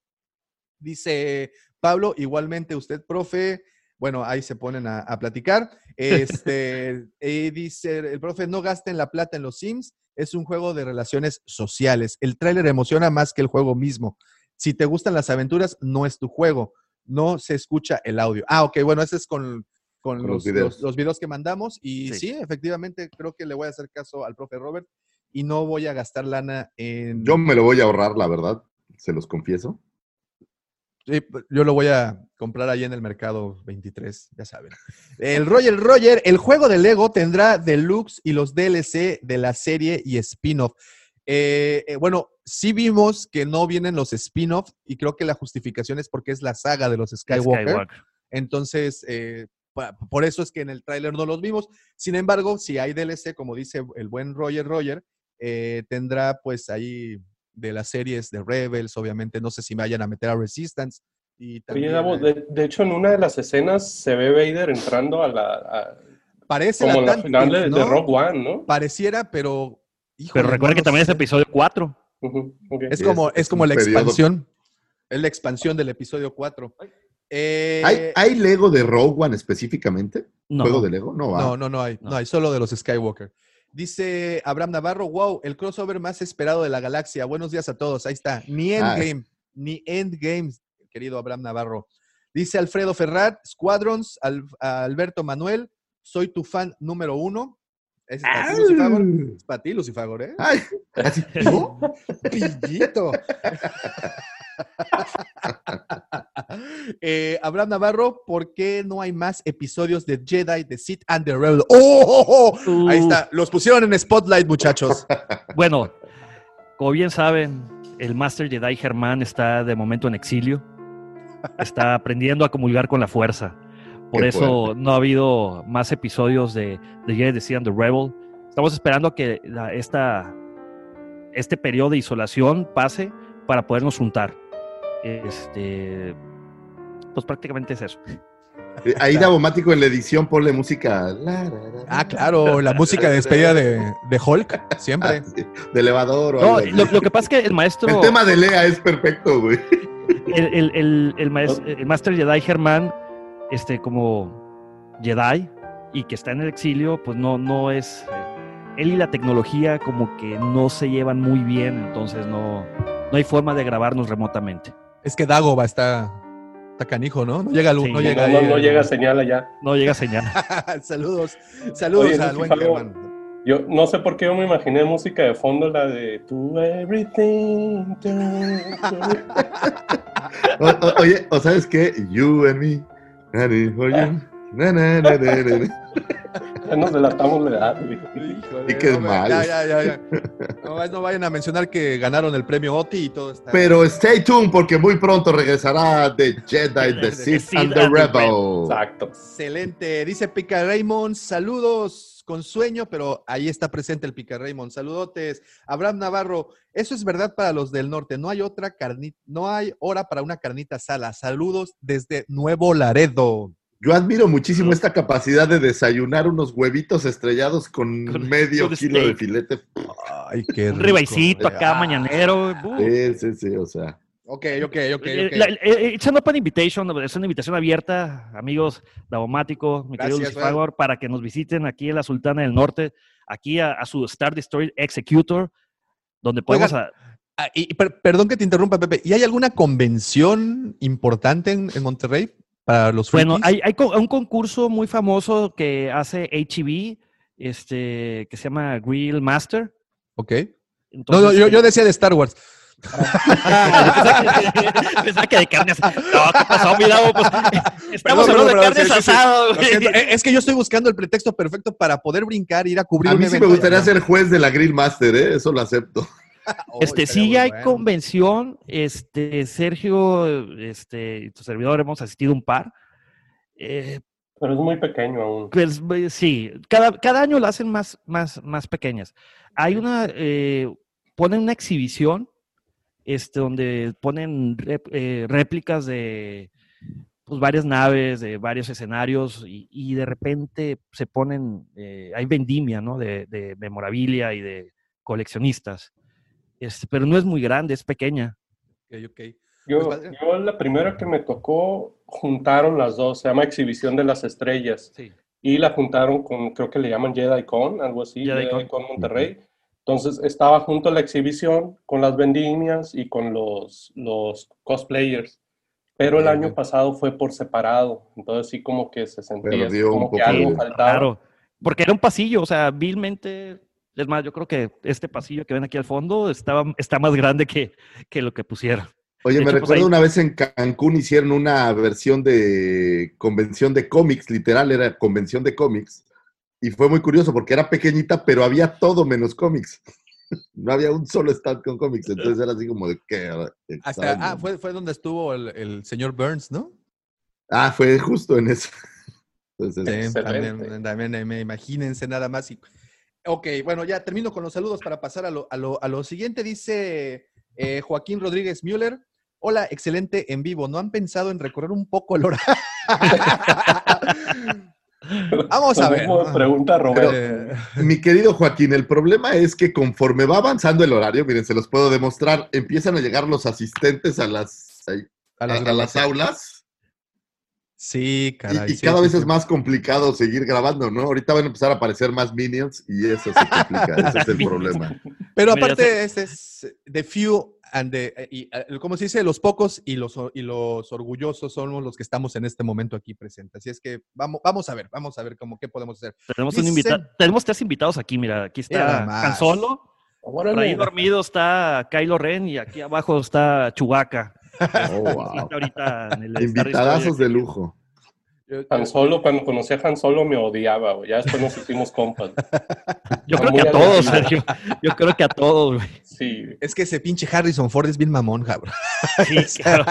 Dice Pablo, igualmente usted, profe. Bueno, ahí se ponen a, a platicar. (laughs) Este, y dice el profe, no gasten la plata en los Sims, es un juego de relaciones sociales. El tráiler emociona más que el juego mismo. Si te gustan las aventuras, no es tu juego. No se escucha el audio. Ah, ok, bueno, ese es con, con Con los, los videos. los- los videos que mandamos. Y Sí. sí. efectivamente, creo que le voy a hacer caso al profe Robert y no voy a gastar lana en... Yo me lo voy a ahorrar, la verdad, se los confieso. Sí, yo lo voy a comprar ahí en el mercado 23, ya saben. El Roger Roger, el juego de Lego tendrá deluxe y los DLC de la serie y spin-off. Eh, eh, bueno, sí vimos que no vienen los spin-off y creo que la justificación es porque es la saga de los Skywalker. Skywalker. Entonces, eh, por eso es que en el tráiler no los vimos. Sin embargo, si hay DLC, como dice el buen Roger Roger, eh, tendrá pues ahí de las series de Rebels, obviamente, no sé si vayan a meter a Resistance. Y también, de, de hecho, en una de las escenas se ve Vader entrando a la. a- parece como la final de. Rogue One, ¿no? Pareciera, pero. híjole, Pero recuerda no que también es sé. episodio 4. Ujú, ok. Es como, es- es, es como la periodo. expansión. Es la expansión del episodio 4. Eh, ¿Hay, ¿Hay Lego de Rogue One específicamente? No. ¿Juego de Lego? No, va. No, no, no hay. No. No. hay, solo de los Skywalker. Dice Abraham Navarro, wow, el crossover más esperado de la galaxia. Buenos días a todos. Ahí está. Ni Ah, Endgame, ni Endgame, querido Abraham Navarro. Dice Alfredo Ferrat, Squadrons, Al- Alberto Manuel, soy tu fan número uno. Es para ti, Lucifagor. Es para ti, Lucifagor, ¿eh? Ay, así, ¿no? (laughs) Pillito. (laughs) Eh, Abraham Navarro, ¿por qué no hay más episodios de Jedi, The Sith and the Rebel? ¡Oh! oh, oh! Ahí Uh. está, los pusieron en Spotlight, muchachos. (laughs) Bueno, como bien saben, el Master Jedi Germán está de momento en exilio. Está aprendiendo a comulgar con la fuerza. Por Qué eso no ha habido más episodios de, de Jedi The Seed and the Rebel. Estamos esperando a que la- esta, este periodo de isolación pase para podernos juntar. Este, pues prácticamente es eso. Eh, Ahí Davomático en la edición ponle música. la, la, la, Ah, claro, la música de despedida de, de Hulk, siempre. Ah, sí, de elevador o No, algo así. lo, lo que pasa es que el maestro... El tema de Lea es perfecto, güey. el, el, el, el maes- el Master Jedi Germán, este, como Jedi y que está en el exilio, pues no, no es. eh, él y la tecnología, como que no se llevan muy bien, entonces no, no hay forma de grabarnos remotamente. Es que Dagoba está, está canijo, ¿no? No llega luz, Sí, no llega no, ahí, no llega señal allá. No llega señal. (laughs) saludos, saludos Oye, al buen Germán. Yo no sé por qué yo me imaginé música de fondo, la de To Everything. to- (laughs) O- o- oye, o sabes qué? You and me. Na, na, na. (laughs) Ya nos delatamos la edad, Y qué no, mal. Ya, ya, ya, ya. No, más no vayan a mencionar que ganaron el premio OTI y todo está. Pero stay tuned porque muy pronto regresará The Jedi, (laughs) The Sith and the Rebel. Exacto. Excelente. Dice Pica Raymond, saludos con sueño, pero ahí está presente el Pica Raymond. Saludotes. Abraham Navarro, eso es verdad para los del norte. No hay otra carnita, no hay hora para una carnita sala. Saludos desde Nuevo Laredo. Yo admiro muchísimo esta capacidad de desayunar unos huevitos estrellados con, Con- medio con (laughs) kilo de filete. Ay, qué Un rico. ribaicito acá Ah, mañanero. uh. Sí, sí, sí, o sea. Ok, ok, ok, Eh, ok. la- eh, It's an open invitation, es una invitación abierta, amigos Davomático, mi querido Gracias, Lucifagor, para que nos visiten aquí en la Sultana del Norte, aquí a, a su Star Destroyer Executor, donde podemos... Oigan, a- Ah, y, per- perdón que te interrumpa, Pepe. ¿Y hay alguna convención importante en, en Monterrey para los bueno, frikis? hay, hay co- un concurso muy famoso que hace HEB, este, que se llama Grill Master. Ok. No, Entonces, no, yo, yo decía de Star Wars. (laughs) Pensaba que de carne asada. No, ¿qué pasó, mi? Pues, (laughs) estamos Perdón, hablando de perdón, carnes sí, sí, sí. siento. Eh, Es que yo estoy buscando el pretexto perfecto para poder brincar, ir a cubrir A un mí sí me evento gustaría allá. ser juez de la Grill Master, ¿eh? Eso lo acepto. (laughs) Este, sí hay bueno. convención, este, Sergio, este, y tu servidor hemos asistido un par. Eh, Pero es muy pequeño aún. pues, sí, cada, cada año la hacen más, más, más pequeñas. Hay una, eh, ponen una exhibición, este, donde ponen rep- eh, réplicas de pues, varias naves, de varios escenarios, y, y de repente se ponen, eh, hay vendimia, ¿no? De, de memorabilia y de coleccionistas. Este, pero no es muy grande, es pequeña. Ok, ok. Yo, Pues, padre. yo la primera que me tocó, juntaron las dos, se llama Exhibición de las Estrellas. Sí. Y la juntaron con, creo que le llaman Jedi Con, algo así, Jedi Jedi, Con. Con Monterrey. Entonces estaba junto a la exhibición con las vendimias y con los, los cosplayers. Pero el año pasado fue por separado, entonces sí como que se sentía Perdió un como que algo de- faltaba. Claro, porque era un pasillo, o sea, vilmente. Es más, yo creo que este pasillo que ven aquí al fondo estaba, está más grande que, que lo que pusieron. Oye, me pues, recuerdo ahí- una vez en Cancún hicieron una versión de convención de cómics, literal, era convención de cómics. Y fue muy curioso porque era pequeñita, pero había todo menos cómics. (laughs) No había un solo stand con cómics, entonces era así como de qué. Hasta, extraño. ah, fue, fue donde estuvo el, el señor Burns, ¿no? Ah, fue justo en eso. (laughs) Entonces, Sí, Excelente. también, también, eh, me- imagínense nada más. Y... Ok, bueno, ya termino con los saludos para pasar a lo, a lo, a lo siguiente. Dice eh, Joaquín Rodríguez Müller. Hola, excelente en vivo. ¿No han pensado en recorrer un poco el horario? (laughs) Vamos a ver. pregunta Roberto. Eh, Mi querido Joaquín, el problema es que conforme va avanzando el horario, miren, se los puedo demostrar, empiezan a llegar los asistentes a las, a, a las a las aulas Sí, y, caray. y sí, cada sí, vez sí. es más complicado seguir grabando, ¿no? Ahorita van a empezar a aparecer más minions y eso se complica, (laughs) ese es el problema. Pero aparte, este es the few and the, y, eh, ¿cómo se dice? Los pocos y los, y los orgullosos somos los que estamos en este momento aquí presentes. Así es que vamos, vamos a ver, vamos a ver cómo qué podemos hacer. Tenemos, un invita- tenemos tres invitados aquí, mira, aquí está. Han Solo, por ahí dormido está Kylo Ren y aquí abajo está Chewbacca. Oh, (laughs) wow. Está ahorita en el Star Invitadazos de lujo. Yo- Han Solo, cuando conocí a Han Solo me odiaba, güey. ya después nos hicimos compas. (laughs) Yo creo que a todos. Sergio. Yo creo que a todos, güey. Sí, Es que ese pinche Harrison Ford es bien mamón, cabrón. Sí, (laughs) claro.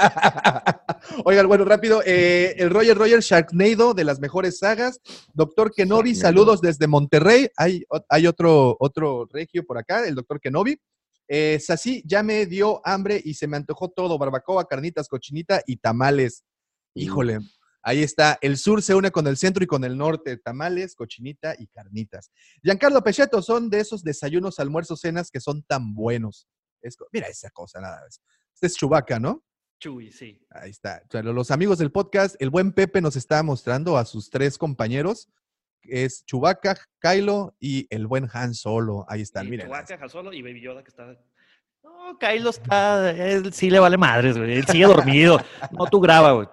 Oigan, bueno, rápido. eh, el Roger Roger Sharknado de las mejores sagas. Doctor Kenobi, Sharknado. saludos desde Monterrey. Hay, hay otro, otro regio por acá, el doctor Kenobi. Eh, Sassi, ya me dio hambre y se me antojó todo: barbacoa, carnitas, cochinita y tamales. Híjole, ahí está. El sur se une con el centro y con el norte: tamales, cochinita y carnitas. Giancarlo Pecheto, son de esos desayunos, almuerzos, cenas que son tan buenos. Es mira esa cosa, nada más. Este es Chubaca, ¿no? Chuy, sí. Ahí está. O sea, los amigos del podcast, el buen Pepe nos está mostrando a sus tres compañeros. Es Chubaca, Kylo y el buen Han Solo. Ahí están, miren. Chewbacca, Han Solo y Baby Yoda que está... No, Kylo está... Él sí le vale madres, güey. Él sigue dormido. No, tú graba, güey.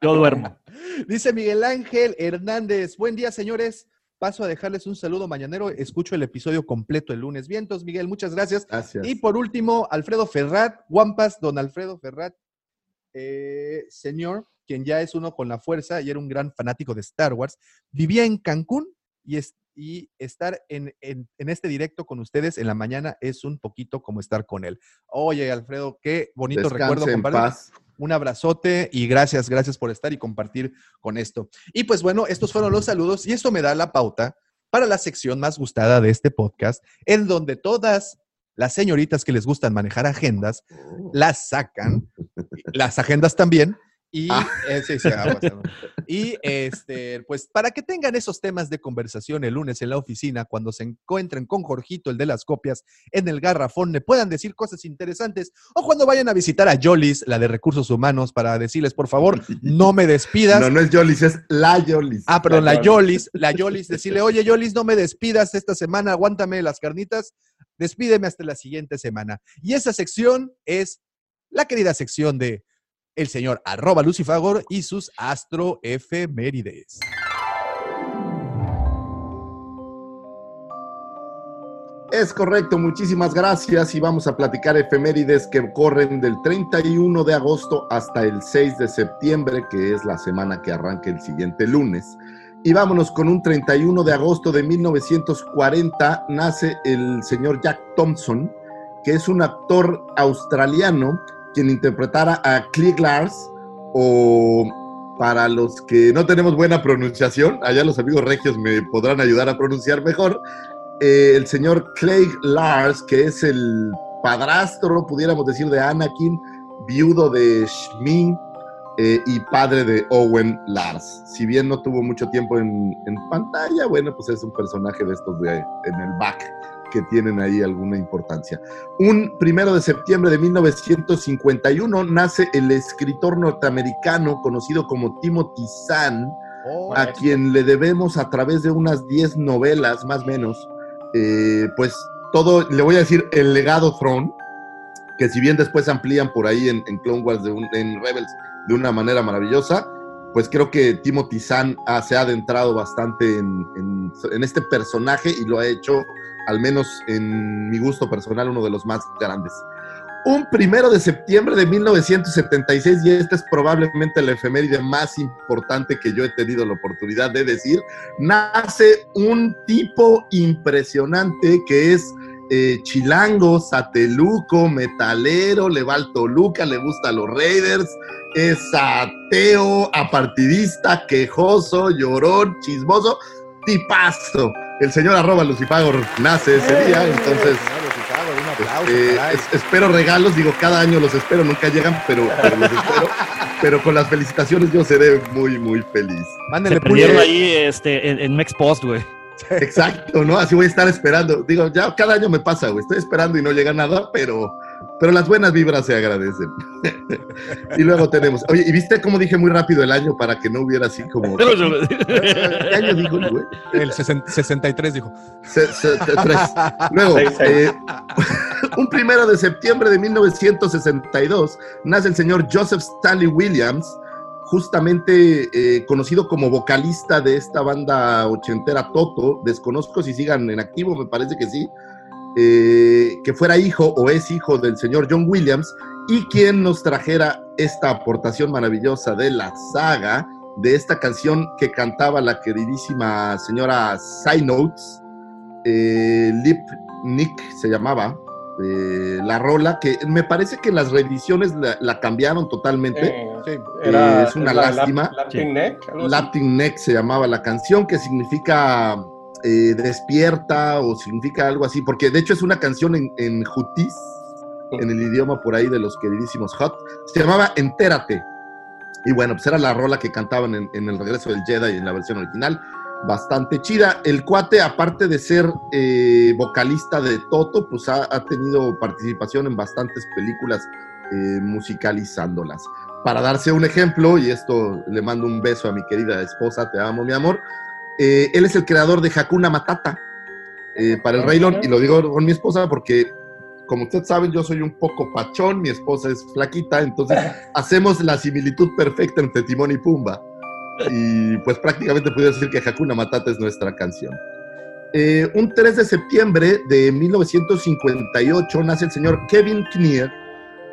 Yo duermo. (laughs) Dice Miguel Ángel Hernández. Buen día, señores. Paso a dejarles un saludo mañanero. Escucho el episodio completo el lunes. Vientos, Miguel, muchas gracias. Gracias. Y por último, Alfredo Ferrat, Guampas, don Alfredo Ferrat, eh, señor, quien ya es uno con la fuerza y era un gran fanático de Star Wars, vivía en Cancún y, es- y estar en, en- en este directo con ustedes en la mañana es un poquito como estar con él. Oye, Alfredo, qué bonito Descanse recuerdo, paz. Un abrazote y gracias, gracias por estar y compartir con esto. Y pues bueno, estos fueron los saludos y esto me da la pauta para la sección más gustada de este podcast, en donde todas las señoritas que les gustan manejar agendas las sacan, las agendas también. Y, Ah. eh, sí, sí, aguas, ¿no? (laughs) y este, pues para que tengan esos temas de conversación el lunes en la oficina, cuando se encuentren con Jorgito, el de las copias, en el garrafón, le puedan decir cosas interesantes, o cuando vayan a visitar a Jolis, la de recursos humanos, para decirles, por favor, no me despidas. No, no es Yolis, es la Yolis. Ah, perdón, la La Yolis, la Yolis, decirle, oye Yolis, no me despidas esta semana, aguántame las carnitas, despídeme hasta la siguiente semana. Y esa sección es la querida sección de el señor Lucifagor y sus astroefemérides. Es correcto, muchísimas gracias y vamos a platicar efemérides que corren del 31 de agosto hasta el 6 de septiembre, que es la semana que arranca el siguiente lunes. Y vámonos con un 31 de agosto de 1940 nace el señor Jack Thompson, que es un actor australiano quien interpretara a Click Lars o para los que no tenemos buena pronunciación, allá los amigos regios me podrán ayudar a pronunciar mejor, eh, el señor Craig Lars, que es el padrastro, pudiéramos decir, de Anakin, viudo de Shmi eh, y padre de Owen Lars. Si bien no tuvo mucho tiempo en, en pantalla, bueno, pues es un personaje de estos de, en el back que tienen ahí alguna importancia. Un primero de septiembre de 1951 nace el escritor norteamericano conocido como Timothy Zahn, Oh, a quien le debemos a través de unas 10 novelas, más o menos, eh, pues todo, le voy a decir, el legado Throne, que si bien después amplían por ahí en, en Clone Wars, de un- en Rebels, de una manera maravillosa, pues creo que Timothy Zahn se ha adentrado bastante en, en- en este personaje y lo ha hecho, al menos en mi gusto personal, uno de los más grandes. Un primero de septiembre de 1976, y esta es probablemente la efeméride más importante que yo he tenido la oportunidad de decir, nace un tipo impresionante que es eh, chilango, sateluco, metalero, le va al Toluca, le gusta a los Raiders, es ateo, apartidista, quejoso, llorón, chismoso, tipazo. El señor arroba Lucifagor nace ese día, entonces un aplauso, eh, caray. es- espero regalos, digo, cada año los espero, nunca llegan, pero, pero los espero. (laughs) Pero con las felicitaciones yo seré muy, muy feliz. Mándenle pulgue. ahí este, en, en Mex Post, güey. Exacto, ¿no? Así voy a estar esperando. Digo, ya cada año me pasa, güey. Estoy esperando y no llega nada, pero, pero las buenas vibras se agradecen. (laughs) y luego tenemos. Oye, ¿y viste cómo dije muy rápido el año para que no hubiera así como. (laughs) ¿Qué año dijo el güey? El sesen- 63 dijo. Se- se- tres. Luego, eh, un primero de septiembre de 1962 nace el señor Joseph Stanley Williams, justamente eh, conocido como vocalista de esta banda ochentera Toto. Desconozco si sigan en activo, me parece que sí. Eh, que fuera hijo o es hijo del señor John Williams y quien nos trajera esta aportación maravillosa de la saga de esta canción que cantaba la queridísima señora Side Notes, eh, Lip Nick se llamaba, eh, la rola, que me parece que las reediciones la, la cambiaron totalmente. Eh, Sí. era, es una lástima. Lap- Neck se llamaba la canción, que significa eh, despierta o significa algo así, porque de hecho es una canción en, en jutis, en el idioma por ahí de los queridísimos Hot. Se llamaba Entérate. Y bueno, pues era la rola que cantaban en, en el regreso del Jedi en la versión original. Bastante chida. El cuate, aparte de ser eh, vocalista de Toto, pues ha, ha tenido participación en bastantes películas eh, musicalizándolas. Para darse un ejemplo, y esto le mando un beso a mi querida esposa, te amo, mi amor. Eh, él es el creador de Hakuna Matata eh, para el Rey León, y lo digo con mi esposa porque, como ustedes saben, yo soy un poco pachón, mi esposa es flaquita, entonces (laughs) hacemos la similitud perfecta entre Timón y Pumba. Y pues prácticamente puedo decir que Hakuna Matata es nuestra canción. Eh, un 3 de septiembre de 1958 nace el señor Kevin Knier,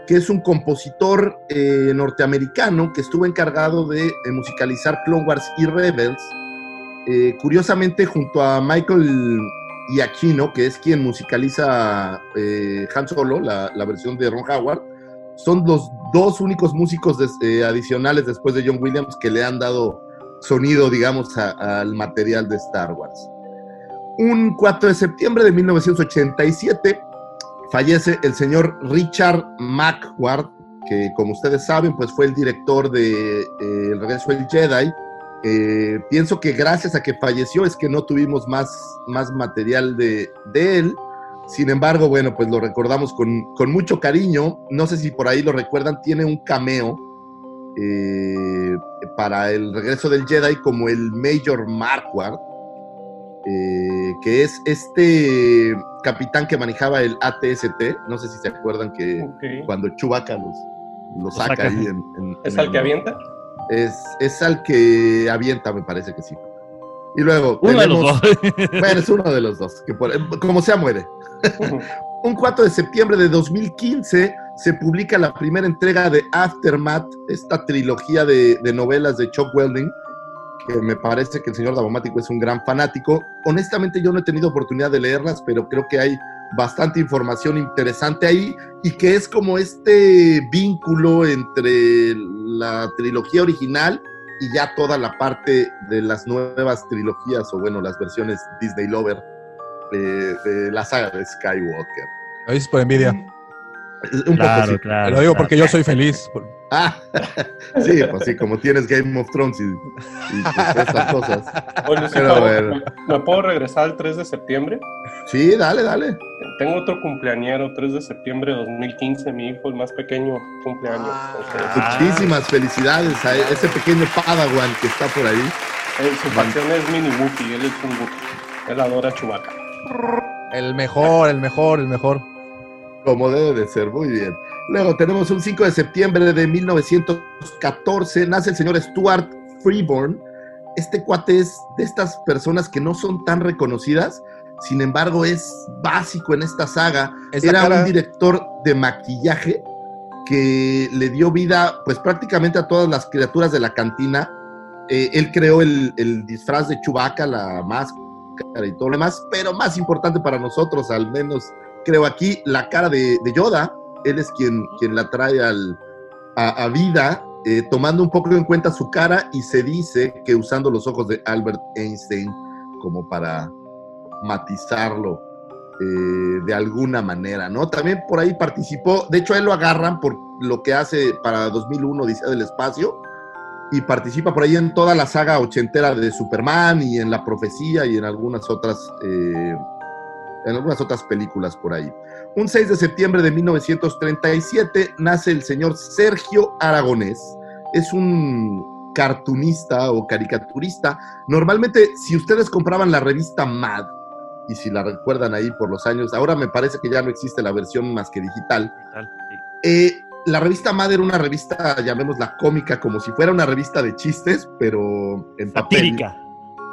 que es un compositor eh, norteamericano que estuvo encargado de eh, musicalizar Clone Wars y Rebels. Eh, curiosamente, junto a Michael Giacchino, que es quien musicaliza eh, Han Solo, la, versión de Ron Howard, son los dos únicos músicos eh, adicionales después de John Williams que le han dado sonido, digamos, al material de Star Wars. Un 4 de septiembre de 1987 fallece el señor Richard McWard, que como ustedes saben, pues fue el director de eh, El regreso del Jedi. Eh, pienso que gracias a que falleció es que no tuvimos más, más material de, de él. Sin embargo, bueno, pues lo recordamos con, con mucho cariño. No sé si por ahí lo recuerdan, tiene un cameo eh, para el regreso del Jedi como el Major Marquardt, eh, que es este capitán que manejaba el ATST. No sé si se acuerdan que cuando Chewbacca los, los saca, saca. ahí en, en- (laughs) ¿Es en al el- que avienta? Es, es al que avienta, me parece que sí. Y luego Uno de los dos. (laughs) bueno, es uno de los dos, que por- como sea muere. Un 4 de septiembre de 2015 se publica la primera entrega de Aftermath, esta trilogía de, de novelas de Chuck Welding, que me parece que el señor Davomático es un gran fanático. Honestamente yo no he tenido oportunidad de leerlas, pero creo que hay bastante información interesante ahí y que es como este vínculo entre la trilogía original y ya toda la parte de las nuevas trilogías o bueno, las versiones Disney Lover eh, de la saga de Skywalker. Lo dices por envidia. Un Claro, poco sí. claro. Lo digo claro. porque yo soy feliz. Ah, (laughs) sí, pues sí, como tienes Game of Thrones y, y, pues, estas cosas. Oye, Pero, a ver. ¿me, me puedo regresar al 3 de septiembre? Sí, dale, dale. Tengo otro cumpleañero, 3 de septiembre de 2015, mi hijo, el más pequeño, cumpleaños. Ah. Muchísimas felicidades a ese pequeño Padawan que está por ahí. eh, su pasión es Mini Wookie, él es un Wookie. Él adora a Chewbacca. El mejor, el mejor, el mejor. Como debe de ser, muy bien. Luego tenemos un 5 de septiembre de 1914, nace el señor Stuart Freeborn. Este cuate es de estas personas que no son tan reconocidas, sin embargo es básico en esta saga. Era cara- un director de maquillaje que le dio vida pues prácticamente a todas las criaturas de la cantina. Eh, él creó el, el disfraz de Chewbacca, la máscara y todo lo demás, pero más importante para nosotros, al menos creo aquí, la cara de, de Yoda. Él es quien, quien la trae al, a, a vida, eh, tomando un poco en cuenta su cara y se dice que usando los ojos de Albert Einstein como para matizarlo eh, de alguna manera, ¿no? También por ahí participó, de hecho a él lo agarran por lo que hace para 2001 Odisea del Espacio y participa por ahí en toda la saga ochentera de Superman y en La Profecía y en algunas otras, eh, en algunas otras películas por ahí. Un 6 de septiembre de 1937 nace el señor Sergio Aragonés. Es un cartunista o caricaturista. Normalmente, si ustedes compraban la revista Mad, y si la recuerdan ahí por los años, ahora me parece que ya no existe la versión más que digital. Sí. Eh, la revista Mad era una revista, llamémosla cómica, como si fuera una revista de chistes, pero en papel.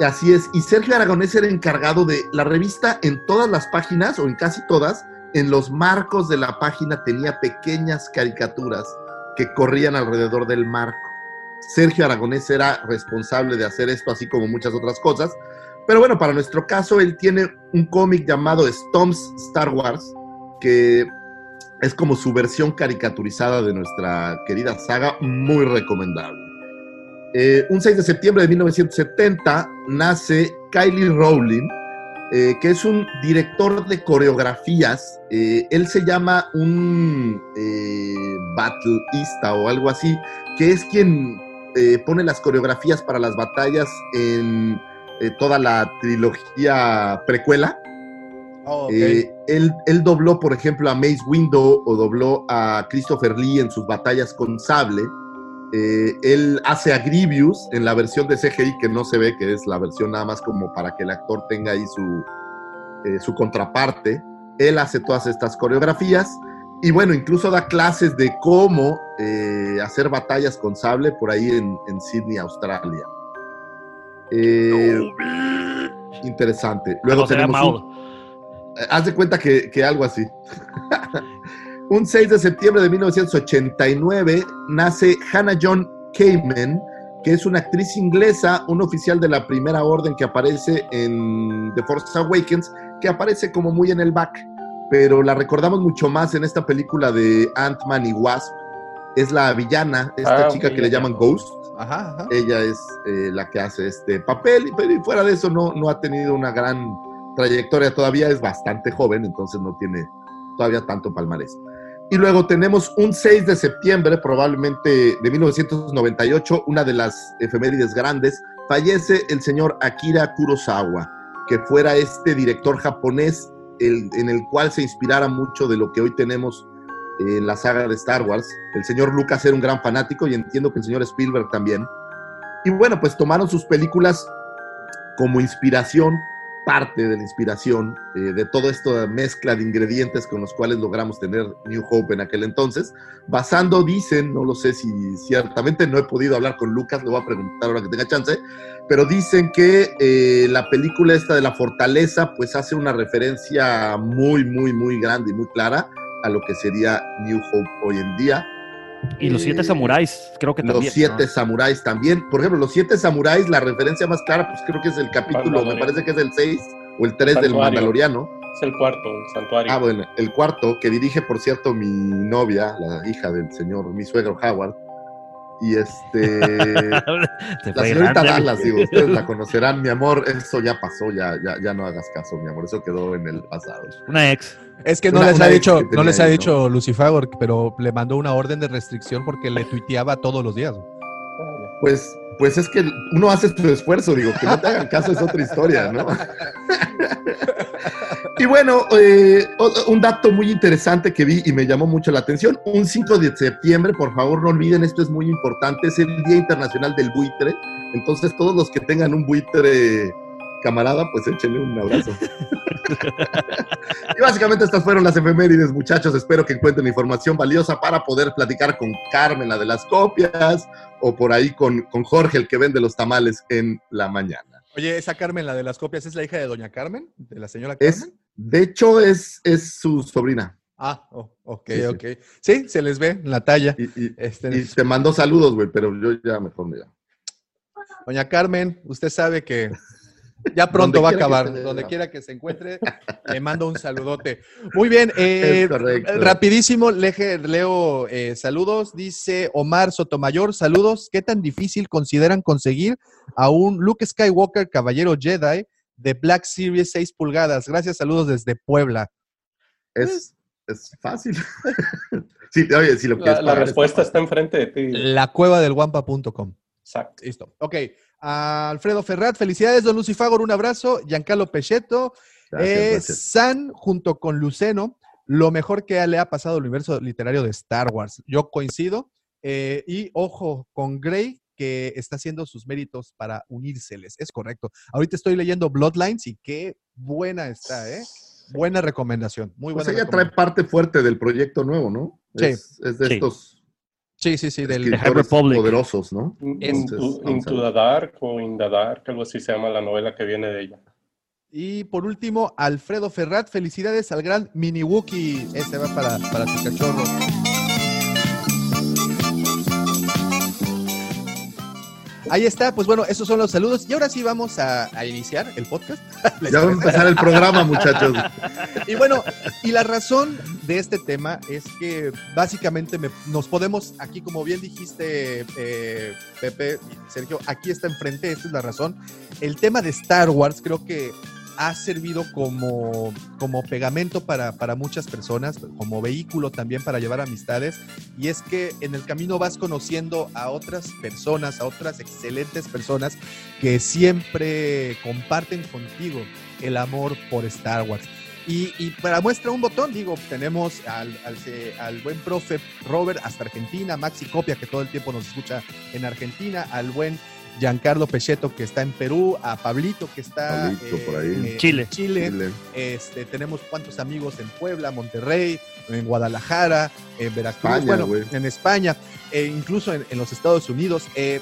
Así es, y Sergio Aragonés era encargado de la revista en todas las páginas, o en casi todas, en los marcos de la página tenía pequeñas caricaturas que corrían alrededor del marco. Sergio Aragonés era responsable de hacer esto, así como muchas otras cosas. Pero bueno, para nuestro caso, él tiene un cómic llamado Stomps Star Wars, que es como su versión caricaturizada de nuestra querida saga, muy recomendable. Eh, un 6 de septiembre de 1970 nace Kylie Rowling, eh, que es un director de coreografías. Eh, él se llama un battleista o algo así, que es quien pone las coreografías para las batallas en eh, toda la trilogía precuela. Oh. Eh, él, él dobló, por ejemplo, a Mace Window o dobló a Christopher Lee en sus batallas con sable. Eh, él hace a Grievous en la versión de CGI que no se ve, que es la versión nada más como para que el actor tenga ahí su, eh, su contraparte. Él hace todas estas coreografías y bueno, incluso da clases de cómo hacer batallas con sable por ahí en, en Sydney, Australia. Eh, interesante. Luego tenemos un- eh, Haz de cuenta que, que algo así. (laughs) Un 6 de septiembre de 1989 nace Hannah John Kamen, que es una actriz inglesa, un oficial de la primera orden que aparece en The Force Awakens, que aparece como muy en el back, pero la recordamos mucho más en esta película de Ant-Man y Wasp. Es la villana, esta Ah, chica que le llaman Ghost. Ajá, ajá. Ella es eh, la que hace este papel, y- pero y fuera de eso no, no ha tenido una gran trayectoria, todavía es bastante joven, entonces no tiene todavía tanto palmarés. Y luego tenemos un 6 de septiembre, probablemente de 1998, una de las efemérides grandes, fallece el señor Akira Kurosawa, que fuera este director japonés el- en el cual se inspirara mucho de lo que hoy tenemos en la saga de Star Wars. El señor Lucas era un gran fanático y entiendo que el señor Spielberg también. Y bueno, pues tomaron sus películas como inspiración, parte de la inspiración eh, de toda esta mezcla de ingredientes con los cuales logramos tener New Hope en aquel entonces, basando, dicen, no lo sé si ciertamente no he podido hablar con Lucas, le voy a preguntar ahora que tenga chance, pero dicen que eh, la película esta de la fortaleza pues hace una referencia muy, muy, muy grande y muy clara a lo que sería New Hope hoy en día. Y los siete Eh, samuráis, creo que Los también. siete ¿no? samuráis también. Por ejemplo, los siete samuráis, la referencia más clara, pues creo que es el capítulo, me parece que es el 6 o el 3 del. Mandaloriano. Es el cuarto, el santuario. Ah, bueno, el cuarto, que dirige, por cierto, mi novia, la hija del señor, mi suegro Howard. Y este. (laughs) Te La señorita grande. Dallas, digo, ustedes la (laughs) conocerán, mi amor. Eso ya pasó, ya, ya, ya no hagas caso, mi amor. Eso quedó en el pasado. Una ex. Es que no Una- les ha dicho, no les ha dicho Lucifagor, pero le mandó una orden de restricción porque le tuiteaba todos los días. Pues, pues es que uno hace su esfuerzo, digo, que no te hagan caso es otra historia, ¿no? (laughs) y bueno, eh, un dato muy interesante que vi y me llamó mucho la atención, un 5 de septiembre, por favor no olviden, esto es muy importante, es el Día Internacional del Buitre, entonces todos los que tengan un buitre camarada, pues échenle un abrazo. y básicamente estas fueron las efemérides, muchachos, espero que encuentren información valiosa para poder platicar con Carmen, la de las copias, o por ahí con, con Jorge, el que vende los tamales en la mañana. Oye, esa Carmen, la de las copias, ¿es la hija de Doña Carmen? ¿De la señora Carmen? Es, de hecho, es, es su sobrina. Ah, oh, ok, Sí, ok. Sí, se les ve en la talla. Y, y- Este, y te mandó saludos, güey, pero yo ya mejor me llamo. Doña Carmen, usted sabe que ya pronto va a acabar. Donde quiera que se encuentre, le mando un saludote. Muy bien, (laughs) eh, rapidísimo, leje- leo eh, saludos. Dice Omar Sotomayor, saludos. ¿Qué tan difícil consideran conseguir a un Luke Skywalker Caballero Jedi de Black Series 6 pulgadas? Gracias, saludos desde Puebla. Es, es fácil. (laughs) sí, oye, si lo La, la respuesta está está enfrente de ti. La cueva del guampa.com. Exacto. Listo. Ok. A Alfredo Ferrat, felicidades, don Lucifagor, un abrazo. Giancarlo Gracias, eh, gracias. San junto con Luceno, lo mejor que le ha pasado al universo literario de Star Wars. Yo coincido. Eh, y ojo con Grey, que está haciendo sus méritos para unírseles. Es correcto. Ahorita estoy leyendo Bloodlines y qué buena está, ¿eh? Buena recomendación. Muy Pues buena. ella trae parte fuerte del proyecto nuevo, ¿no? Sí. Es, es de Sí. estos Sí, sí, sí. Del, High Republic. poderosos, ¿no? Into, Entonces, the Dark o In the Dark, algo así se llama la novela que viene de ella. Y por último, Alfredo Ferrat, felicidades al gran Mini Wookie. Ese va para, para tu cachorro. Ahí está, pues bueno, esos son los saludos. Y ahora sí vamos a, a iniciar el podcast. ¿Les (laughs) Ya va a empezar el programa, muchachos. (laughs) Y bueno, y la razón de este tema es que básicamente me- nos podemos, aquí como bien dijiste, eh, Pepe, y Sergio, aquí está enfrente, esta es la razón. El tema de Star Wars creo que ha servido como, como pegamento para, para muchas personas, como vehículo también para llevar amistades. Y es que en el camino vas conociendo a otras personas, a otras excelentes personas que siempre comparten contigo el amor por Star Wars. Y, para muestra un botón, digo, tenemos al, al, al buen profe Robert hasta Argentina, Maxi Copia, que todo el tiempo nos escucha en Argentina, al buen Giancarlo Pechetto, que está en Perú, a Pablito, que está Pablito, por ahí. en En Chile. Chile. Chile. Este, tenemos cuantos amigos en Puebla, Monterrey, en Guadalajara, en Veracruz, España, bueno, en España, e incluso en, en los Estados Unidos. Eh,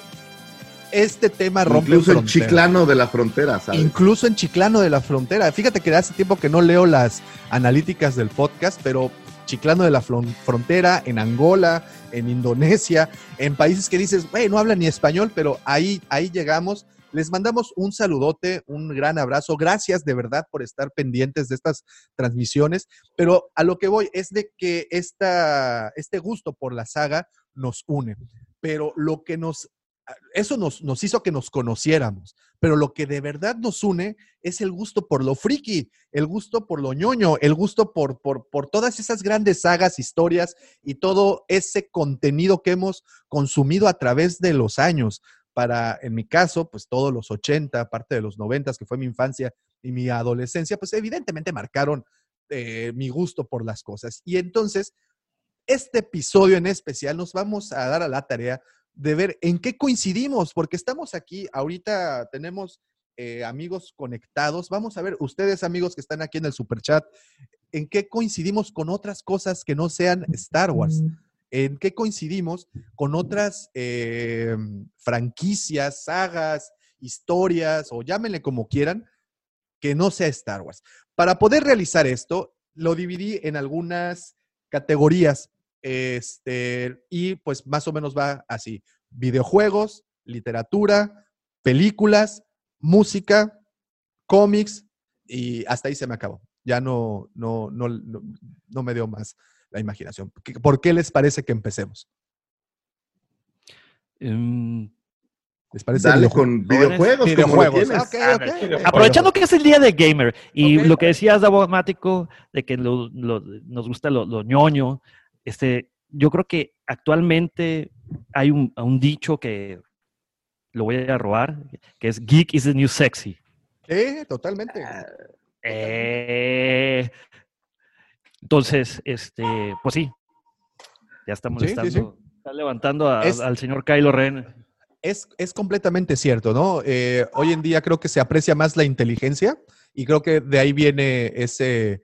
este tema rompe Incluso el fronteras. chiclano de la frontera, ¿sabes? Incluso en Chiclano de la Frontera. Fíjate que hace tiempo que no leo las analíticas del podcast, pero Chiclano de la Fron- Frontera, en Angola, en Indonesia, en países que dices, güey, no hablan ni español, pero ahí, ahí llegamos. Les mandamos un saludote, un gran abrazo. Gracias de verdad por estar pendientes de estas transmisiones. Pero a lo que voy es de que esta, este gusto por la saga nos une. Pero lo que nos eso nos, nos hizo que nos conociéramos, pero lo que de verdad nos une es el gusto por lo friki, el gusto por lo ñoño, el gusto por, por, por todas esas grandes sagas, historias y todo ese contenido que hemos consumido a través de los años. Para, en mi caso, pues todos los 80, parte de los 90, que fue mi infancia y mi adolescencia, pues evidentemente marcaron eh, mi gusto por las cosas. Y entonces, este episodio en especial nos vamos a dar a la tarea de ver en qué coincidimos, porque estamos aquí, ahorita tenemos eh, amigos conectados. Vamos a ver, ustedes amigos que están aquí en el super chat, en qué coincidimos con otras cosas que no sean Star Wars. ¿En qué coincidimos con otras eh, franquicias, sagas, historias, o llámenle como quieran, que no sea Star Wars? Para poder realizar esto, lo dividí en algunas categorías este, y pues más o menos va así. Videojuegos, literatura, películas, música, cómics y hasta ahí se me acabó. Ya no, no, no, no, no me dio más la imaginación. ¿Por qué les parece que empecemos? Mm, ¿Les parece? Dale con videojuegos, Videojuegos. Ah, ok, ok. Aprovechando que es el día de gamer y lo que decías, Davomático, de que lo- lo- nos gusta lo, lo ñoño, este, yo creo que actualmente hay un, un dicho que lo voy a robar, que es geek is the new sexy. Totalmente. Eh, entonces, este, pues sí, ya Sí, sí, sí. está levantando a- Es- al señor Kylo Ren. Es, es completamente cierto, ¿no? Eh, hoy en día creo que se aprecia más la inteligencia y creo que de ahí viene ese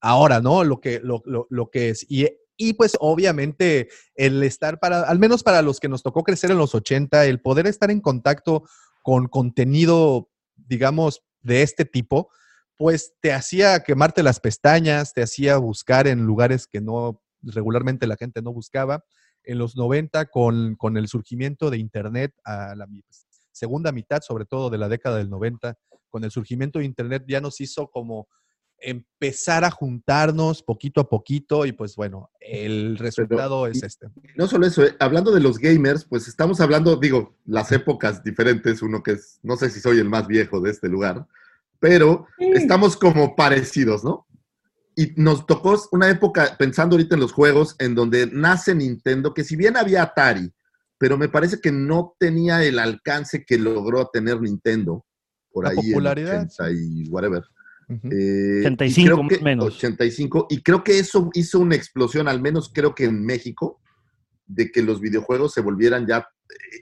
ahora, ¿no? Lo que, lo, lo- lo que es. Y, y pues obviamente el estar para, al menos para los que nos tocó crecer en los 80, el poder estar en contacto con contenido, digamos, de este tipo, pues te hacía quemarte las pestañas, te hacía buscar en lugares que no regularmente la gente no buscaba. En los 90 con, con el surgimiento de Internet a la mi- segunda mitad, sobre todo de la década del 90, con el surgimiento de Internet ya nos hizo como empezar a juntarnos poquito a poquito y pues bueno, el resultado es y- este. No solo eso, eh, hablando de los gamers, pues estamos hablando, digo, las épocas diferentes, uno que es, no sé si soy el más viejo de este lugar, pero estamos como parecidos, ¿no? Y nos tocó una época, pensando ahorita en los juegos, en donde nace Nintendo, que si bien había Atari, pero me parece que no tenía el alcance que logró tener Nintendo, por La ahí popularidad, en 80 y whatever. Ujú. Eh, y 85 creo más que- o menos. 85. Y creo que eso hizo una explosión, al menos creo que en México, de que los videojuegos se volvieran ya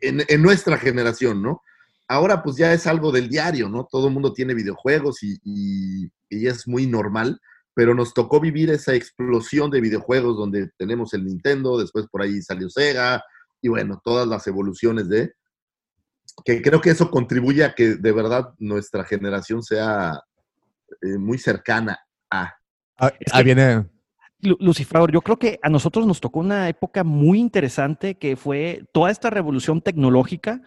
en, en nuestra generación, ¿no? Ahora pues ya es algo del diario, ¿no? Todo el mundo tiene videojuegos y, y- y es muy normal, pero nos tocó vivir esa explosión de videojuegos donde tenemos el Nintendo, después por ahí salió Sega y bueno, todas las evoluciones de... Que creo que eso contribuye a que de verdad nuestra generación sea eh, muy cercana a... Ah, Es ah, viene. Lu- Lucifer, yo creo que a nosotros nos tocó una época muy interesante que fue toda esta revolución tecnológica.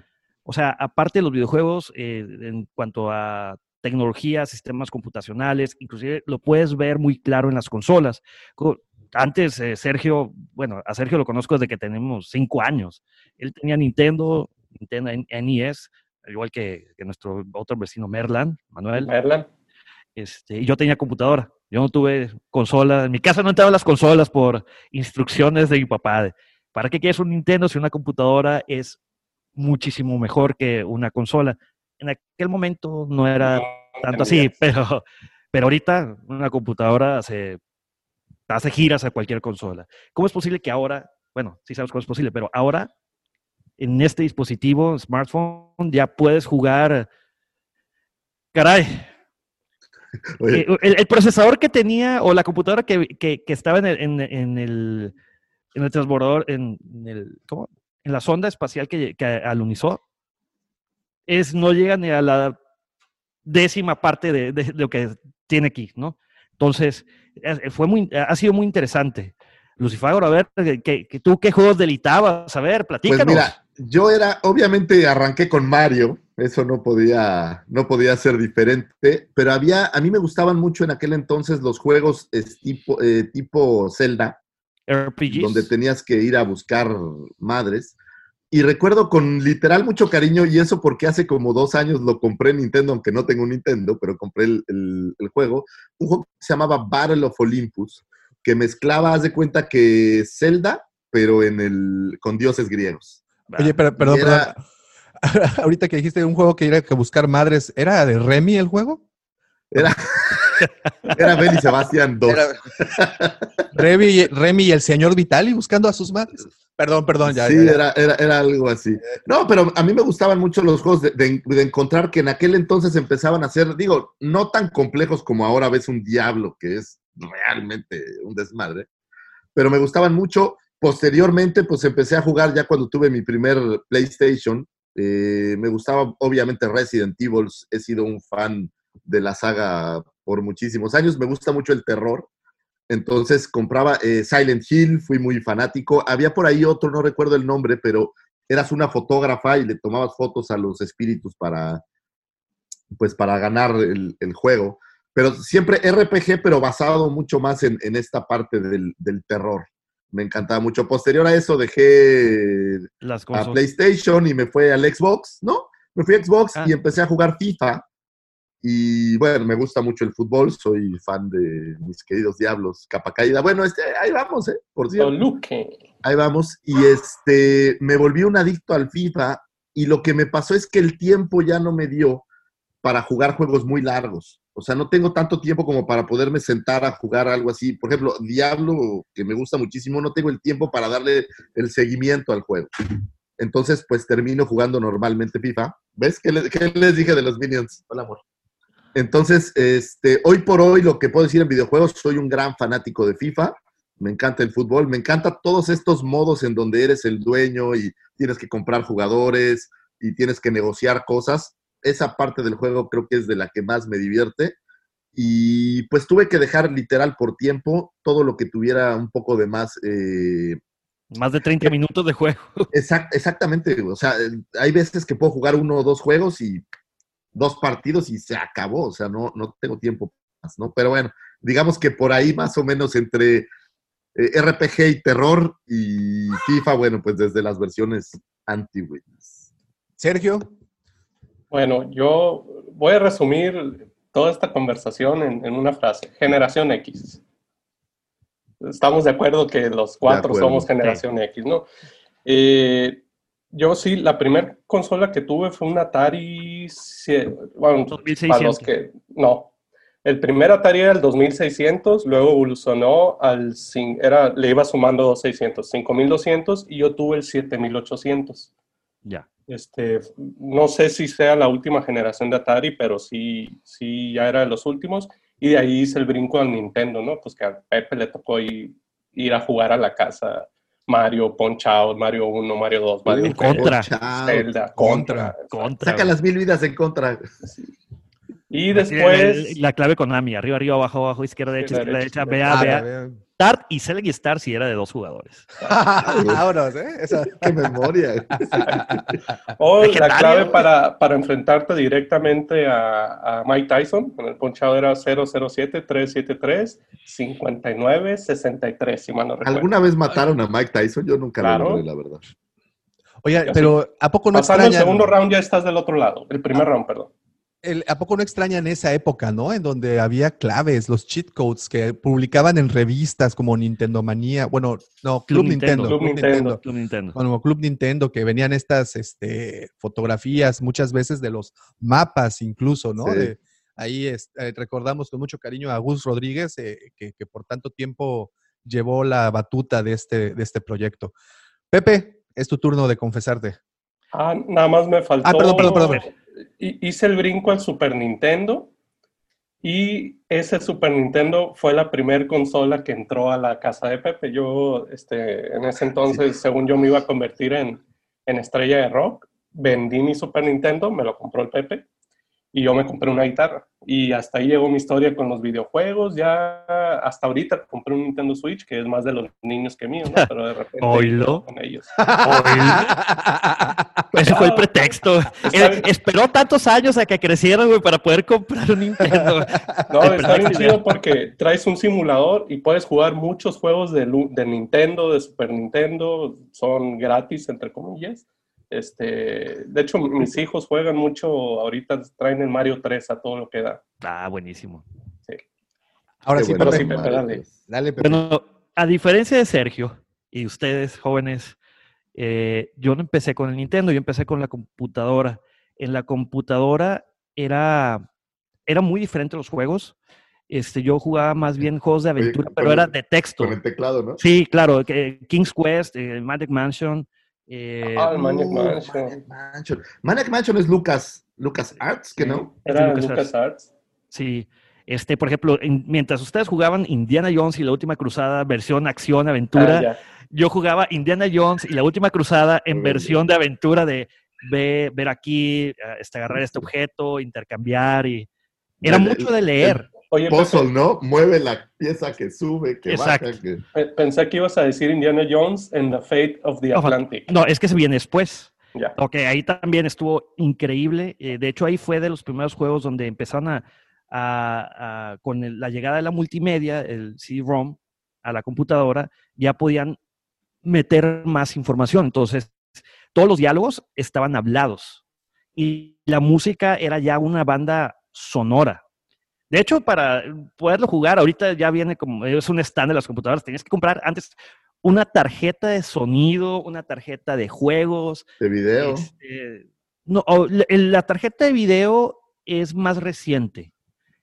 O sea, aparte de los videojuegos, eh, en cuanto a tecnología, sistemas computacionales, inclusive lo puedes ver muy claro en las consolas. Co- Antes, eh, Sergio, bueno, a Sergio lo conozco desde que tenemos cinco años. Él tenía Nintendo, Nintendo NES, al igual que, que nuestro otro vecino Merlan, Manuel. Merlan. Este, yo tenía computadora. Yo no tuve consola. En mi casa no entraban las consolas por instrucciones de mi papá. ¿Para qué quieres un Nintendo si una computadora es muchísimo mejor que una consola? En aquel momento no era tanto así, (laughs) pero, pero ahorita una computadora hace, hace giras a cualquier consola. ¿Cómo es posible que ahora, bueno, sí sabes cómo es posible, pero ahora en este dispositivo, smartphone, ya puedes jugar, caray, (laughs) el, el procesador que tenía o la computadora que, que- que estaba en el, en, en el, en el transbordador, en, el, ¿cómo? en la sonda espacial que, que alunizó, es, no llega ni a la décima parte de, de lo que tiene aquí, ¿no? Entonces, es- fue muy, ha sido muy interesante. Lucifer, a ver, que, que tú qué juegos delitabas? A ver, platícanos. Pues mira, yo era, obviamente arranqué con Mario, eso no podía, no podía ser diferente, pero había, a mí me gustaban mucho en aquel entonces los juegos tipo, eh, tipo Zelda, RPGs. donde tenías que ir a buscar madres. Y recuerdo con literal mucho cariño, y eso porque hace como dos años lo compré en Nintendo, aunque no tengo un Nintendo, pero compré el, el- el juego, un juego que se llamaba Battle of Olympus, que mezclaba, haz de cuenta que Zelda, pero en el, con dioses griegos. Oye, pero, perdón, era- perdón. (laughs) Ahorita que dijiste un juego que era que buscar madres, ¿era de Remy el juego? Era, (laughs) era Ben y Sebastián 2. Era- (laughs) Remy, Remy y el señor Vitali buscando a sus madres. Perdón, perdón, ya. sí, ya, ya. Era, era, era algo así. No, pero a mí me gustaban mucho los juegos de, de- de encontrar que en aquel entonces empezaban a ser, digo, no tan complejos como ahora ves un diablo, que es realmente un desmadre, pero me gustaban mucho. Posteriormente, pues empecé a jugar ya cuando tuve mi primer PlayStation. Eh, me gustaba, obviamente, Resident Evil. He sido un fan de la saga por muchísimos años. Me gusta mucho el terror. Entonces compraba eh, Silent Hill, fui muy fanático. Había por ahí otro, no recuerdo el nombre, pero eras una fotógrafa y le tomabas fotos a los espíritus para, pues, para ganar el, juego. Pero siempre RPG, pero basado mucho más en, esta parte del terror. Me encantaba mucho. Posterior a eso dejé Las a. PlayStation y me fue al Xbox, ¿no? Me fui a Xbox Ah. y empecé a jugar FIFA. Y bueno, me gusta mucho el fútbol, soy fan de mis queridos diablos, capa caída. Bueno, este, ahí vamos, ¿eh? Por cierto. Toluque. Ahí vamos. Y este, me volví un adicto al FIFA y lo que me pasó es que el tiempo ya no me dio para jugar juegos muy largos. O sea, no tengo tanto tiempo como para poderme sentar a jugar algo así. Por ejemplo, Diablo, que me gusta muchísimo, no tengo el tiempo para darle el seguimiento al juego. Entonces, pues termino jugando normalmente FIFA. ¿Ves? ¿Qué, le- qué les dije de los Minions? Hola, amor. Entonces, este, hoy por hoy, lo que puedo decir en videojuegos, soy un gran fanático de FIFA. Me encanta el fútbol, me encanta todos estos modos en donde eres el dueño y tienes que comprar jugadores y tienes que negociar cosas. Esa parte del juego creo que es de la que más me divierte. Y pues tuve que dejar literal por tiempo todo lo que tuviera un poco de más eh, Más de 30 minutos de juego. (laughs) Exact- exactamente, o sea, eh, hay veces que puedo jugar uno o dos juegos y dos partidos y se acabó, o sea, no, no tengo tiempo más, ¿no? Pero bueno, digamos que por ahí más o menos entre eh, RPG y terror y FIFA, bueno, pues desde las versiones antiguas. Sergio, Bueno, yo voy a resumir toda esta conversación en, en una frase. Generación X. Estamos de acuerdo que los cuatro somos generación X, ¿no? Eh, yo sí, la primera consola que tuve fue un Atari, bueno, para 2600. los que, no, el primer Atari era el 2600, luego evolucionó al, era, le iba sumando 2600, 5200 y yo tuve el 7800. Ya. Este, no sé si sea la última generación de Atari, pero sí, sí ya era de los últimos. Y de ahí hice el brinco al Nintendo, ¿no? Pues que a Pepe le tocó ir, ir a jugar a la casa Mario, Punch Out, Mario 1, Mario 2, Mario El Contra. Chao. Zelda, Contra. Contra. Contra. Saca las mil vidas en contra. Y después, La clave Konami, arriba, arriba, abajo, abajo, izquierda, derecha, izquierda, derecha, Ah, vea, a vea. Ver. Start y Select y Start si era de dos jugadores. (laughs) Vámonos, ¿eh? Esa- (laughs) ¡Qué memoria! o la clave para, para enfrentarte directamente a, a Mike Tyson, en el Punch Out era 007-373-59-63, si mal no recuerdo. ¿Alguna vez mataron a Mike Tyson? Yo nunca Claro. lo logré, la verdad. Ya pero ¿a poco no Pasando el segundo round ya estás del otro lado, el primer round, perdón. El- ¿A poco no extrañan esa época, no? En donde había claves, los cheat codes que publicaban en revistas como Nintendo Manía, bueno, no, Club, Club Nintendo, Nintendo. Club Nintendo. Nintendo. Club Nintendo. Bueno, Club Nintendo, que venían estas este, fotografías muchas veces de los mapas incluso, ¿no? Sí. De- ahí es- eh, recordamos con mucho cariño a Gus Rodríguez, eh, que, que por tanto tiempo llevó la batuta de este, de este proyecto. Pepe, es tu turno de confesarte. Ah, nada más me faltó. Ah, perdón, perdón, perdón. Hi- Hice el brinco al Super Nintendo y ese Super Nintendo fue la primer consola que entró a la casa de Pepe. Yo, este, en ese entonces, según yo me iba a convertir en, en estrella de rock, vendí mi Super Nintendo, me lo compró el Pepe y yo me compré una guitarra. Y hasta ahí llegó mi historia con los videojuegos. Ya hasta ahorita compré un Nintendo Switch, que es más de los niños que mío, ¿no? (laughs) Pero de repente Oílo. con ellos. Ese fue el pretexto. Esperó tantos años a que crecieran, güey, para poder comprar un Nintendo. (laughs) No, El está bien chido porque traes un simulador y puedes jugar muchos juegos de, de Nintendo, de Super Nintendo, son gratis, entre comillas. Este, de hecho, mis hijos juegan mucho, ahorita traen el Mario 3 a todo lo que da. Ah, buenísimo. Ahora Qué sí, bueno, Pepe. sí, Pepe, dale. Dale, Pepe. Bueno, a diferencia de Sergio y ustedes, jóvenes, eh, yo no empecé con el Nintendo, yo empecé con la computadora. En la computadora era, era muy diferente los juegos. Este, yo jugaba más bien juegos de aventura, pero el- era de texto. Con el teclado, ¿no? Sí, claro, que- King's Quest, eh, Magic Mansion. Eh, Ah, el Maniac Uh, Mansion. Maniac Mansion. Maniac Mansion es Lucas, Lucas Arts, que no. Era LucasArts. LucasArts. Sí. Este, por ejemplo, en- mientras ustedes jugaban Indiana Jones y la última cruzada, versión acción, aventura, Ah, yo jugaba Indiana Jones y la última cruzada en versión de aventura de ve- ver aquí, eh, este, agarrar este objeto, intercambiar y era El- mucho de el- leer. Oye, Pepe, Puzzle, ¿no? Mueve la pieza que sube, que Exacto. baja. Que... pe- pensé que ibas a decir Indiana Jones en The Fate of the Atlantic. No, es que se viene después. Ya. Ok, ahí también estuvo increíble. eh, de hecho, ahí fue de los primeros juegos donde empezaron a, a- a- con el- la llegada de la multimedia, el CD-ROM, a la computadora, ya podían meter más información. Entonces, todos los diálogos estaban hablados y la música era ya una banda sonora. De hecho, para poderlo jugar, ahorita ya viene como, es un stand de las computadoras, tenías que comprar antes una tarjeta de sonido, una tarjeta de juegos. De video. Este, no, la, tarjeta de video es más reciente.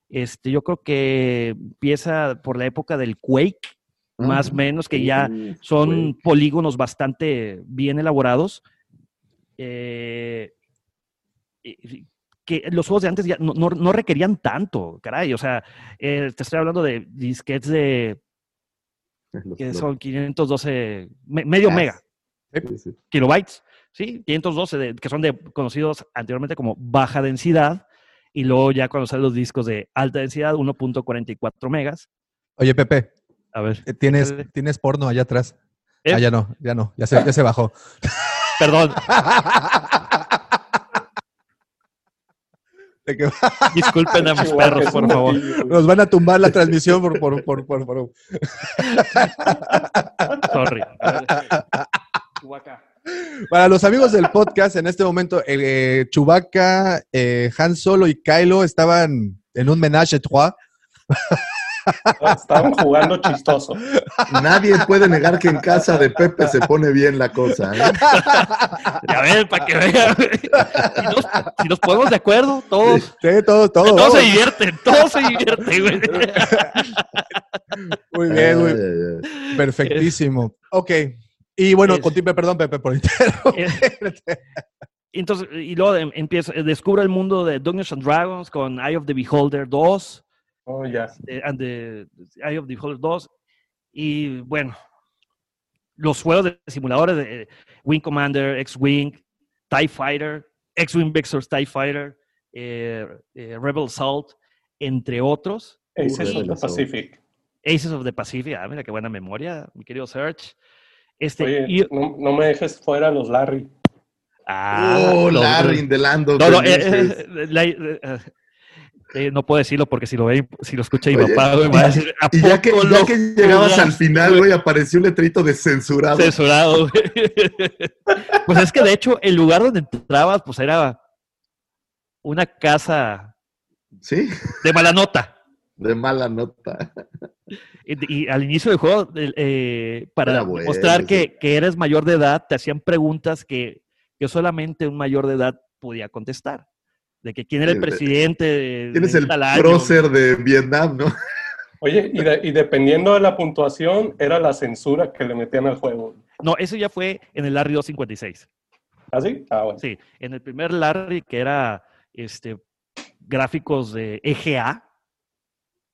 Este, yo creo que empieza por la época del Quake, más o menos, que ya son Quake. polígonos bastante bien elaborados. Eh, que los juegos de antes ya no, no- no requerían tanto, caray. O sea, eh, te estoy hablando de disquetes de (laughs) que son 512, me- medio Ah, mega sí, sí. kilobytes, ¿sí? 512, de- que son de, conocidos anteriormente como baja densidad, y luego ya cuando salen los discos de alta densidad, 1.44 megas. Oye, Pepe, A ver, eh, ¿tienes, tienes porno allá atrás? ¿Eh? Ah, ya no, ya no, ya se, ya se bajó. perdón, (laughs) De que (laughs) disculpen a mis perros, por favor. Nos van a tumbar la transmisión por... por, por, por, por- Sorry. Para los amigos del podcast, en este momento, eh, Chewbacca, eh, Han Solo y Kylo estaban en un menage a trois. Estaban jugando chistoso. Nadie puede negar que en casa de Pepe se pone bien la cosa. ¿eh? A ver, para que vean. Si nos, si nos ponemos de acuerdo, todos, Sí, todo, todo. todos se divierten, todos se divierten, güey. Muy bien, Ay, ay, ay. Perfectísimo. Ok. Y bueno, Es- continúe, perdón, Pepe, por interrumpirte. Entonces, y luego em- empieza, descubre el mundo de Dungeons and Dragons con Eye of the Beholder 2, Oh, ya. and the Eye of the Beholder 2, y bueno, los juegos de simuladores de eh, Wing Commander, X-Wing, TIE Fighter, X-Wing Vexor's TIE Fighter, eh, eh, Rebel Assault, entre otros. Aces of the. Pacific. Aces of the Pacific, ah, mira qué buena memoria, mi querido Serge. Este, Oye, y- no, no me dejes fuera los Larry. ah, Oh, los- Larry in the Land of No, no, eh, eh, la- eh, no puedo decirlo porque si lo ve, si lo escucha mi papá, güey, me va a decir, ¿a Y ya que, ya que llegabas al final, güey, apareció un letrito de censurado. Censurado, güey. (laughs) Pues es que de hecho, el lugar donde entrabas, pues era una casa Sí, de mala nota. de mala nota. Y, y al inicio del juego, eh, para bueno, sí. que, que eres mayor de edad, te hacían preguntas que, que solamente un mayor de edad podía contestar. De que quién era el Sí, de- presidente de, Tienes de el prócer de Vietnam, ¿no? Oye, y, de- y dependiendo de la puntuación, era la censura que le metían al juego. No, eso ya fue en el Larry 256. ¿Así? Ah, bueno. Sí, en el primer Larry, que era este, gráficos de EGA,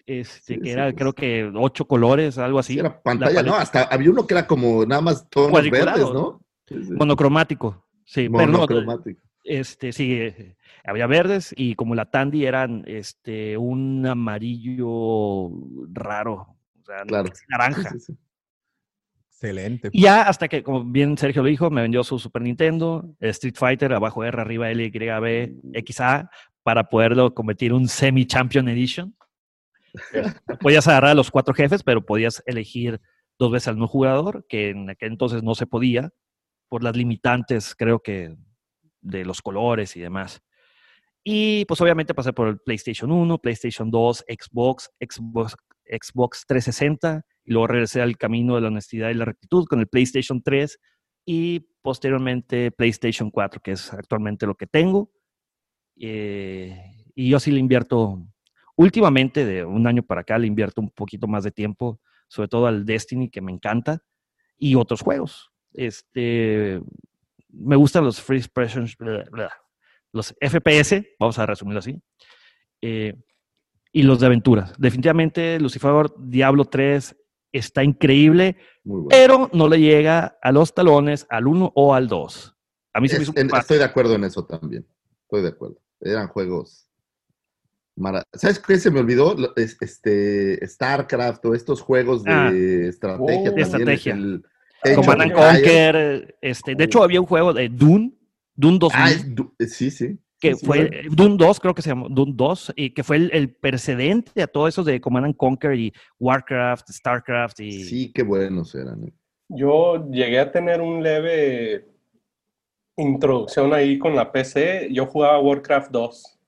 este, Sí, que sí, era creo que ocho colores, algo así. Sí, era La pantalla, ¿no? Hasta había uno que era como nada más tonos verdes, ¿no? Sí, sí. Monocromático. Sí, pero no, Monocromático. Este, sí, había verdes y como la Tandy eran este, un amarillo raro, o sea, Claro. naranja. Sí, sí, sí. Excelente. Y ya hasta que, como bien Sergio lo dijo, me vendió su Super Nintendo, Street Fighter, abajo R, arriba L, Y, B, XA, para poderlo convertir en un Semi-Champion Edition. podías agarrar a los cuatro jefes, pero podías elegir dos veces al no jugador, que en aquel entonces no se podía, por las limitantes, creo que, de los colores y demás. Y pues obviamente pasé por el PlayStation 1, PlayStation 2, Xbox, Xbox, Xbox 360, y luego regresé al camino de la honestidad y la rectitud con el PlayStation 3 y posteriormente PlayStation 4, que es actualmente lo que tengo. Eh, y yo sí le invierto, últimamente, de un año para acá, le invierto un poquito más de tiempo, sobre todo al Destiny, que me encanta, y otros juegos. Este, me gustan los Free Expressions, los FPS, vamos a resumirlo así, eh, y los de aventuras. Definitivamente, Lucifer Diablo 3 está increíble, bueno. pero no le llega a los talones al 1 o al 2. A mí se me hizo en- estoy de acuerdo en eso también. Estoy de acuerdo. Eran juegos. ¿Sabes qué se me olvidó? Este, StarCraft o estos juegos de Ah. estrategia. Oh. también, estrategia. el Command and Empires. Conquer, este, de hecho había un juego de Dune, Dune 2000, Ah, es du- sí, sí. que sí, fue sí. Dune 2, creo que se llamó Dune 2, y que fue el, el precedente a todo eso de Command and Conquer y Warcraft, Starcraft y Sí, qué buenos eran. eh. Yo llegué a tener un leve introducción ahí con la PC. Yo jugaba Warcraft 2.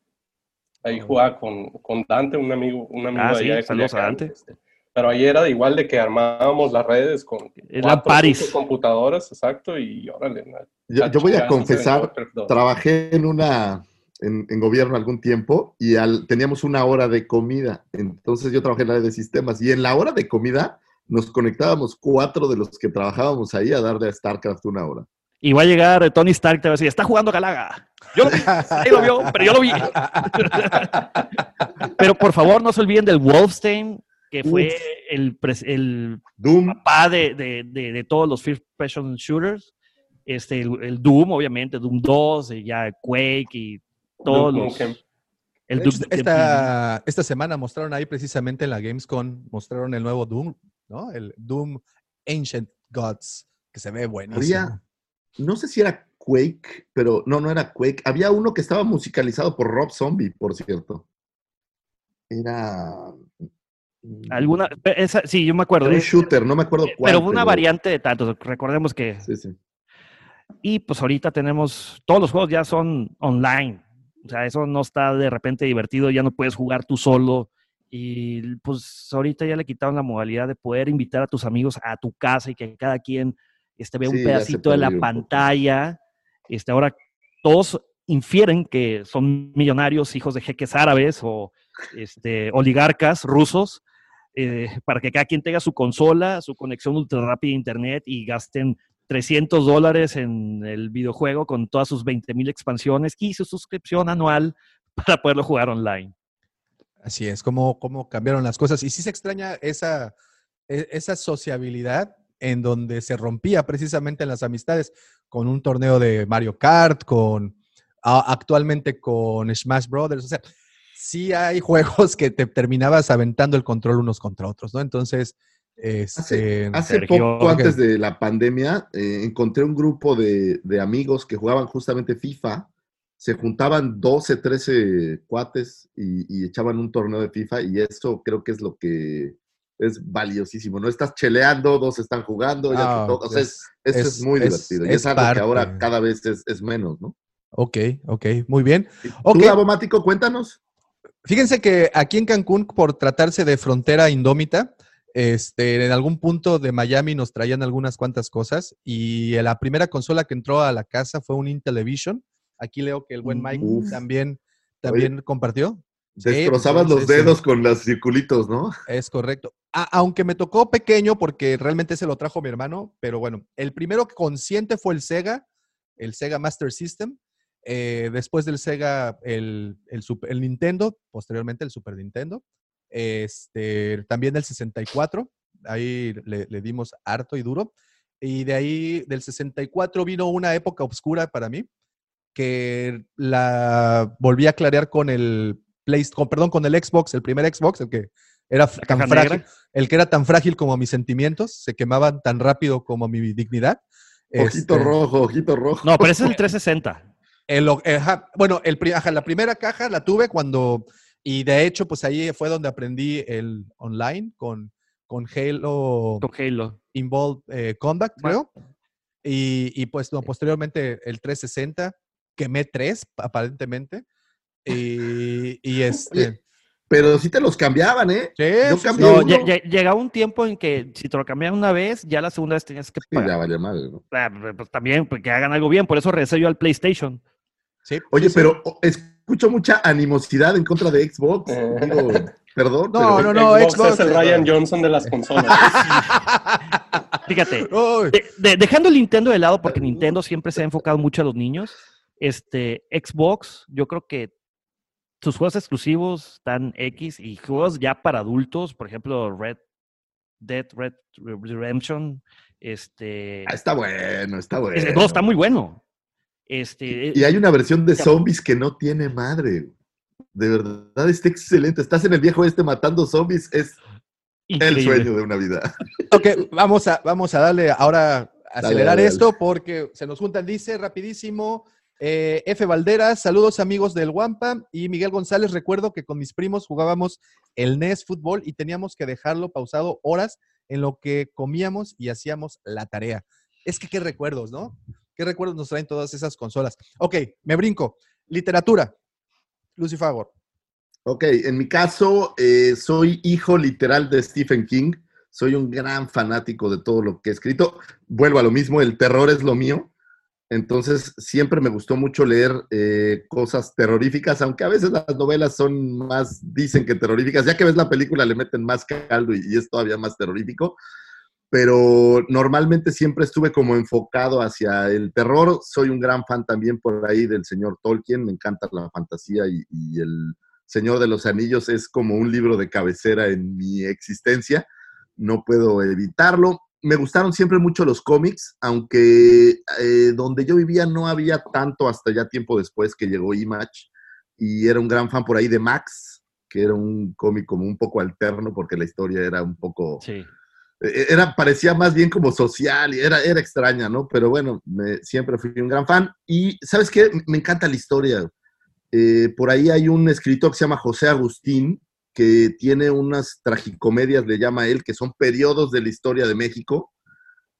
Ahí jugaba con, con Dante, un amigo, un amigo Ah, de sí, allá de saludos a Dante. este. Pero ahí era de igual de que armábamos las redes con cuatro, paris. computadoras, exacto, y órale. Yo, yo voy a confesar, Warcraft 2. trabajé en una en, en gobierno algún tiempo y al- teníamos una hora de comida. Entonces yo trabajé en la área de sistemas y en la hora de comida nos conectábamos cuatro de los que trabajábamos ahí a darle a StarCraft una hora. Y va a llegar Tony Stark y te va a decir, está jugando Galaga. Yo lo vi, ahí lo vio, pero yo lo vi. (laughs) pero por favor, no se olviden del Wolfstein, que fue Uf. el, el Doom, papá de, de- de- de todos los first person shooters. Este, el, el Doom, obviamente, Doom 2, y ya Quake y todos los... El Doom esta, esta semana mostraron ahí precisamente en la Gamescom, mostraron el nuevo Doom, ¿no? El Doom Ancient Gods, que se ve buenísimo. Había- no sé si era Quake, pero no, no era Quake. Había uno que estaba musicalizado por Rob Zombie, por cierto. Era... mm, alguna, esa- sí, yo me acuerdo. Era un eh, shooter, no me acuerdo cuál. pero una variante de tantos. Recordemos que Sí, sí. Y pues ahorita tenemos, todos los juegos ya son online. O sea, eso no está de repente divertido, ya no puedes jugar tú solo. Y pues ahorita ya le quitaron la modalidad de poder invitar a tus amigos a tu casa y que cada quien este, vea Sí, un pedacito de la pantalla. Este, ahora todos infieren que son millonarios, hijos de jeques árabes o este, oligarcas rusos, eh, para que cada quien tenga su consola, su conexión ultra rápida a internet y gasten 300 dólares en el videojuego con todas sus 20 mil expansiones y su suscripción anual (laughs) para poderlo jugar online. Así es, como, como cambiaron las cosas. Y sí se extraña esa, e- esa sociabilidad en donde se rompía precisamente en las amistades con un torneo de Mario Kart, con actualmente con Smash Brothers. O sea, sí hay juegos que te terminabas aventando el control unos contra otros, ¿no? Entonces, este, Hace Sergio, poco, antes de la pandemia, eh, encontré un grupo de, de amigos que jugaban justamente FIFA. Se juntaban 12, 13 cuates y, y echaban un torneo de FIFA y eso creo que es lo que es valiosísimo. No estás cheleando, dos están jugando, ya ah. O sea, es- es, eso es, muy es- divertido. y es es algo parte. que ahora cada vez es, es menos, ¿no? ok, ok, muy bien. ¿Tú, Ok. Davomático, cuéntanos? Fíjense que aquí en Cancún, por tratarse de frontera indómita, este, en algún punto de Miami nos traían algunas cuantas cosas y la primera consola que entró a la casa fue un Intellivision. Aquí leo que el buen Mike Uf. también, también compartió. Destrozabas pues, los sí. dedos con los circulitos, ¿no? Es correcto. A- aunque me tocó pequeño porque realmente se lo trajo mi hermano, pero bueno, el primero consciente fue el Sega, el Sega Master System. Eh, después del Sega, el, el, Super- el Nintendo, posteriormente el Super Nintendo. Este, también el 64, ahí le, le dimos harto y duro. Y de ahí, del 64, vino una época oscura para mí, que la volví a clarear con el Play, con- perdón, con el Xbox, el primer Xbox, el que era tan frágil, negra. el que era tan frágil como mis sentimientos, se quemaban tan rápido como mi dignidad. Ojito Este, rojo, ojito rojo. No, pero ese es el (laughs) 360. El ajá, bueno, el, ajá, la primera caja la tuve cuando, y de hecho, pues ahí fue donde aprendí el online con, con Halo Con Halo. Involved eh, creo. Y, y, pues no, posteriormente el 360, quemé tres, aparentemente. Y, y (laughs) este. Pero sí te los cambiaban, ¿eh? Sí, Yo sí, cambié sí. No, uno. lle- lle- llegaba un tiempo en que si te lo cambiaban una vez, ya la segunda vez tenías que Sí, ya pagar. valía madre, ¿no? Ah, pues también, pues que hagan algo bien. Por eso regresé yo al PlayStation. Sí, Oye, sí, pero escucho mucha animosidad en contra de Xbox. Eh. Digo, perdón. No, pero- no, no, Xbox, Xbox, es el Ryan Johnson de las consolas. (laughs) Fíjate, Uy, de- de- dejando el Nintendo de lado, porque Nintendo siempre se ha enfocado mucho a los niños, este, Xbox, yo creo que sus juegos exclusivos están X y juegos ya para adultos, por ejemplo, Red Dead Red Redemption, este, Ah, está bueno, está bueno. juego está muy bueno. Este, Y hay una versión de zombies que no tiene madre. De verdad está excelente. Estás en el viejo este matando zombies. Es el sueño de una vida. (laughs) Ok, vamos a, vamos a darle ahora a acelerar dale, esto porque se nos juntan, dice rapidísimo. eh, F. Valderas, saludos amigos del Wampa y Miguel González. Recuerdo que con mis primos jugábamos el NES fútbol y teníamos que dejarlo pausado horas en lo que comíamos y hacíamos la tarea. Es que qué recuerdos, ¿no? ¿Qué recuerdos nos traen todas esas consolas? Ok, me brinco. Literatura. Lucy. Ok, en mi caso, eh, soy hijo literal de Stephen King. Soy un gran fanático de todo lo que he escrito. Vuelvo a lo mismo, el terror es lo mío. Entonces, siempre me gustó mucho leer eh, cosas terroríficas, aunque a veces las novelas son más, dicen que terroríficas. Ya que ves la película, le meten más caldo y, y es todavía más terrorífico pero normalmente siempre estuve como enfocado hacia el terror. Soy un gran fan también por ahí del señor Tolkien, me encanta la fantasía y, El Señor de los Anillos es como un libro de cabecera en mi existencia, no puedo evitarlo. Me gustaron siempre mucho los cómics, aunque eh, donde yo vivía no había tanto hasta ya tiempo después que llegó Image y era un gran fan por ahí de Max, que era un cómic como un poco alterno porque la historia era un poco... Sí era, parecía más bien como social y era, era extraña, ¿no? Pero bueno, siempre fui un gran fan. Y, ¿sabes qué? Me encanta la historia. Eh, por ahí hay un escritor que se llama José Agustín, que tiene unas tragicomedias, le llama él, que son periodos de la historia de México.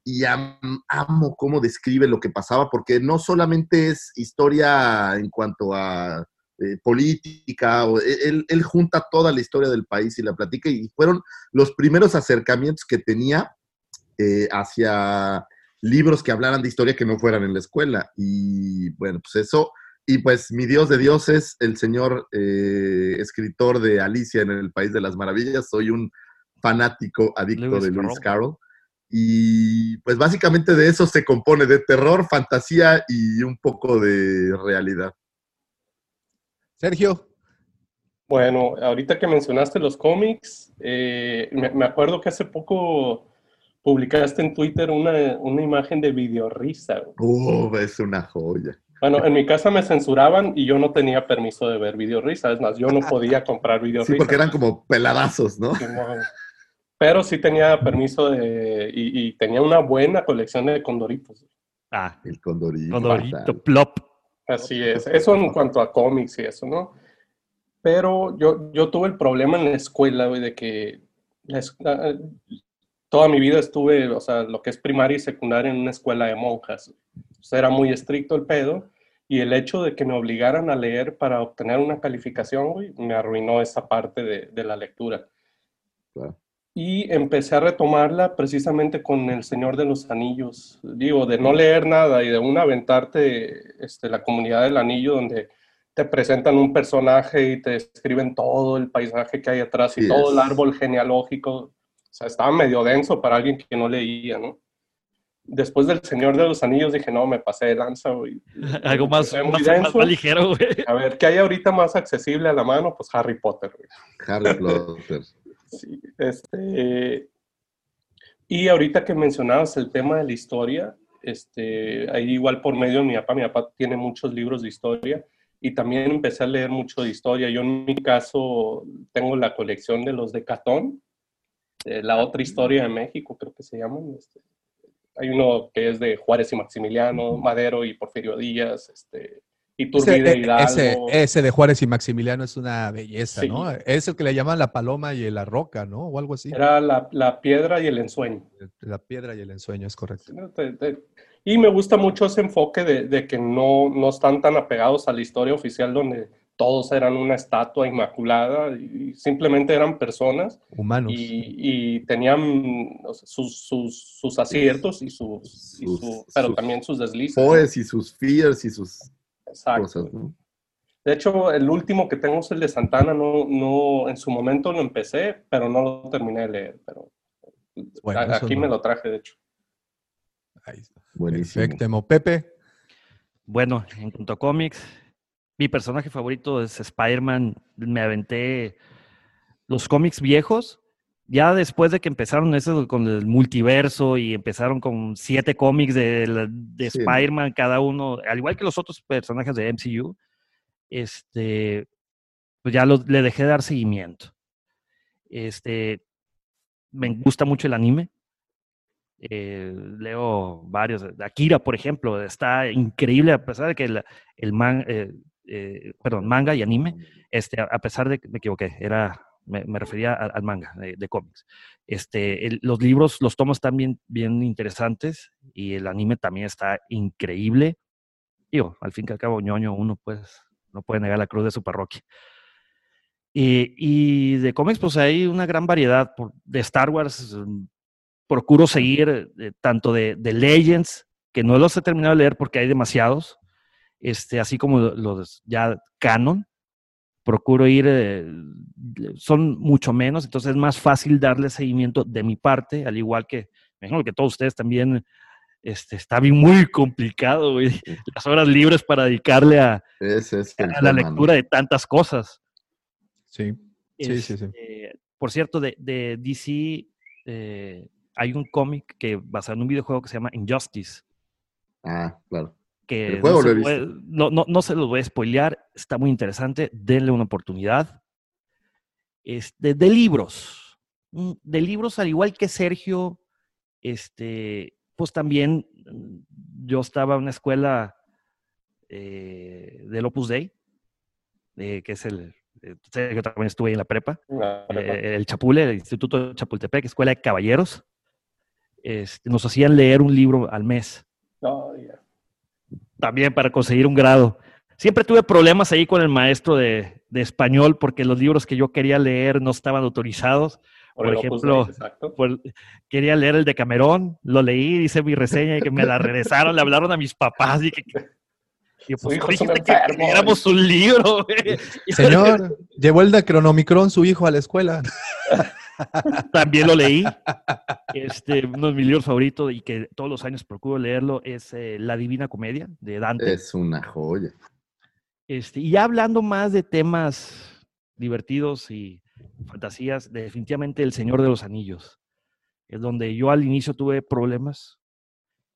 Y am, amo cómo describe lo que pasaba, porque no solamente es historia en cuanto a eh, política, o, e, él, él, junta toda la historia del país y la platica, y fueron los primeros acercamientos que tenía eh, hacia libros que hablaran de historia que no fueran en la escuela. Y bueno, pues eso, y pues mi Dios de dioses, el señor eh, escritor de Alicia en el País de las Maravillas, soy un fanático adicto Lewis de Lewis Carroll. Y pues básicamente de eso se compone, de terror, fantasía y un poco de realidad. Sergio. Bueno, ahorita que mencionaste los cómics, eh, me, me, acuerdo que hace poco publicaste en Twitter una, una imagen de videorrisa. Uh, es una joya. Bueno, en mi casa me censuraban y yo no tenía permiso de ver videorrisa. Es más, yo no podía comprar videorisa. Sí, porque eran como peladazos, ¿no? Pero sí tenía permiso de... Y, y tenía una buena colección de condoritos. Ah, el condorito. Condorito, plop. Así es, eso en cuanto a cómics y eso, ¿no? Pero yo, yo tuve el problema en la escuela, güey, de que la, toda mi vida estuve, o sea, lo que es primaria y secundaria en una escuela de monjas. O sea, era muy estricto el pedo y el hecho de que me obligaran a leer para obtener una calificación, güey, me arruinó esa parte de, de la lectura. Claro. Y empecé a retomarla precisamente con El Señor de los Anillos. Digo, de no leer nada y de una aventarte este, la comunidad del anillo donde te presentan un personaje y te describen todo el paisaje que hay atrás y yes. todo el árbol genealógico. O sea, estaba medio denso para alguien que no leía, ¿no? Después del Señor de los Anillos dije, no, me pasé de lanza, güey. (laughs) Algo más, más, más, más, ligero, güey. A ver, ¿qué hay ahorita más accesible a la mano? Pues Harry Potter, güey. Harry Potter. Sí, este, y ahorita que mencionabas el tema de la historia, este, ahí igual por medio de mi papá, mi papá tiene muchos libros de historia y también empecé a leer mucho de historia. Yo en mi caso tengo la colección de los de Catón, de la otra historia de México, creo que se llaman. Este, hay uno que es de Juárez y Maximiliano, Madero y Porfirio Díaz, este, Iturbide, ese, Hidalgo. Ese, ese, de Juárez y Maximiliano es una belleza, sí. ¿no? Es el que le llaman la paloma y la roca, ¿no? O algo así. Era la, la piedra y el ensueño. La piedra y el ensueño, es correcto. Y me gusta mucho ese enfoque de, de que no, no, están tan apegados a la historia oficial donde todos eran una estatua inmaculada y simplemente eran personas. Humanos. Y, y tenían o sea, sus, sus, sus, aciertos y sus, y su, pero sus también sus deslices. Poes y sus fears y sus Exacto. Cosas, ¿no? De hecho, el último que tengo es el de Santana. No, no, en su momento lo empecé, pero no lo terminé de leer. Pero bueno, aquí no. me lo traje, de hecho. Ahí está. Buenísimo. Perfecto. Pepe. Bueno, en cuanto a cómics, mi personaje favorito es Spider-Man. Me aventé los cómics viejos. Ya después de que empezaron eso con el multiverso y empezaron con siete cómics de, de sí. Spider-Man, cada uno, al igual que los otros personajes de MCU, este, pues ya lo, le dejé de dar seguimiento. Este, me gusta mucho el anime. Eh, leo varios. Akira, por ejemplo, está increíble a pesar de que el, el man, eh, eh, perdón, manga y anime, este, a pesar de que me equivoqué, era me, refería al manga de, cómics. Este, los libros, los tomos están bien, bien interesantes y el anime también está increíble. Digo, al fin y al cabo, ñoño, uno pues no puede negar la cruz de su parroquia. Y, y de cómics, pues hay una gran variedad. De Star Wars, mm, procuro seguir eh, tanto de, de Legends, que no los he terminado de leer porque hay demasiados, este, así como los ya canon. Procuro ir, eh, son mucho menos, entonces es más fácil darle seguimiento de mi parte, al igual que, me imagino que todos ustedes también, este, está bien muy complicado, güey, las horas libres para dedicarle a, es a la lectura de tantas cosas. Sí, sí, sí, sí. Este, por cierto, de, de DC eh, hay un cómic que basado en un videojuego que se llama Injustice. Ah, claro. Que El juego no, lo se he puede- no, no, no se los voy a spoilear, está muy interesante, denle una oportunidad. Este, de libros, mm, de libros al igual que Sergio, este, pues también mm, yo estaba en una escuela eh, del Opus Dei, eh, que es el, eh, Sergio también estuve ahí en la prepa, La prepa. eh, el Chapule, el Instituto de Chapultepec, Escuela de Caballeros, este, nos hacían leer un libro al mes. También para conseguir un grado. Siempre tuve problemas ahí con el maestro de, de español porque los libros que yo quería leer no estaban autorizados. Por, ejemplo, Dei, exacto. por- quería leer el de Camerón, lo leí, hice mi reseña y que me la (laughs) regresaron, le hablaron a mis papás y que... y Su pues hijo un dijiste que un libro, güey. Señor, llevó el de Cronomicron su hijo a la escuela. (laughs) También lo leí. Este, uno de mis libros favoritos y que todos los años procuro leerlo es eh, La Divina Comedia de Dante. Es una joya. Este, y ya hablando más de temas divertidos y fantasías, definitivamente El Señor de los Anillos. Es donde yo al inicio tuve problemas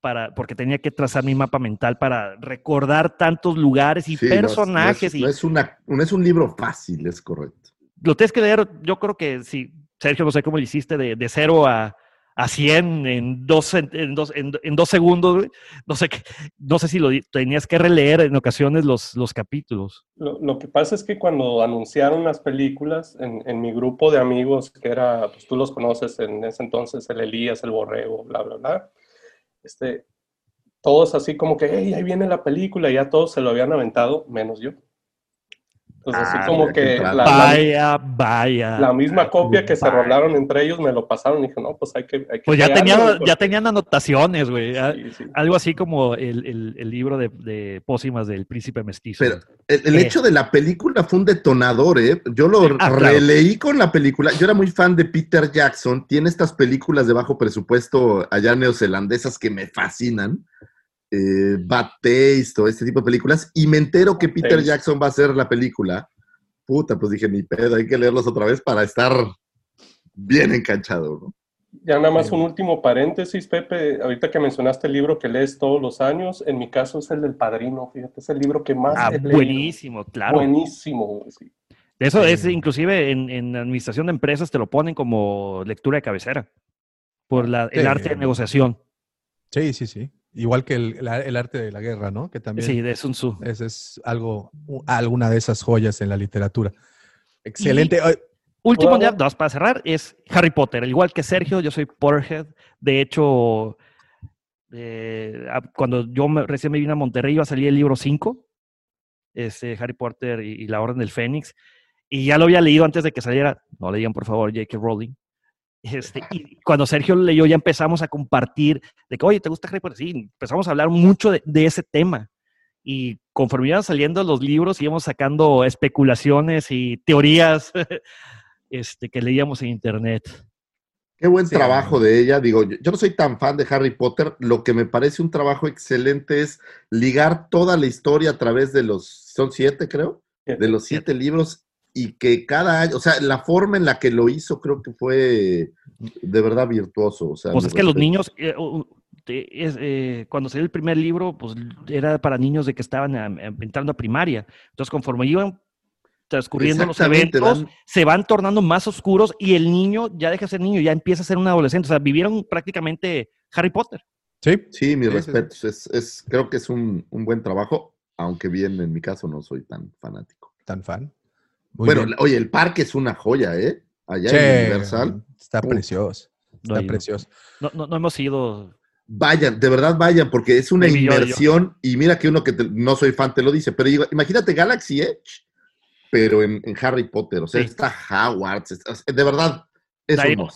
para, porque tenía que trazar mi mapa mental para recordar tantos lugares y Sí, no es- personajes. No es, y no es una, no es un libro fácil, es correcto. lo tienes que leer, yo creo que si, Sergio, no sé cómo lo hiciste, de, de cero a, a 100 en dos, en, dos, en, en dos segundos, no sé, no sé si lo tenías que releer en ocasiones los, los capítulos. Lo, lo que pasa es que cuando anunciaron las películas, en, en mi grupo de amigos, que era, pues tú los conoces en ese entonces, el Elías, el Borrego, bla, bla, bla, este, todos así como que, hey, ahí viene la película, y ya todos se lo habían aventado, menos yo. Entonces, Ah, así como mira qué que la, la- Vaya, vaya. la misma copia que se rolaron entre ellos me lo pasaron y dije, no, pues hay que... hay que Pues ya, pegarle, tenía, porque- ya tenían anotaciones, güey. Ah, Sí, sí. Algo así como el, el- el libro de, de pócimas del príncipe mestizo. Pero el, el Eh. hecho de la película fue un detonador, ¿eh? Yo lo Ah, claro. releí con la película. Yo era muy fan de Peter Jackson. Tiene estas películas de bajo presupuesto allá neozelandesas que me fascinan. Eh, Bad Taste o este tipo de películas. Y me entero que Peter Taste. Jackson va a hacer la película. Puta, pues dije, ni pedo, hay que leerlos otra vez para estar bien enganchado, ¿no? Ya nada más un último paréntesis, Pepe. Ahorita que mencionaste el libro que lees todos los años, en mi caso es el del Padrino, fíjate, es el libro que más Ah, he leído. buenísimo, claro. Buenísimo, sí. Eso es, inclusive en, en administración de empresas te lo ponen como lectura de cabecera, por la- el Sí. arte de negociación. Sí, sí, sí. Igual que el, la- el arte de la guerra, ¿no? Que también Sí, de Sun Tzu. ese es algo, alguna de esas joyas en la literatura. Excelente. Último Bueno. ya, dos para cerrar, es Harry Potter. Al igual que Sergio, yo soy Potterhead. De hecho, eh, cuando yo me- recién me vine a Monterrey iba a salir el libro 5, este, Harry Potter y, y la Orden del Fénix. Y ya lo había leído antes de que saliera. No le digan, por favor, J.K. Rowling. Este, y cuando Sergio lo leyó, ya empezamos a compartir de que, oye, ¿te gusta Harry Potter? Sí, empezamos a hablar mucho de, de ese tema. Y conforme iban saliendo los libros, íbamos sacando especulaciones y teorías (laughs) este, que leíamos en internet. Qué buen Sí. trabajo de ella. Digo, yo, yo no soy tan fan de Harry Potter. Lo que me parece un trabajo excelente es ligar toda la historia a través de los, son siete creo, de los siete libros y que cada año, o sea, la forma en la que lo hizo creo que fue de verdad virtuoso. O sea, Pues mi es que los respeto. niños, eh, es, eh, cuando salió el primer libro, pues era para niños de que estaban entrando a primaria. Entonces, conforme iban transcurriendo los eventos, van- se van tornando más oscuros y el niño ya deja de ser niño, ya empieza a ser un adolescente. O sea, vivieron prácticamente Harry Potter. sí, Sí, mis Sí, respetos. Es, es- creo que es un, un buen trabajo, aunque bien en mi caso no soy tan fanático. tan fan. Muy bueno, bien. oye, el parque es una joya, ¿eh? Allá Che, en Universal. Está Uf. precioso. Está precioso. No, no, no hemos ido. Vayan, de verdad vayan, porque es una yo- yo. inmersión. Y mira que uno que te- no soy fan te lo dice, pero digo, imagínate Galaxy Edge, pero en, en Harry Potter. O sea, Sí. está Hogwarts. está- de verdad, es un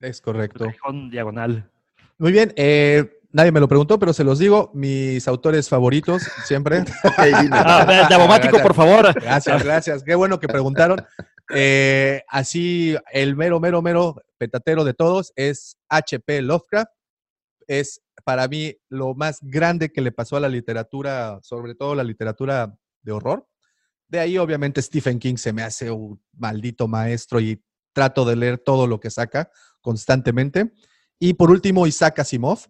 Es correcto. diagonal. Muy bien. eh, nadie me lo preguntó, pero se los digo. Mis autores favoritos siempre. (laughs) Ok, dime. Ah, Abomático, por favor. Gracias, gracias. Qué bueno que preguntaron. Eh, así, el mero, mero, mero petatero de todos es H.P. Lovecraft. Es para mí lo más grande que le pasó a la literatura, sobre todo la literatura de horror. De ahí, obviamente, Stephen King se me hace un maldito maestro y trato de leer todo lo que saca constantemente. Y por último, Isaac Asimov,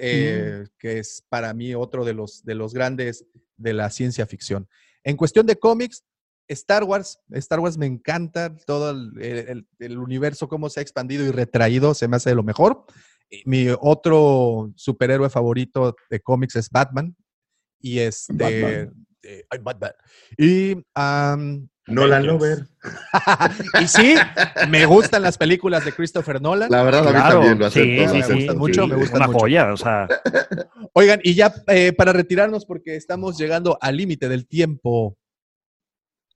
eh, que es para mí otro de los, de los grandes de la ciencia ficción. En cuestión de cómics, Star Wars, Star Wars me encanta, todo el, el- el universo, cómo se ha expandido y retraído, se me hace de lo mejor. Mi otro superhéroe favorito de cómics es Batman. Y este. Batman. eh, Batman. Y. Nolan Lover. (laughs) y sí, me gustan las películas de Christopher Nolan. La verdad, a mí también lo acepto. sí, acepto, gustan mucho, sí. me gustan Una mucho. joya, o sea. Oigan, y ya eh, para retirarnos, porque estamos llegando al límite del tiempo.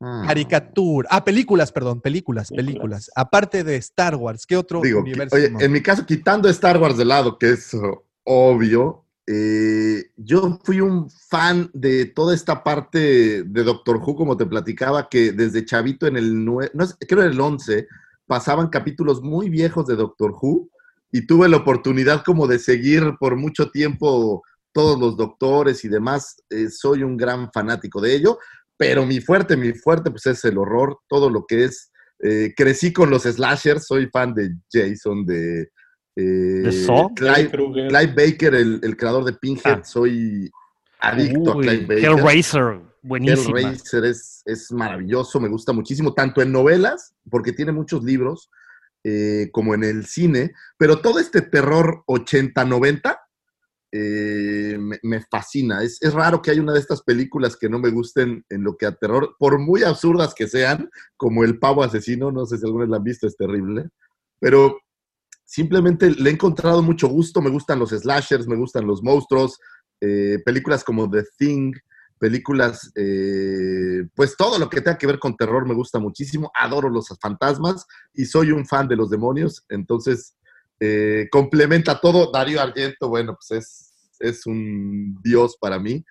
Ah. Caricatura. Ah, películas, perdón, películas, películas. Películas. Aparte de Star Wars, ¿qué otro Digo, que- universo? oye, no? en mi caso, quitando Star Wars de lado, que es obvio, eh, yo fui un fan de toda esta parte de Doctor Who, como te platicaba, que desde chavito en el 9, no creo en el 11, pasaban capítulos muy viejos de Doctor Who y tuve la oportunidad como de seguir por mucho tiempo todos los doctores y demás. Eh, soy un gran fanático de ello, pero mi fuerte, mi fuerte, pues es el horror, todo lo que es eh, crecí con los slashers, soy fan de Jason, de, eh, ¿De Saw? Clive. Clive Baker, el, el creador de Pinhead, Ah. soy adicto Uy, a Clive Baker. Hellraiser, buenísima. Hellraiser es, es maravilloso, me gusta muchísimo, tanto en novelas, porque tiene muchos libros, eh, como en el cine, pero todo este terror 80-90 eh, me, me fascina. Es, es raro que haya una de estas películas que no me gusten en lo que a terror, por muy absurdas que sean, como El Pavo Asesino, no sé si alguna vez la han visto, es terrible, pero simplemente le he encontrado mucho gusto, me gustan los slashers, me gustan los monstruos, eh, películas como The Thing, películas, eh, pues todo lo que tenga que ver con terror me gusta muchísimo, adoro los fantasmas y soy un fan de los demonios, entonces eh, complementa todo. Darío Argento, bueno, pues es, es un dios para mí.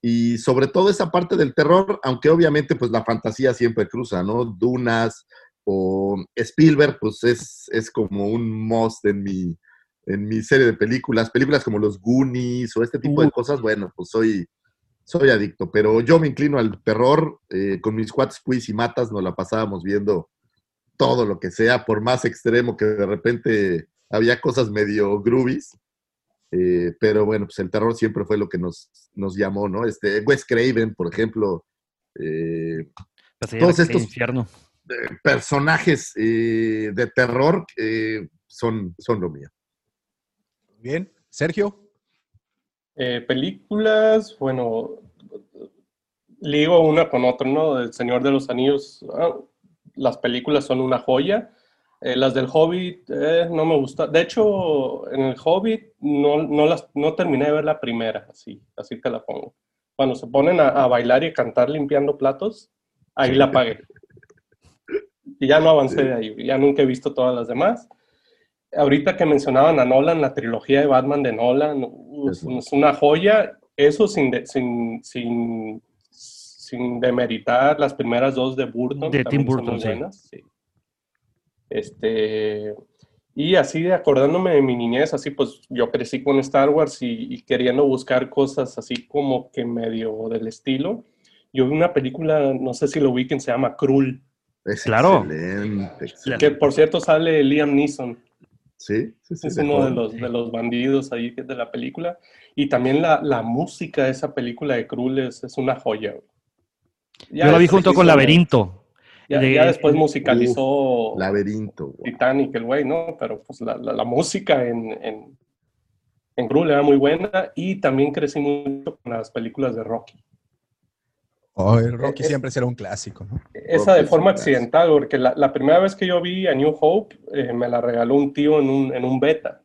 Y sobre todo esa parte del terror, aunque obviamente pues la fantasía siempre cruza, ¿no? Dunas o Spielberg, pues es, es como un must en mi, en mi serie de películas. Películas como los Goonies o este tipo de cosas, bueno, pues soy, soy adicto. Pero yo me inclino al terror. eh, con mis cuates quiz y matas nos la pasábamos viendo todo lo que sea, por más extremo que de repente había cosas medio groovies. eh, pero bueno, pues el terror siempre fue lo que nos, nos llamó, ¿no? Este, Wes Craven, por ejemplo, eh, todos estos- infierno. Personajes eh, de terror eh, son, son lo mío. Bien, Sergio. Eh, películas, bueno, ligo una con otra, ¿no? El Señor de los Anillos, ah, las películas son una joya. Eh, las del Hobbit eh, no me gusta. De hecho, en el Hobbit no, no, las, no terminé de ver la primera, así, así te la pongo. Cuando se ponen a, a bailar y cantar limpiando platos, ahí la (laughs) apagué. Y ya no avancé de ahí, ya nunca he visto todas las demás. Ahorita que mencionaban a Nolan, la trilogía de Batman de Nolan, es, una joya. Eso sin, de- sin, sin, sin demeritar las primeras dos de Burton. De Tim Burton, sí. sí. Este, y así acordándome de mi niñez, así pues yo crecí con Star Wars y, y queriendo buscar cosas así como que medio del estilo. Yo vi una película, no sé si lo ubiquen, se llama Krull, Es Claro. excelente, excelente. que por cierto sale Liam Neeson. Sí, sí, sí. Es de uno de los, de los bandidos ahí de la película. Y también la, la música de esa película de Krull es, es una joya. Ya Yo la vi junto con Laberinto. Ya, de- ya después musicalizó Laberinto. wow. Titanic, el güey, ¿no? Pero pues la, la- la música en, en, en Krull era muy buena y también crecí mucho con las películas de Rocky. Oh, el Rocky Es- siempre será un clásico, ¿no? Esa de Rocky forma es un accidental, porque la, la primera vez que yo vi a New Hope, eh, me la regaló un tío en un, en un beta.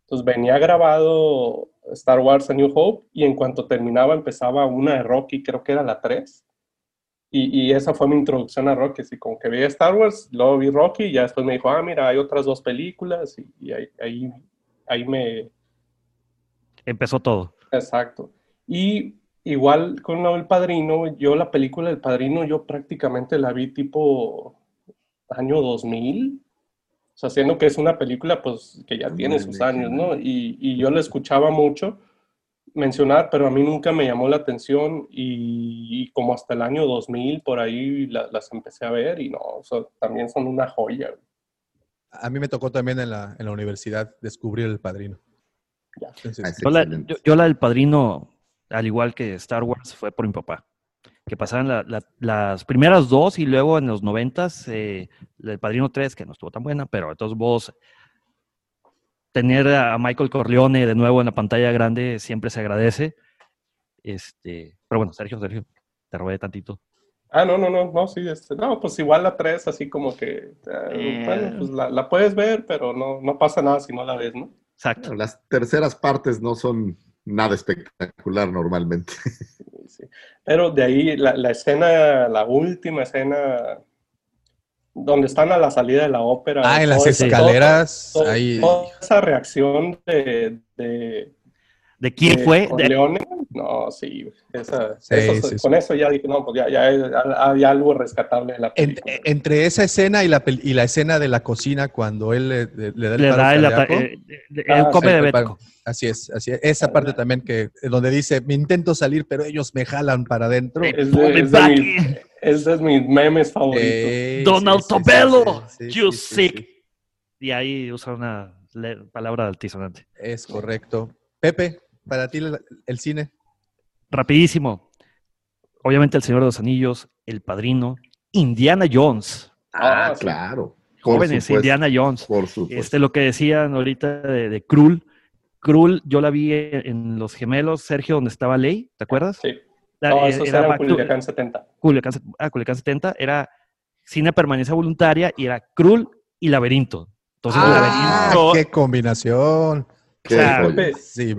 Entonces venía grabado Star Wars a New Hope y en cuanto terminaba empezaba una de Rocky, creo que era la 3. Y, y esa fue mi introducción a Rocky. Así como que vi Star Wars, luego vi Rocky y ya después me dijo, ah, mira, hay otras dos películas y, y ahí, ahí, ahí me, Empezó todo. Exacto. Y igual con del Padrino, yo la película del Padrino, yo prácticamente la vi tipo año 2000. O sea, siendo que es una película pues que ya tiene sus años, ¿no? Y, y yo la escuchaba mucho mencionar, pero a mí nunca me llamó la atención y, y como hasta el año 2000 por ahí la- las empecé a ver y no, o sea, también son una joya. A mí me tocó también en la, en la universidad descubrir el padrino. Ya. Entonces, Ah, sí. Yo la, Excelente. yo- yo la del padrino, al igual que Star Wars, fue por mi papá. Que pasaban la- la- las primeras dos y luego en los noventas, eh, del padrino 3, que no estuvo tan buena, pero todos modos, tener a Michael Corleone de nuevo en la pantalla grande siempre se agradece. Este, pero bueno, Sergio, Sergio, te robé tantito. Ah, no, no, no, no, sí, este, no, pues igual la 3, así como que, eh, Eh. bueno, pues la, la puedes ver, pero no, no pasa nada si no la ves, ¿no? Exacto. Las terceras partes no son nada espectacular normalmente. (laughs) Sí. Pero de ahí la, la escena, la última escena, donde están a la salida de la ópera. ah, en las todo escaleras, todo- ahí. toda esa reacción de, de, ¿De quién de fue? De- Corleone, no, sí, esa- Sí, eso- sí, con eso ya dije, no, pues ya, ya hay, hay algo rescatable de la En- película. entre esa escena y la, y la escena de la cocina cuando él le, le- le da el le paro da el cardíaco. ata- eh, eh, él Ah, come sí, de el paro. Así es, así es. Esa parte también que eh, donde dice, me intento salir, pero ellos me jalan para adentro. Eh, es, de, es, de mis, in. es mis memes favoritos. Eh, Donald sí, sí, sí, Tobello, sí, sí, you sí, sí, sick. sí. Y ahí usa una palabra altisonante. Es correcto. Pepe, para ti el, el cine. Rapidísimo. Obviamente El Señor de los Anillos, El Padrino, Indiana Jones. Ah, Ah, claro. Jóvenes, supuesto, Indiana Jones. Por supuesto. Este, lo que decían ahorita de, de Krull. Krull, yo la vi en, Los Gemelos, Sergio, donde estaba Ley, ¿te acuerdas? Sí. La- No, eh, esos era to- Culiacán 70. Culiacán, ah, Culiacán 70, era cine permanencia voluntaria y era Krull y Laberinto. Entonces, Ah, Laberinto, qué combinación. Qué o sea, Sí.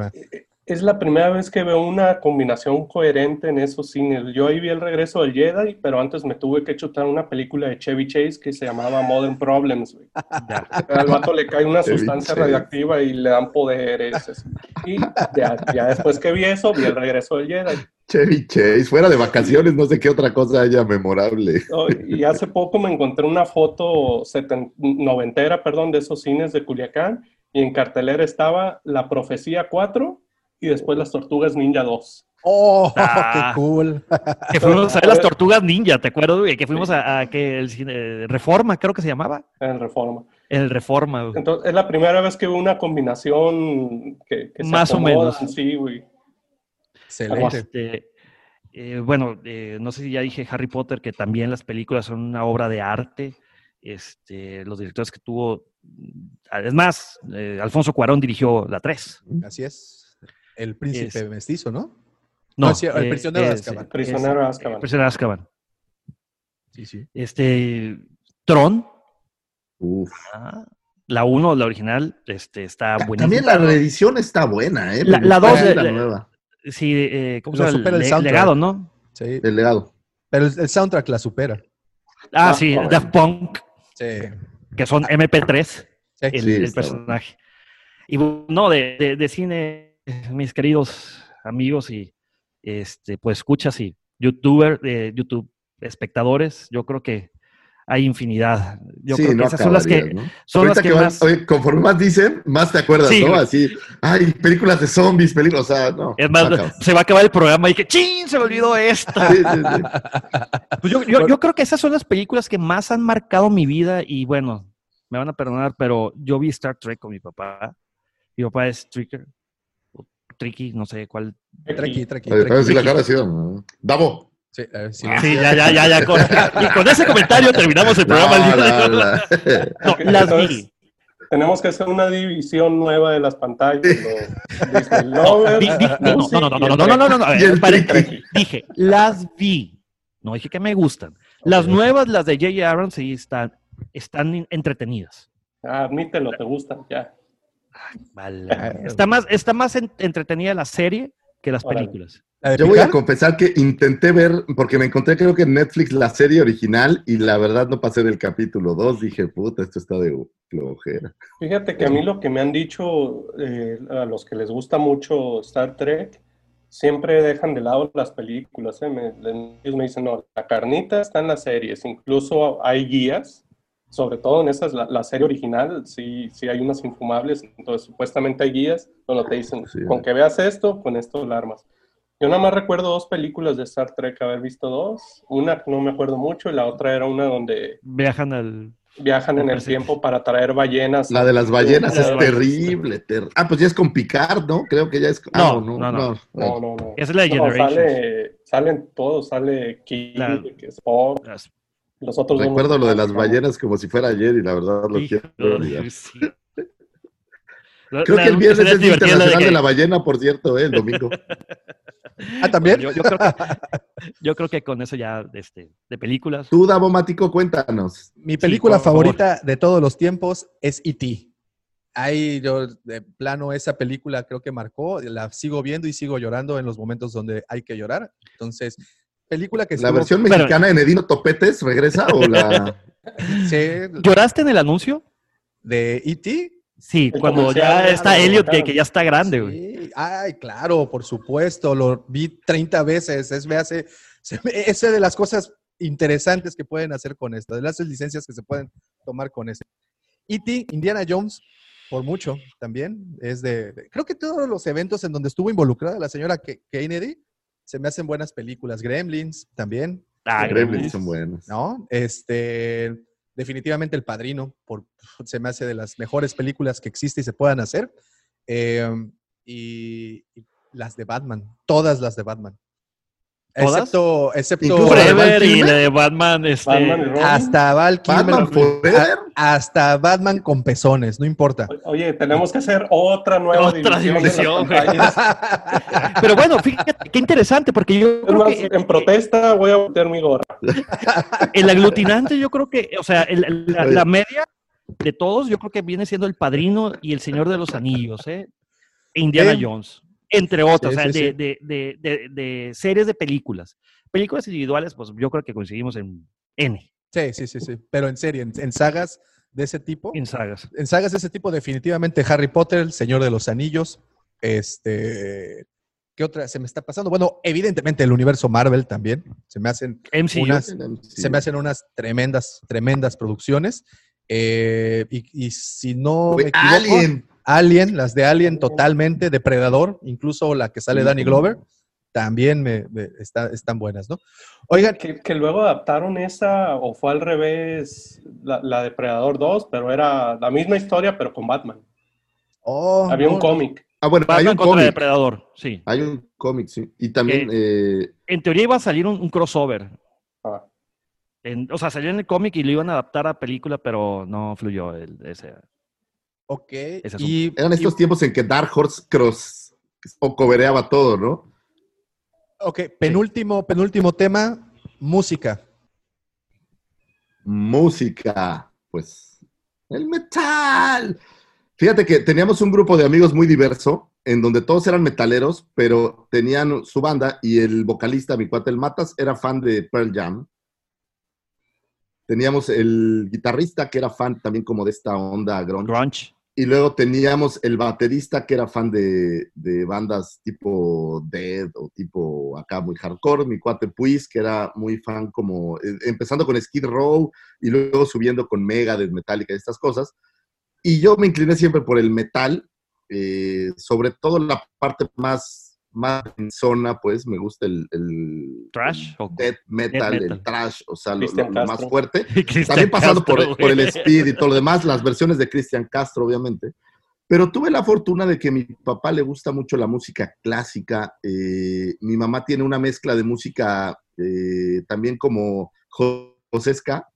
Es la primera vez que veo una combinación coherente en esos cines. Yo ahí vi el regreso del Jedi, pero antes me tuve que chutar una película de Chevy Chase que se llamaba Modern Problems. güey. Al vato le cae una sustancia Chase. radioactiva y le dan poderes. Y ya, ya después que vi eso, vi el regreso del Jedi. Chevy Chase, fuera de vacaciones, no sé qué otra cosa haya memorable. Y hace poco me encontré una foto noventera, perdón, de esos cines de Culiacán y en cartelera estaba La Profecía 4 y después Las Tortugas Ninja 2. Oh, (laughs) Ah. qué cool. Que fuimos a ver las (laughs) tortugas ninja, ¿te acuerdas? güey? Que fuimos a, a que el cine, Reforma, creo que se llamaba. En Reforma. El Reforma. güey. Entonces, es la primera vez que veo una combinación que, que se Más o menos. Sí, güey. Excelente. Este, eh, bueno, eh, no sé si ya dije Harry Potter, que también las películas son una obra de arte. Este, los directores que tuvo, es más, eh, Alfonso Cuarón dirigió la 3. Así es. El príncipe Es- mestizo, ¿no? No, No, sí, El prisionero de Azkaban. es- Prisionero de eh, Azkaban. Prisionero de Azkaban. Sí, sí. Este, Tron, Uf. ah, la 1, la original, este, está buenísima. También la reedición está buena, ¿eh? La- Me la gusta dos, la nueva. Sí, eh, ¿cómo se llama? supera el soundtrack. legado, ¿no? Sí. El legado. Pero el, el soundtrack la supera. Ah, Ah, sí, joven. Daft Punk, Sí. que son MP3, Sí. el, Sí, el personaje. Y no, de, de- de cine, (laughs) mis queridos amigos y este, pues escuchas y youtuber, de YouTube espectadores, yo creo que hay infinidad. Yo sí, creo que esas son las que son las que que van- más oye, conforme más dicen, más te acuerdas, Sí, ¿no? Así, ay, películas de zombies, películas, o sea, no. es más, no se va a acabar el programa y que ¡chin! Se me olvidó esta. Sí. (laughs) Pues yo, yo- yo creo que esas son las películas que más han marcado mi vida y bueno, me van a perdonar, pero yo vi Star Trek con mi papá. Mi papá es Tricker, o Tricky, no sé cuál. A ver si la cara ha sido. Davo. Sí, a ver, sí. Sí, ya, ya, ya, ya. Con, y con ese comentario terminamos el programa. No, no, no. No, las Entonces, vi. Tenemos que hacer una división nueva de las pantallas. No, no, no, no, no, no, no, no, no. Dije, las vi. No dije que me gustan. Las Ok. nuevas, las de J.J. Abrams, sí están, están entretenidas. Ah, admítelo, te gustan, ya. Vale. (laughs) Está más, está más en- entretenida la serie que las Órale. películas. ¿La Yo voy a confesar que intenté ver, porque me encontré creo que en Netflix la serie original y la verdad no pasé del capítulo 2. Dije, puta, esto está de flojera. Fíjate que a mí lo que me han dicho eh, a los que les gusta mucho Star Trek, siempre dejan de lado las películas. ¿eh? Me- ellos me dicen, no, la carnita está en las series. Incluso hay guías, sobre todo en esas, la, la serie original, sí, sí hay unas infumables. Entonces, supuestamente hay guías donde te dicen, Sí. con que veas esto, con esto la armas. Yo nada más recuerdo dos películas de Star Trek, haber visto dos. Una no me acuerdo mucho y la otra era una donde Viajan al. viajan en el tiempo para traer ballenas. La de las ballenas La es terrible. ter- Ah, pues ya es con Picard, ¿no? Creo que ya es. No, ah, no, no. No, no, no. Es la de No, Generations. sale, salen todos, sale Kirk, La- Spock, Las- los otros Recuerdo lo de las ballenas como si fuera ayer y la verdad lo quiero olvidar. Sí. Creo la- que el viernes es de Internacional de que- la Ballena, por cierto, ¿eh? el domingo. (laughs) Ah, también. Yo, yo creo que, yo creo que con eso ya, este, de películas. Tú, Davo Mático, cuéntanos. Mi película favor. favorita de todos los tiempos es E.T. Ahí yo, de plano, esa película creo que marcó, la sigo viendo y sigo llorando en los momentos donde hay que llorar. Entonces, película que ¿La estuvo- versión Pero- mexicana de Nedino Topetes regresa o la.? (laughs) sí, ¿Lloraste en el anuncio? de E.T. Sí, El cuando ya está claro, Elliot, que, claro. que ya está grande, güey. Sí, Ay, claro, por supuesto, lo vi 30 veces. Es, me hace, se esa de las cosas interesantes que pueden hacer con esto, de las licencias que se pueden tomar con esto. E.T., Indiana Jones, por mucho también, es de, de- creo que todos los eventos en donde estuvo involucrada la señora Ke- Kennedy se me hacen buenas películas. Gremlins también, Ah, Gremlins son buenos. ¿no? Este, definitivamente El Padrino, por, se me hace de las mejores películas que existe y se puedan hacer. Eh, y, y las de Batman, todas las de Batman. ¿Todas? Excepto, excepto Forever y la de Batman, este, Batman hasta Val Kilmer, Batman a- hasta Batman con pezones, no importa. Oye, tenemos que hacer otra nueva Otra división. (laughs) Pero bueno, fíjate, qué interesante, porque yo Es creo más, que en protesta voy a meter mi gorra. el aglutinante, yo creo que, o sea, el- la, la media de todos, yo creo que viene siendo El Padrino y El Señor de los Anillos, ¿eh? E Indiana. Jones, entre otras, Sí, o sea, sí, de, sí. de- de- de- de series de películas. Películas individuales, pues yo creo que coincidimos en N, Sí, sí, sí, sí. Pero en serie, en, en sagas de ese tipo, en sagas. en sagas de ese tipo, definitivamente Harry Potter, El Señor de los Anillos, este, ¿qué otra se me está pasando? Bueno, evidentemente el universo Marvel también, se me hacen MCU. unas, se me hacen unas tremendas, tremendas producciones. eh, y, y si no me equivoco, Alien. Alien, las de Alien totalmente, Depredador, incluso la que sale Danny Glover, también me, me- está- están buenas, ¿no? Oigan, Que, que luego adaptaron esa, o fue al revés, la, la Depredador 2, pero era la misma historia, pero con Batman. oh, Había un cómic. Ah, bueno, hay Batman un contra cómic. Depredador, sí. Hay un cómic, sí. Y también, eh, En teoría iba a salir un, un crossover. Ah, En- o sea, salió en el cómic y lo iban a adaptar a película, pero no fluyó el, ese. Ok, es un- y, eran y- estos tiempos en que Dark Horse Cross o cobereaba todo, ¿no? ok, penúltimo, penúltimo tema, música. Música, pues el metal. Fíjate que teníamos un grupo de amigos muy diverso, en donde todos eran metaleros, pero tenían su banda y el vocalista, mi cuate El Matas, era fan de Pearl Jam. Teníamos el guitarrista que era fan también como de esta onda grunge. Grunge. Y luego teníamos el baterista que era fan de, de bandas tipo Dead o tipo acá muy hardcore, mi cuate Puis, que era muy fan como, eh, empezando con Skid Row y luego subiendo con Megadeth, Metallica y estas cosas. Y yo me incliné siempre por el metal, eh, sobre todo la parte más, más zona, pues me gusta el, el Trash. el o- death metal, metal. el trash, o sea, lo, Cristian lo- lo más fuerte. (laughs) También pasando por, Castro, por el speed y todo lo demás, las versiones de Cristian Castro, obviamente. Pero tuve la fortuna de que a mi papá le gusta mucho la música clásica. eh, mi mamá tiene una mezcla de música eh, también como josesca.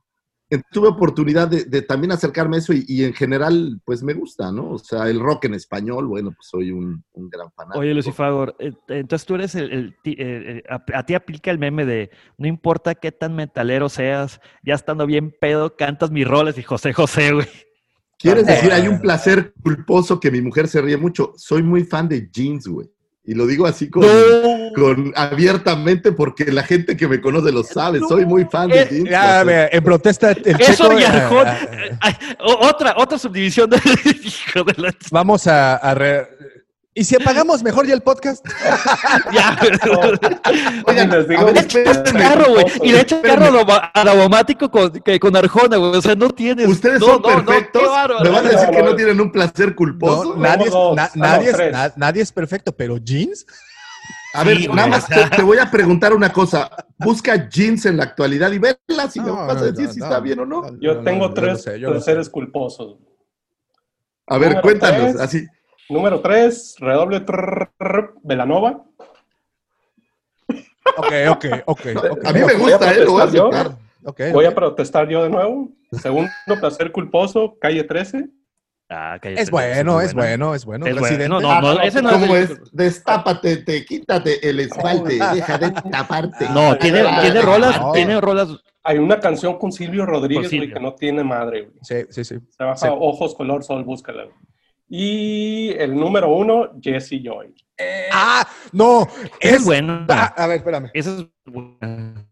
Tuve oportunidad de, de también acercarme a eso y, y en general, pues me gusta, ¿no? O sea, el rock en español, bueno, pues soy un, un gran fanático. Oye, Lucifagor, eh, entonces tú eres el, el ti- eh, eh, a, a ti aplica el meme de no importa qué tan metalero seas, ya estando bien pedo, cantas mis roles y José José, güey. ¿Quieres decir, hay un placer culposo que mi mujer se ríe mucho? Soy muy fan de jeans, güey. Y lo digo así con, con abiertamente porque la gente que me conoce lo sabe. Soy muy fan de jeans. Sea, ve, en protesta, el Eso checo, y Arjón. eh, otra, otra subdivisión de. (laughs) De la. Vamos a, a re- ¿Y si apagamos mejor ya el podcast? (laughs) Ya, Oigan, les digo, a ver, Le echas espérenme. carro, güey. Y le echas Espérenme. carro aromático con, que con Arjona, güey. O sea, no tienes. Ustedes no, son no, perfectos. me van a decir que no. tienen un placer culposo. No, nadie, es, dos, na- no, nadie, es, tres. na- nadie es perfecto, pero jeans. A ver, Sí, nada más te, te voy a preguntar una cosa. Busca jeans en la actualidad y vela si me vas a decir no, si no, está bien o no. Yo tengo tres placeres culposos. A ver, cuéntanos. tres. Así. Número tres, redoble trrr, trrr, Velanova. Ok, ok, ok. A mí me gusta, ¿eh? Lo voy a protestar yo. aceptar. Ok, Voy a protestar yo de nuevo. Segundo placer culposo, calle 13. Ah, cállate, Es bueno, es bueno, es bueno. Es bueno. Residente. No, no, no, ese no ¿Cómo es. es? Destápate, te, quítate el esmalte, deja de taparte. No, tiene, Ah, tiene rolas, no. tiene rolas. Hay una canción con Silvio Rodríguez, Con Silvio. güey, que no tiene madre, güey. Sí, sí, sí. Se baja Sí. Ojos Color Sol, búscala. güey. Y el número uno, Jesse Joy. Ah, no. Es Es bueno. Ah, a ver, espérame. Ese es bueno.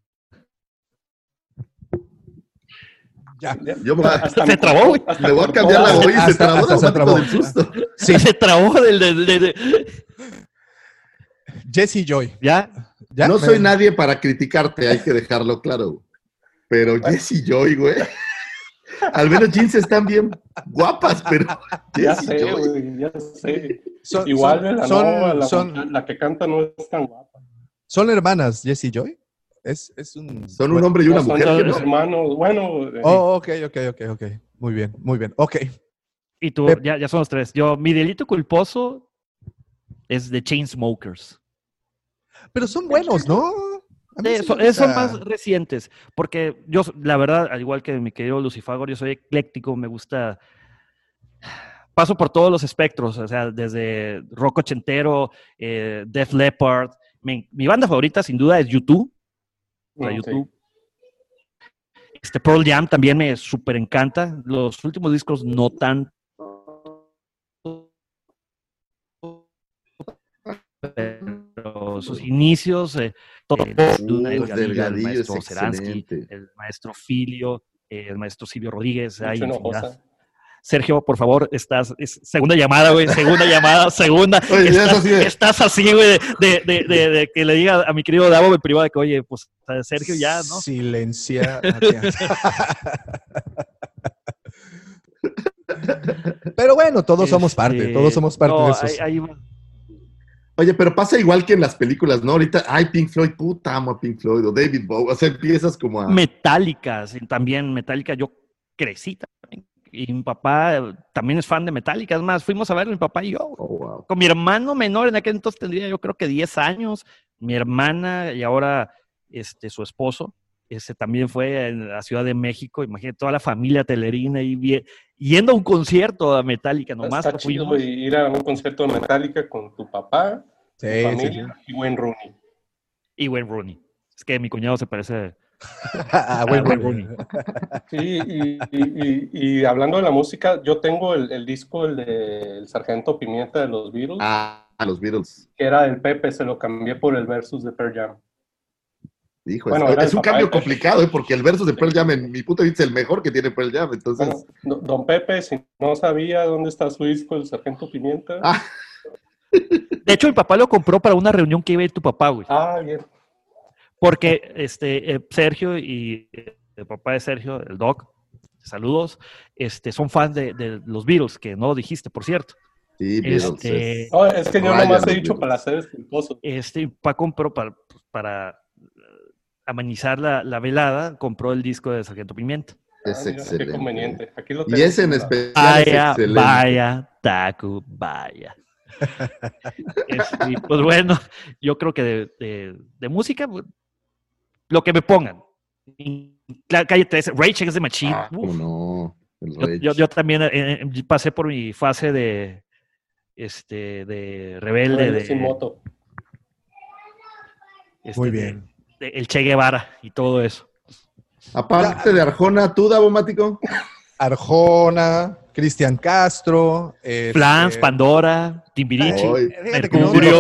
Ya. Yo me, voy a- Hasta Se trabó, güey. me voy a cambiar la voz y se trabó hasta se trabó. del susto. Sí, Se trabó del. del- del- del- Jesse Joy. ya. ¿Ya? No soy nadie para criticarte, hay que dejarlo claro. Pero Jessie Joy, güey. Al menos jeans están bien guapas, pero (laughs) Ya sé, Joy. güey, ya sé. Son, Igual son- son- la, son- la que canta no es tan guapa. son hermanas, Jesse Joy. Es, es un. Son un hombre y una No, son mujer. los no. hermanos. Bueno, eh, Oh, ok, ok, ok, ok. Muy bien, muy bien. Ok. Y tú, ya, ya son los tres. Yo, mi delito culposo es de Chainsmokers. Pero son buenos, ¿no? Sí, son, más recientes, porque yo, la verdad, al igual que mi querido Lucifagor, yo soy ecléctico, me gusta, paso por todos los espectros, o sea, desde rock ochentero, eh, Def Leppard, mi, mi banda favorita sin duda es YouTube, ok. YouTube. Este Pearl Jam también me súper encanta, los últimos discos no tan sus inicios, eh, todo, el Delgadillo Delgadillo, el es maestro Seransky, el maestro Filio, eh, el maestro Silvio Rodríguez, hay. Sergio, por favor, estás, es segunda llamada, güey, segunda llamada, segunda. (laughs) Oye, estás, así de- estás así, güey, de, de, de- de que le diga a mi querido Davo en privado de que, oye, pues Sergio ya, ¿no? Silencia. (laughs) Pero bueno, todos somos parte, Este, todos somos parte no, de esos. hay- hay- Oye, pero pasa igual que en las películas, ¿no? Ahorita, ay, Pink Floyd, puta, amo a Pink Floyd, o David Bowie, o sea, empiezas como a... Metallica, también Metallica, yo crecí también. Y mi papá también es fan de Metallica. Es más, fuimos a ver mi papá y yo. Oh, wow. Con mi hermano menor, en aquel entonces tendría yo creo que 10 años. Mi hermana y ahora este, su esposo. Ese también fue en la Ciudad de México. Imagínate toda la familia telerina y yendo a un concierto a Metallica nomás. Está chido ir a un concierto de Metallica con tu papá, Sí, sí, y Wayne Rooney. Y Wayne Rooney. Es que mi cuñado se parece (laughs) a Wayne. Rooney. Sí, y, y- y- y hablando de la música, yo tengo el, el disco, el de El Sargento Pimienta de los Beatles, Ah, a los Beatles. que era del Pepe, se lo cambié por el Versus de Pearl Jam. Hijo, Bueno, es, un cambio Pepe. complicado, ¿eh? porque el verso de Pearl Jam, en mi punto de vista, es el mejor que tiene Pearl Jam. Entonces, Bueno, don Pepe, si no sabía dónde está su disco, El Sargento Pimienta. Ah. De hecho, mi papá lo compró para una reunión que iba a ir tu papá, güey. Ah, bien. Porque este, eh, Sergio y eh, el papá de Sergio, el Doc, saludos, este, son fans de, de los Beatles, que no lo dijiste, por cierto. sí, Beatles. Este, es- No, es que yo Ryan nomás he dicho Beatles. para hacer culposo. este, mi papá compró para, para amenizar la, la velada, compró el disco de Sargento Pimienta. Es Ah, mira, excelente. Qué conveniente. Aquí lo Y tengo. ese en especial Vaya, es excelente. vaya, Taku, vaya. (laughs) Este, pues bueno, yo creo que de, de- de música, lo que me pongan. Cla- Calle 13, Rage Against the Machine. Ah, no. Yo, Rage. yo- yo también eh, eh, pasé por mi fase de este de rebelde, de, sin moto. este, Muy de- bien. de el Che Guevara y todo eso. Aparte de Arjona, ¿tú, Davomático? Arjona, Cristian Castro. este, Flans, Pandora, Timbiriche. Mercurio.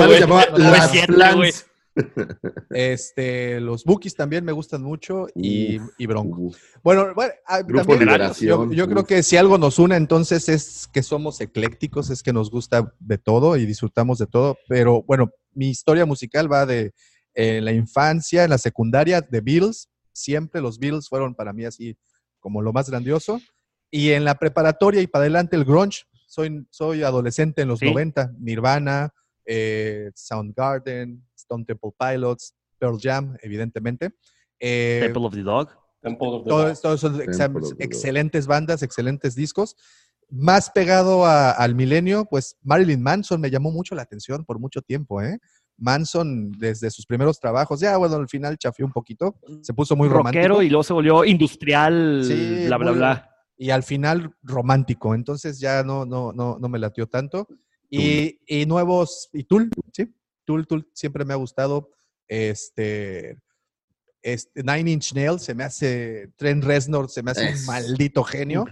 Este, los Bookies también me gustan mucho y, y Bronco. Uf, Bueno, bueno, ah, Grupo también Liberación, yo, yo creo que si algo nos une entonces es que somos eclécticos, es que nos gusta de todo y disfrutamos de todo, pero bueno, mi historia musical va de eh, la infancia, en la secundaria, de Beatles, siempre los Beatles fueron para mí así como lo más grandioso, y en la preparatoria y para adelante el grunge, soy, soy adolescente en los Sí. 90, Nirvana, eh, Soundgarden, Stone Temple Pilots, Pearl Jam, evidentemente. Eh, Temple of the Dog. Temple of the todos Dog. todos son Dog. excelentes bandas, excelentes discos. Más pegado a- al milenio, pues Marilyn Manson me llamó mucho la atención por mucho tiempo, ¿eh? Manson, desde sus primeros trabajos, ya bueno, al final chafió un poquito, se puso muy romántico. rockero y luego se volvió industrial, Sí, bla, bla, muy- bla. Y al final romántico, entonces ya no, no, no, no me latió tanto. Y, y nuevos, y Tool, sí, Tool, Tool siempre me ha gustado. Este, este Nine Inch Nails se me hace, Trent Reznor se me hace Es- un maldito genio.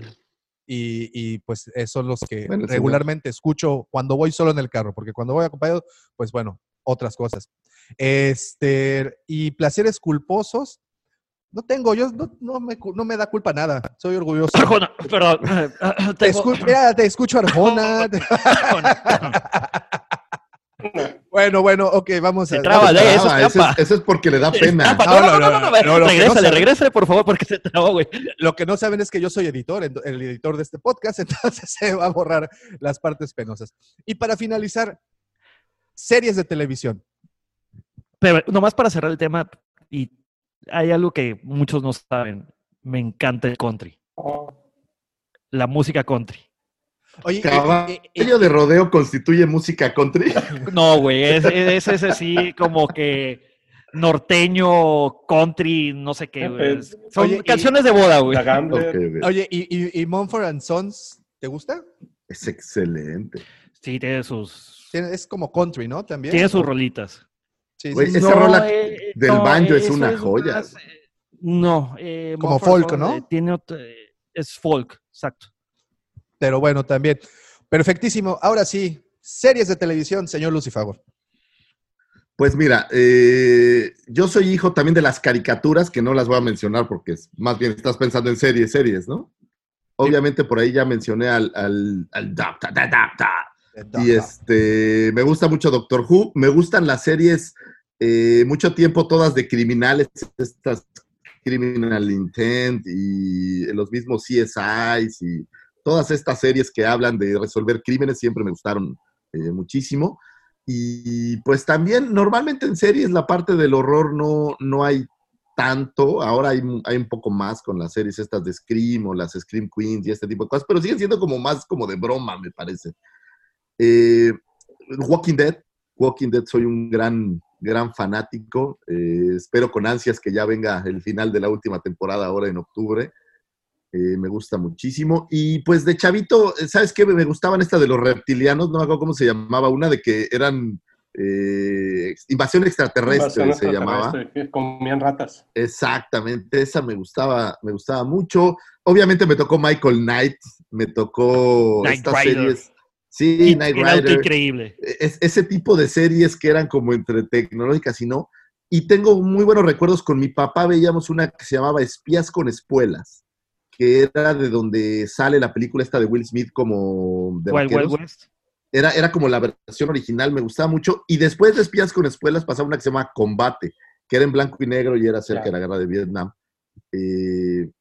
Y, y, pues son los que Bueno, señor. regularmente escucho cuando voy solo en el carro, porque cuando voy acompañado, pues bueno, otras cosas. Este, y placeres culposos, no tengo, yo no, no me, cu- no me da culpa nada, soy orgulloso. Arjona, perdón. Te escu- mira, te escucho (laughs) Arjona. bueno, bueno, ok, vamos Se a. traba, vamos a- ¿eh? eso Ah, es, eso es porque le da pena. No, No, no, no, no, no, regrésale, regrésale, por favor, porque se trabó, güey. Lo que no saben es que yo soy editor, el editor de este podcast, (laughs) entonces se va a borrar las partes penosas. Y para finalizar, series de televisión. Pero nomás para cerrar el tema, y hay algo que muchos no saben. Me encanta el country, Oh, la música country. Oye, Caballo y- y- de rodeo constituye música country. (laughs) No, güey, es, es, es así como que norteño, country, no sé qué. güey. Pues, Son oye, y- canciones de boda, güey. The Gambler. Ok, ok. oye, y, y, y Mumford and Sons, ¿te gusta? Es excelente. Sí, tiene sus, Tiene- Es como country, ¿no? También. tiene sus rolitas. Sí, sí, Güey, sí. esa rola eh, del banjo es una joya, más, eh, no, eh, Como Mumford folk, ¿no? Tiene otro- es folk, exacto. Pero bueno, también. Perfectísimo. Ahora sí, series de televisión, señor Lucifagor. Pues mira, eh, yo soy hijo también de las caricaturas, que no las voy a mencionar porque es- más bien estás pensando en series, series, ¿no? Obviamente por ahí ya mencioné al, al, al Doctor, da. Y este, me gusta mucho Doctor Who, me gustan las series, eh, mucho tiempo todas de criminales, estas Criminal Intent y los mismos CSIs y todas estas series que hablan de resolver crímenes siempre me gustaron eh, muchísimo. Y pues también normalmente en series la parte del horror no, no hay tanto, ahora hay, hay un poco más con las series estas de Scream o las Scream Queens y este tipo de cosas, pero siguen siendo como más como de broma, me parece. Eh, Walking Dead, Walking Dead soy un gran, gran fanático. eh, espero con ansias que ya venga el final de la última temporada ahora en octubre. Eh, me gusta muchísimo. Y pues de chavito, ¿sabes qué? Me gustaban esta de los reptilianos, no me acuerdo cómo se llamaba, una de que eran eh, invasión extraterrestre, Invasión se llamaba. que comían ratas. Exactamente, esa me gustaba, me gustaba mucho. Obviamente me tocó Michael Knight, me tocó Knight estas Rider. series. Sí, auto Rider. increíble. Es- ese tipo de series que eran como entre tecnológicas y no. Y tengo muy buenos recuerdos con mi papá, veíamos una que se llamaba Espías con Espuelas, que era de donde sale la película esta de Will Smith como de Wild. West. Era, era como la versión original, me gustaba mucho. Y después de Espías con Espuelas pasaba una que se llama Combate, que era en blanco y negro y era acerca de la guerra de Vietnam. Eh,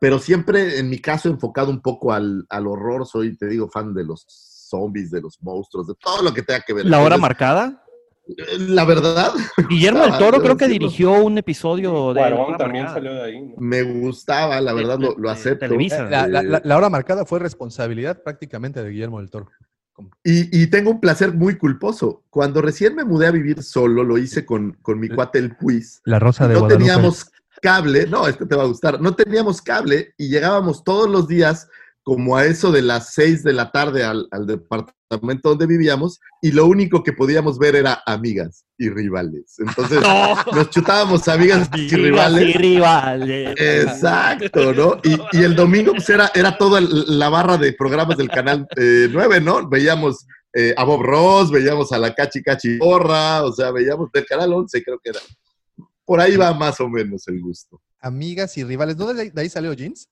pero siempre, en mi caso, enfocado un poco al, al horror. Soy, te digo, fan de los zombies, de los monstruos, de todo lo que tenga que ver. La hora Entonces, marcada. eh, La verdad, (laughs) Guillermo del gustaba, Toro creo que dirigió un episodio de La Cuarón también Marcada. salió de ahí. ¿no? me gustaba, la verdad, lo, lo de acepto. Televisa. La, la- Eh, la- la hora marcada fue responsabilidad prácticamente de Guillermo del Toro. Y, y tengo un placer muy culposo. Cuando recién me mudé a vivir solo, lo hice con, con mi cuate el Puis. La Rosa no teníamos cable, no, este te va a gustar, no teníamos cable y llegábamos todos los días como a eso de las 6 de la tarde al, al departamento donde vivíamos y lo único que podíamos ver era amigas y rivales. Entonces (laughs) No. nos chutábamos amigas y rivales. Y rivales. Exacto, ¿no? Y, y el domingo pues era, era toda la barra de programas del canal eh, 9, ¿no? Veíamos eh, a Bob Ross, veíamos a la Cachi Cachi Borra, o sea, veíamos del canal 11, creo que era. Por ahí va más o menos el gusto. Amigas y rivales. ¿Dónde de ahí- salió Jeans?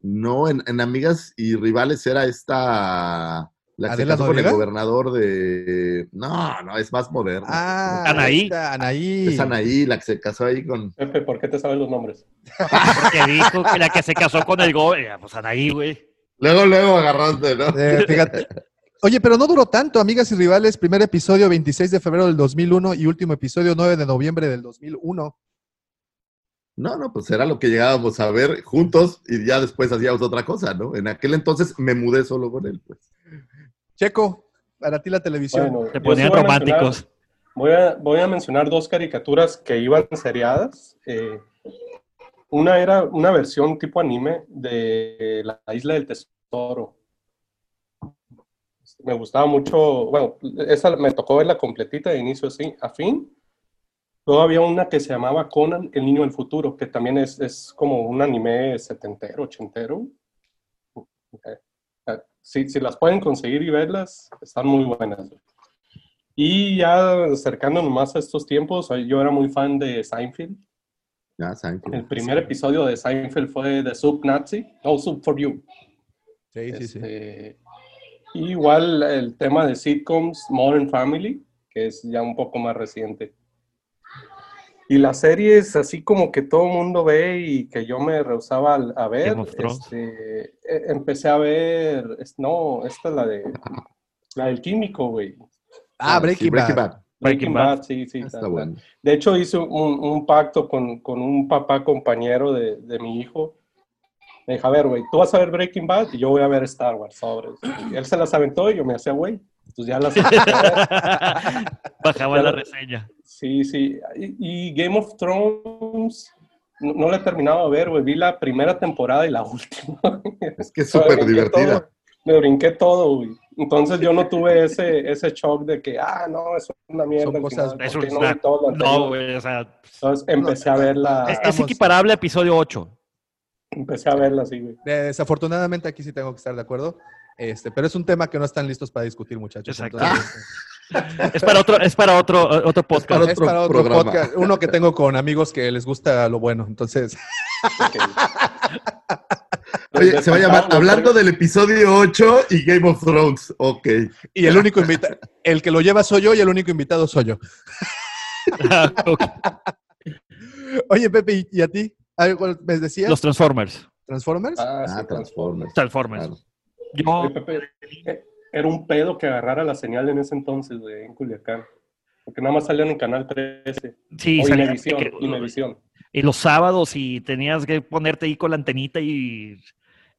No, en, en Amigas y Rivales era esta. La que se ¿Adela casó con el gobernador de. No, no, es más moderna. Ah, Anaí. Anaí. Es Anaí, la que se casó ahí con. Pepe, ¿por qué te sabes los nombres? Porque dijo que la que se casó con el go, eh, pues Anaí, güey. Luego, luego agarraste, ¿no? Eh, fíjate. Oye, pero no duró tanto, Amigas y Rivales. Primer episodio 26 de febrero del 2001 y último episodio 9 de noviembre del 2001. No, no, pues era lo que llegábamos a ver juntos y ya después hacíamos otra cosa, ¿no? En aquel entonces me mudé solo con él, pues. Checo, para ti la televisión. Bueno, Se yo ponían sí voy a románticos. mencionar- Voy a, voy a mencionar dos caricaturas que iban seriadas. Eh, una era una versión tipo anime de La Isla del Tesoro. Me gustaba mucho, bueno, esa me tocó verla completita de inicio así, a fin. Luego había una que se llamaba Conan, el niño del futuro, que también es, es como un anime setentero, ochentero. Si, si las pueden conseguir y verlas, están muy buenas. Y ya acercándonos más a estos tiempos, yo era muy fan de Seinfeld. Ya, Seinfeld. El primer episodio de Seinfeld fue de Sub Nazi, no Sub for You. Sí, sí, sí. Y igual el tema de sitcoms Modern Family, que es ya un poco más reciente. Y las series así como que todo el mundo ve y que yo me rehusaba a ver, este, eh, empecé a ver, no, esta es la de la del químico, güey. Ah, sí, Breaking, Breaking Bad. Bad. Breaking Breaking Bad. Sí, sí. Está ta- ta. bueno. De hecho, hice un, un pacto con, con un papá compañero de, de mi hijo. Me dijo, a ver, güey, tú vas a ver Breaking Bad y yo voy a ver Star Wars. Sobres. (clears throat) Y él se las aventó y yo me hacía, güey. Entonces ya las. (laughs) Bajaba Ya la reseña. Sí, sí. Y, y Game of Thrones no, no la he terminado de ver, güey. Vi la primera temporada y la (laughs) última. Es que es súper divertida. todo, Me brinqué todo, güey. Entonces yo no tuve ese, ese shock de que, ah, no, es una mierda. Son cosas- final, Es ¿por un no vi todo lo No, anterior?" güey, o sea, Entonces empecé a verla. es, es equiparable a episodio 8. Empecé a verla así, güey. Desafortunadamente aquí sí tengo que estar de acuerdo. Este, pero es un tema que no están listos para discutir, muchachos. Exacto. Entonces, Es para otro, es para otro, otro podcast. para es para otro podcast. Uno que tengo con amigos que les gusta lo bueno. Entonces, Oye, se va a llamar Hablando del episodio 8 y Game of Thrones. Ok. y el único invitado, el que lo lleva soy yo y el único invitado soy yo. (laughs) Ok. Oye, Pepe, ¿y- ¿y a ti? ¿Algo me decías? Los Transformers. ¿Transformers? Ah, sí, Ah, Transformers. Transformers. Claro. Yo, Oye, Pepe, era un pedo que agarrara la señal en ese entonces, güey, en Culiacán. Porque nada más salían en Canal 13. sí, o salía- Imevisión, que- Imevisión. y los sábados y tenías que ponerte ahí con la antenita y...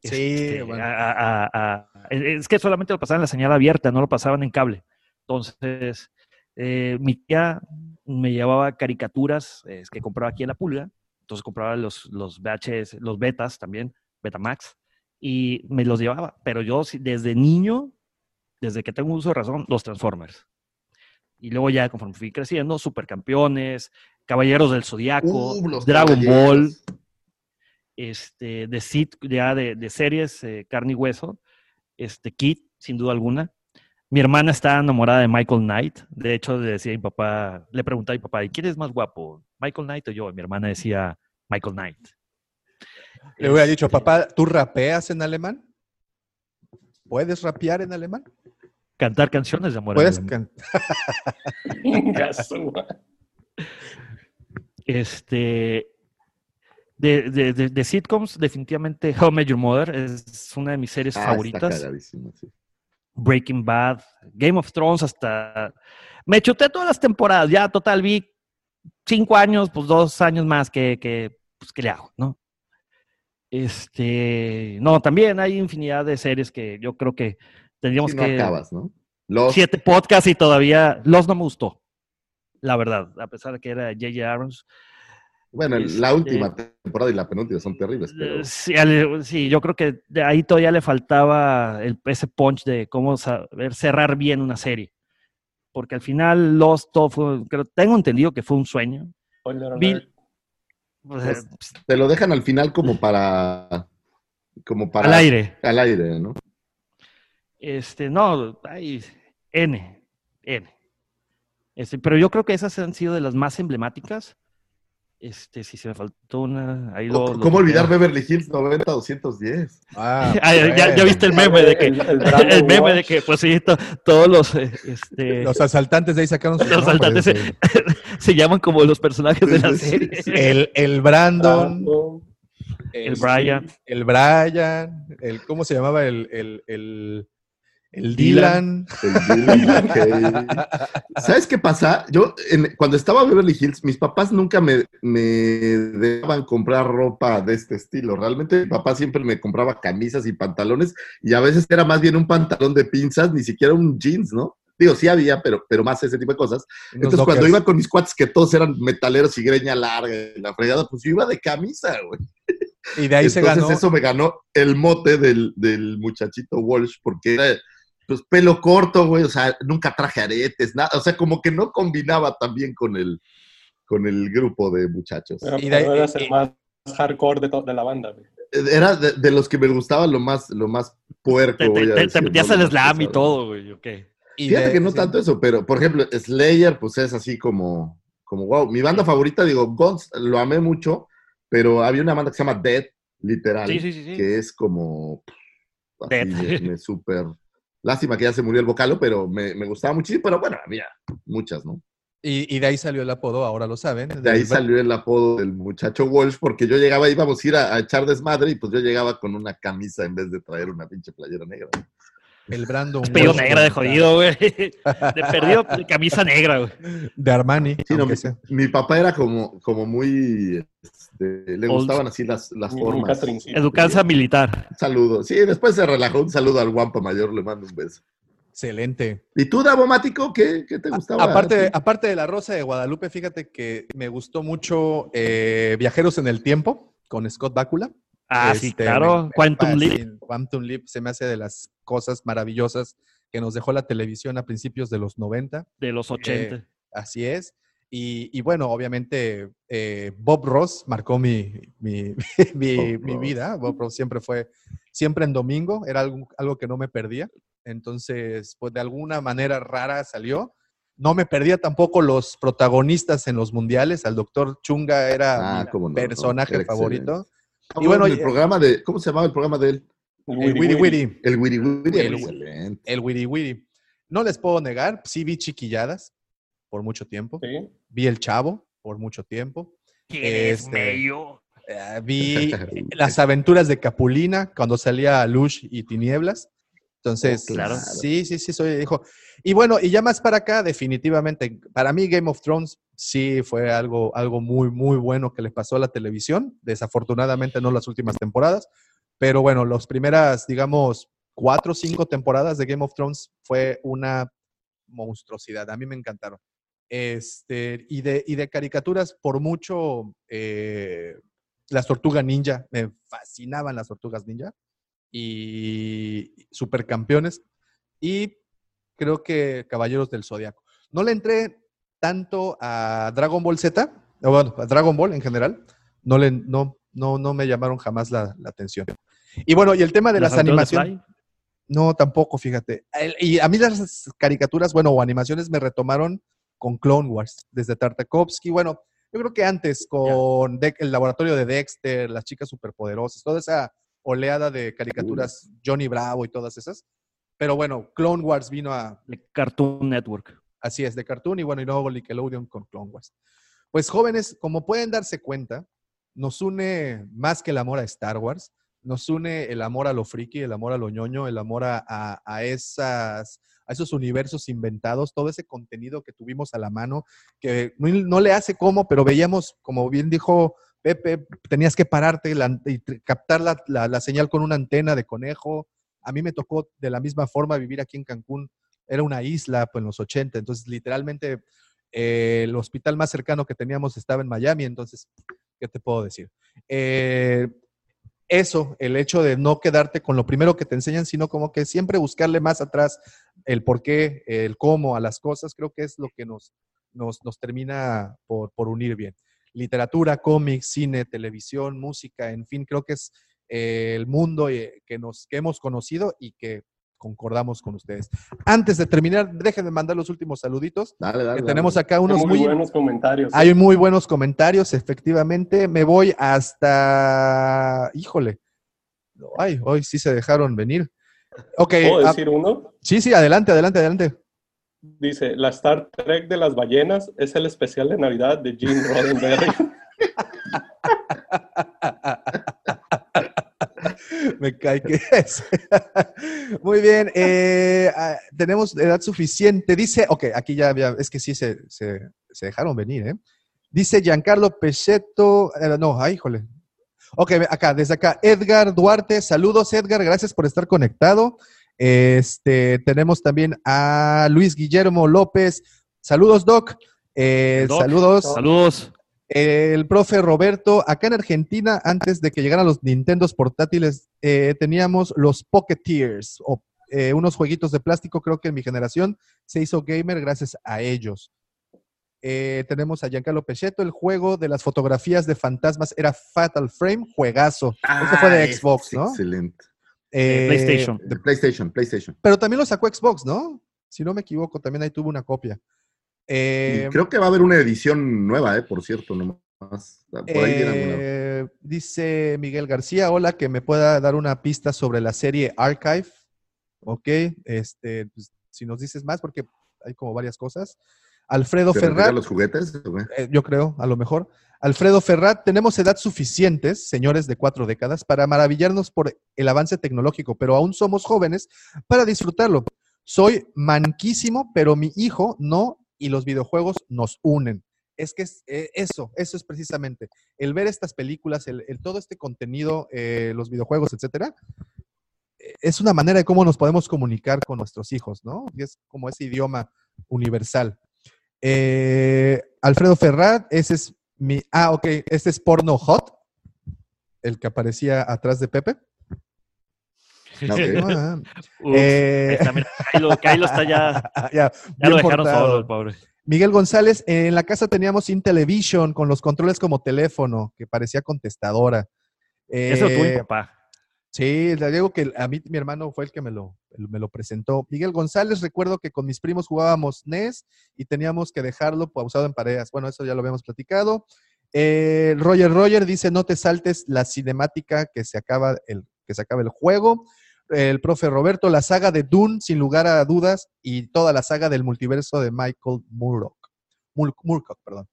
Sí, este, bueno. a- a- a- es que solamente lo pasaban en la señal abierta, no lo pasaban en cable. Entonces, eh, mi tía me llevaba caricaturas eh, que compraba aquí en la pulga. Entonces compraba los, los VHS, los betas también, Betamax, y me los llevaba. Pero yo desde niño, desde que tengo uso de razón, los Transformers. Y luego ya conforme fui creciendo, Supercampeones, Caballeros del Zodiaco, Uh, Dragon. Ball, este, de, sit, ya de, de series, eh, carne y hueso, este, Kid, sin duda alguna. Mi hermana está enamorada de Michael Knight. De hecho, le decía a mi papá, le preguntaba a mi papá, ¿y quién es más guapo? ¿Michael Knight o yo? Y mi hermana decía, Michael Knight. Le hubiera Este, dicho, papá, ¿tú rapeas en alemán? ¿Puedes rapear en alemán? Cantar canciones de amor. ¿Puedes alemán. can- Ya su madre. Este, de, de, de- de sitcoms, definitivamente How I Met Your Mother es una de mis series Ah, está favoritas. cagadísimo, sí. Breaking Bad, Game of Thrones, hasta... Me chuté todas las temporadas, ya total vi cinco años, pues dos años más que, que pues, ¿qué le hago, no? Este, no, también hay infinidad de series que yo creo que tendríamos no que... acabas, ¿no? Los, Siete podcasts y todavía los no me gustó, la verdad, a pesar de que era J.J. Abrams. Bueno, Este- la última temporada y la penúltima son terribles, pero Eh, Sí, ale- sí, yo creo que de ahí todavía le faltaba el- ese punch de cómo saber cerrar bien una serie. Porque al final Lost todo fue, creo- tengo entendido que fue un sueño. Bill- Pues, te lo dejan al final como para. Como para. al aire. Al aire, ¿no? Este, no, hay N, N. Este, pero yo creo que esas han sido de las más emblemáticas. Este, si se me faltó una, ahí lo. lo ¿Cómo olvidar. Beverly Hills 90-210? Ah, (laughs) Ah, ya, ya bueno. viste el meme de que, El- el el, Brandon meme de que, pues sí, to- todos los, eh, este, Los asaltantes de ahí sacaron sus Los nombres, asaltantes se (laughs) llaman como los personajes de la serie. El, el Brandon, Brandon, El el, Brian. el Brian, el, ¿cómo se llamaba? El, el, Dylan. El McKay. (laughs) ¿Sabes qué pasa? Yo, en- cuando estaba en Beverly Hills, mis papás nunca me, me dejaban comprar ropa de este estilo. Realmente mi papá siempre me compraba camisas y pantalones y a veces era más bien un pantalón de pinzas, ni siquiera un jeans, ¿no? Digo, sí había, pero, pero más ese tipo de cosas. Entonces, cuando iba con mis cuates, que todos eran metaleros y greña larga, y la fregada, pues yo iba de camisa, güey. Y de ahí se Entonces ganó. eso me ganó el mote del, del muchachito Walsh, porque era pues pelo corto, güey, o sea, nunca traje aretes, nada, o sea, como que no combinaba tan bien con el, con el grupo de muchachos. Pero Y de eras y- el más hardcore de, de la banda, güey. Era de, de los que me gustaba lo más, lo más puerco, Te, te- voy a te- te decir, más slam y todo, güey. ok. y Fíjate de- que no sí. tanto eso, pero por ejemplo, Slayer, pues es así como, como wow. Mi banda favorita, digo, Guns, lo amé mucho, pero había una banda que se llama Dead, literal, Sí, sí, sí. sí. que es como así, Dead. me, me súper. Lástima que ya se murió el vocalo, pero me, me gustaba muchísimo, pero bueno, había muchas, ¿no? Y, y de ahí salió el apodo, ahora lo saben. De ahí del- salió el apodo del muchacho Walsh, porque yo llegaba, íbamos a ir a, a echar desmadre y pues yo llegaba con una camisa en vez de traer una pinche playera negra. El Brandon. Walsh negra de jodido, güey. De perdido, camisa negra, güey. De Armani. Sí, no, mi, mi papá era como, como muy, este, le Old- gustaban así las, las formas. Educanza militar. Un saludo. Sí, después se relajó. Un saludo al guampa mayor, le mando un beso. Excelente. ¿Y tú, Davo Mático, qué, qué te gustaba? Aparte, Sí. aparte de La Rosa de Guadalupe, fíjate que me gustó mucho eh, Viajeros en el Tiempo con Scott Bakula. Ah, sí, Este, claro. me- Quantum me Leap. Quantum Leap se me hace de las cosas maravillosas que nos dejó la televisión a principios de los 90. De los 80. Así es. Y, y bueno, obviamente eh, Bob Ross marcó mi, mi, (laughs) mi- Bob mi Ross. vida. Bob Ross siempre fue, siempre en domingo, era algo, algo que no me perdía. Entonces, pues de alguna manera rara salió. No me perdía tampoco los protagonistas en los mundiales. Al doctor Chunga era Ah, mi no, personaje era favorito. Y bueno, el eh, programa de, ¿cómo se llamaba el programa de él? El Wiri Wiri. El Wiri Wiri. El Wiri Wiri. No les puedo negar, sí vi chiquilladas por mucho tiempo. Sí. Vi El Chavo por mucho tiempo. ¿Quieres Este, mello? Eh, vi (laughs) las aventuras de Capulina cuando salía Lush y Tinieblas. Entonces, Oh, claro. sí, sí, sí, soy hijo. Y bueno, y ya más para acá, definitivamente, para mí Game of Thrones sí fue algo, algo muy, muy bueno que le pasó a la televisión. Desafortunadamente no las últimas temporadas, pero bueno, las primeras, digamos, cuatro o cinco temporadas de Game of Thrones fue una monstruosidad. A mí me encantaron. Este, y, de, y de caricaturas, por mucho, eh, las tortugas ninja, me fascinaban las tortugas ninja y supercampeones y creo que Caballeros del Zodiaco. No le entré tanto a Dragon Ball Z, bueno, a Dragon Ball en general, no, le, no, no, no me llamaron jamás la, la atención. Y bueno, y el tema de las, animaciones, no, tampoco, fíjate. El- y a mí las caricaturas, bueno, o animaciones me retomaron con Clone Wars, desde Tartakovsky, bueno, yo creo que antes con Dex- el laboratorio de Dexter, las chicas superpoderosas, toda esa oleada de caricaturas, Johnny Bravo y todas esas. Pero bueno, Clone Wars vino a, De Cartoon Network. así es, de Cartoon y bueno, y luego Nickelodeon con Clone Wars. Pues jóvenes, como pueden darse cuenta, nos une más que el amor a Star Wars, nos une el amor a lo friki, el amor a lo ñoño, el amor a, a- a esas, a esos universos inventados, todo ese contenido que tuvimos a la mano, que no, le hace como, pero veíamos, como bien dijo Pepe, tenías que pararte y captar la, la- la señal con una antena de conejo. A mí me tocó de la misma forma vivir aquí en Cancún. Era una isla pues, en los 80, entonces literalmente eh, el hospital más cercano que teníamos estaba en Miami, entonces ¿qué te puedo decir? Eh, eso, el hecho de no quedarte con lo primero que te enseñan, sino como que siempre buscarle más atrás el por qué, el cómo a las cosas, creo que es lo que nos, nos, nos termina por, por unir bien. Literatura, cómics, cine, televisión, música, en fin, creo que es eh, el mundo eh, que, nos, que hemos conocido y que concordamos con ustedes. Antes de terminar, déjenme mandar los últimos saluditos. Dale, dale, que dale. tenemos acá unos muy, muy, buenos comentarios. hay muy buenos comentarios, efectivamente. Me voy hasta. Híjole. Ay, hoy sí se dejaron venir. Ok. ¿Puedo ah, decir uno? sí, sí, adelante, adelante, adelante. Dice, la Star Trek de las ballenas es el especial de Navidad de Gene Roddenberry. (laughs) Me cae que (laughs) es. Muy bien. eh, ah, tenemos edad suficiente. Dice, ok, aquí ya había, es que sí se, se- se dejaron venir, ¿eh? Dice Giancarlo Pecheto, eh, no, ay, híjole. Ok, acá, desde acá, Edgar Duarte, saludos Edgar, gracias por estar conectado. Este, tenemos también a Luis Guillermo López, saludos Doc, Eh, Doc. saludos. Saludos. El profe Roberto, acá en Argentina, antes de que llegaran los Nintendos portátiles, eh, teníamos los Pocketeers, o eh, unos jueguitos de plástico, creo que en mi generación se hizo gamer gracias a ellos. Eh, tenemos a Giancarlo Pecheto, el juego de las fotografías de fantasmas era Fatal Frame, juegazo. Ese fue de Ah, Xbox, es ¿no? Excelente. Eh, PlayStation. De PlayStation, PlayStation. Pero también lo sacó Xbox, ¿no? Si no me equivoco, también ahí tuvo una copia. Eh, Y creo que va a haber una edición nueva, eh, por cierto, nomás. Por ahí. Eh, dice Miguel García, hola, que me pueda dar una pista sobre la serie Archive. Ok, este, pues, si nos dices más, porque hay como varias cosas. Alfredo ¿Se refiere a Ferrat, los juguetes? eh, yo creo, a lo mejor. Alfredo Ferrat, tenemos edad suficientes, señores de cuatro décadas, para maravillarnos por el avance tecnológico, pero aún somos jóvenes para disfrutarlo. Soy manquísimo, pero mi hijo no, y los videojuegos nos unen. Es que es, eh, eso, eso es precisamente. El ver estas películas, el, todo este contenido, eh, los videojuegos, etcétera, eh, es una manera de cómo nos podemos comunicar con nuestros hijos, ¿no? Y es como ese idioma universal. Alfredo Ferrat, ese es mi. Ah, ok, este es Porno Hot, el que aparecía atrás de Pepe. Ups, (laughs) Eh, está, mira, Kylo, Kylo está ya, (laughs) ya, ya bien lo dejaron portado. solo, el pobre. Miguel González, en la casa teníamos Intellivision con los controles como teléfono, que parecía contestadora. Eso tuvo mi Eh, papá. Sí, le digo que a mí mi hermano fue el que me lo, me lo presentó. Miguel González, recuerdo que con mis primos jugábamos NES y teníamos que dejarlo pausado en parejas. Bueno, eso ya lo habíamos platicado. Eh, Roger Roger dice, no te saltes la cinemática que se acaba el, que se acaba el juego. El profe Roberto, la saga de Dune, sin lugar a dudas, y toda la saga del multiverso de Michael Moorcock. Mur- Moorcock, perdón.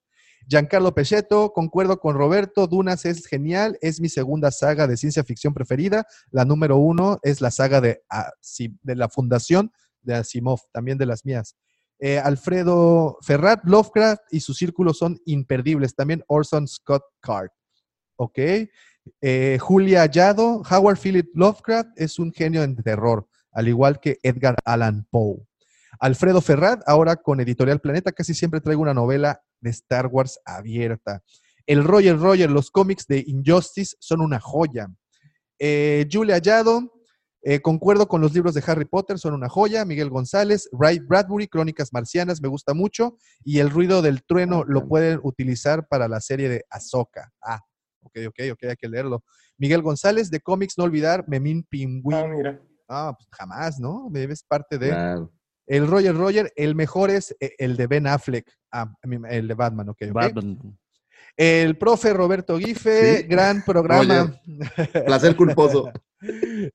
Giancarlo Pecheto, concuerdo con Roberto, Dunas es genial, es mi segunda saga de ciencia ficción preferida. La número uno es la saga de la fundación de Asimov, también de las mías. Eh, Alfredo Ferrat, Lovecraft y su círculo son imperdibles. También Orson Scott Card. Ok. Eh, Julia Hallado, Howard Philip Lovecraft es un genio en terror, al igual que Edgar Allan Poe. Alfredo Ferrat, ahora con Editorial Planeta, casi siempre traigo una novela de Star Wars abierta. El Roger Roger, los cómics de Injustice son una joya. Eh, Julia Hallado, eh, concuerdo con los libros de Harry Potter, son una joya. Miguel González, Ray Bradbury, Crónicas Marcianas, me gusta mucho. Y el ruido del trueno lo pueden utilizar para la serie de Ahsoka. Ah, ok, ok, ok, hay que leerlo. Miguel González, de cómics, no olvidar, Memín Pingüín. Ah, mira. Ah, pues jamás, ¿no? Es parte de. Claro. El Roger Roger, el mejor es eh, el de Ben Affleck. Ah, el de Batman, ok. ok. Batman. El profe Roberto Gife, Sí. gran programa. Placer culposo. (laughs)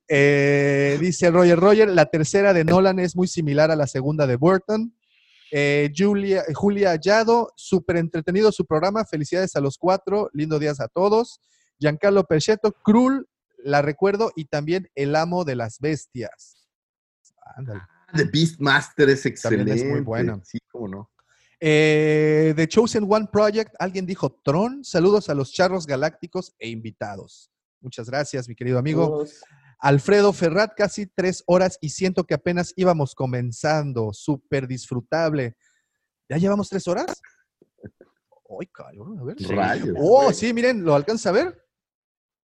Eh, dice Roger Roger, la tercera de Nolan es muy similar a la segunda de Burton. Eh, Julia, Julia Hallado, súper entretenido su programa. Felicidades a los cuatro. Lindo días a todos. Giancarlo Perchetto, Krul, la recuerdo, y también El Amo de las Bestias. Ándale. The Beastmaster es También excelente. es muy buena. Sí, cómo no. Eh, The Chosen One Project, alguien dijo Tron. Saludos a los charros galácticos e invitados. Muchas gracias, mi querido amigo. Todos. Alfredo Ferrat, casi tres horas y siento que apenas íbamos comenzando. Súper disfrutable. ¿Ya llevamos tres horas? ¡Ay, cabrón! A ver. Rayos. Oh, sí, miren, ¿lo alcanza a ver?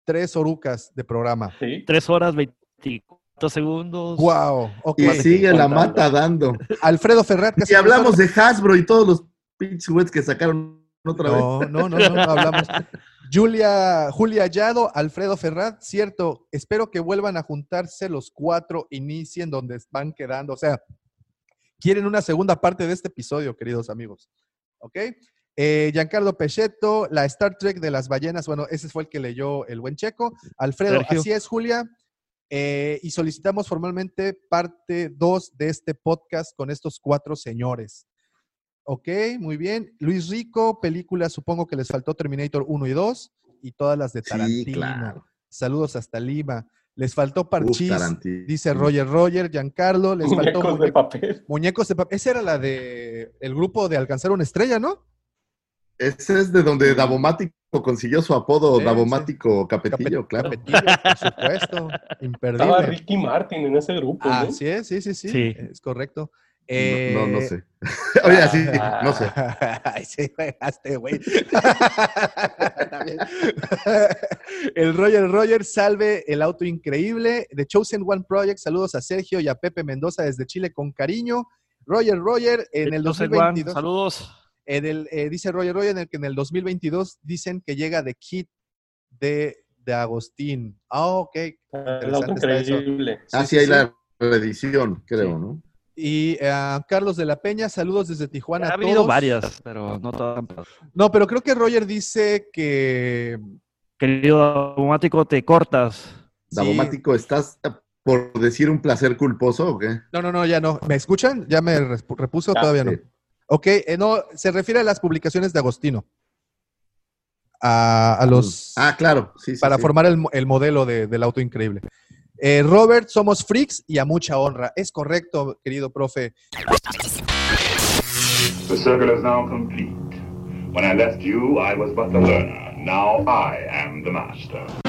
Tres orucas de programa. Sí. Tres horas, 24 segundos. ¡Wow! Ok. Y sigue la mata dando. Alfredo Ferrat. casi Y hablamos de Hasbro y todos los pinches que sacaron otra vez. No, no, no, no, hablamos. (laughs) Julia, Julia Hallado, Alfredo Ferrat, cierto, espero que vuelvan a juntarse los cuatro, inicien donde van quedando. O sea, quieren una segunda parte de este episodio, queridos amigos. ¿Ok? Eh, Giancarlo Pechetto, la Star Trek de las ballenas, bueno, ese fue el que leyó el buen checo. Alfredo, Sergio. así es, Julia. Eh, y solicitamos formalmente parte 2 de este podcast con estos cuatro señores. Ok, muy bien. Luis Rico, películas, supongo que les faltó Terminator 1 y 2 y todas las de Sí, Tarantino. claro. Saludos hasta Lima. Les faltó Uf, Parchís, Tarantino. dice Roger Roger, Giancarlo, les faltó Muñecos de muñe- papel. muñecos de papel. Esa era la de el grupo de Alcanzar una estrella, ¿no? Ese es de donde Davomático consiguió su apodo, Sí, Davomático Capetillo, Capet- claro. Capetillo, por supuesto. Estaba Imperdible. Ricky Martin en ese grupo. ¿no? Así es, sí, sí, sí, Sí. Es correcto. No, no, no Eh, sé. (laughs) Oye, sí, ah, no sé. (laughs) Ay, sí, juegaste, güey. También. (laughs) el Roger Roger, salve el auto increíble. The Chosen One Project, saludos a Sergio y a Pepe Mendoza desde Chile con cariño. Roger Roger, en el Juan, 2022, saludos. en el, eh, dice Roger Roger, en el que en el 2022 dicen que llega The Kid de, de Agostín. Ah, ok. El auto increíble. Ah, sí, sí, hay sí. la reedición, creo, Sí. ¿no? Y a Carlos de la Peña, saludos desde Tijuana. Ha a habido todos. varias, pero no todas. No, pero creo que Roger dice que Querido automático, te cortas. Sí. Davomático, ¿estás por decir un placer culposo o qué? No, no, no, ya no. ¿Me escuchan? ¿Ya me repuso? Ya, Todavía no. sí. Ok, eh, no, se refiere a las publicaciones de Agostino. A, a los... Ah, claro, sí, sí. para sí. formar el, mo- el modelo de- del auto increíble. Eh, Robert, somos freaks y a mucha honra. Es correcto, querido profe. The circle is now complete. When I left you, I was but the learner. Now I am the master.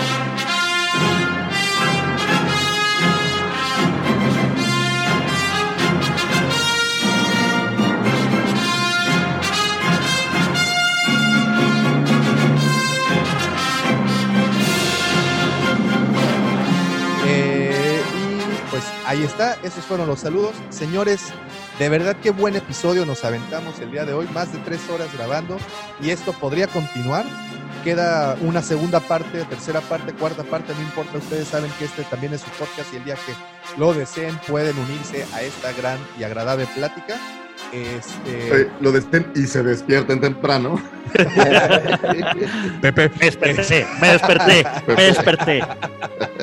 Ahí está, esos fueron los saludos. Señores, de verdad qué buen episodio nos aventamos el día de hoy, más de tres horas grabando y esto podría continuar. Queda una segunda parte, tercera parte, cuarta parte, no importa, ustedes saben que este también es su podcast y el día que lo deseen pueden unirse a esta gran y agradable plática. Este, Eh, lo destén y se despierten temprano. (laughs) Pepe, Me desperté, me desperté, me desperté.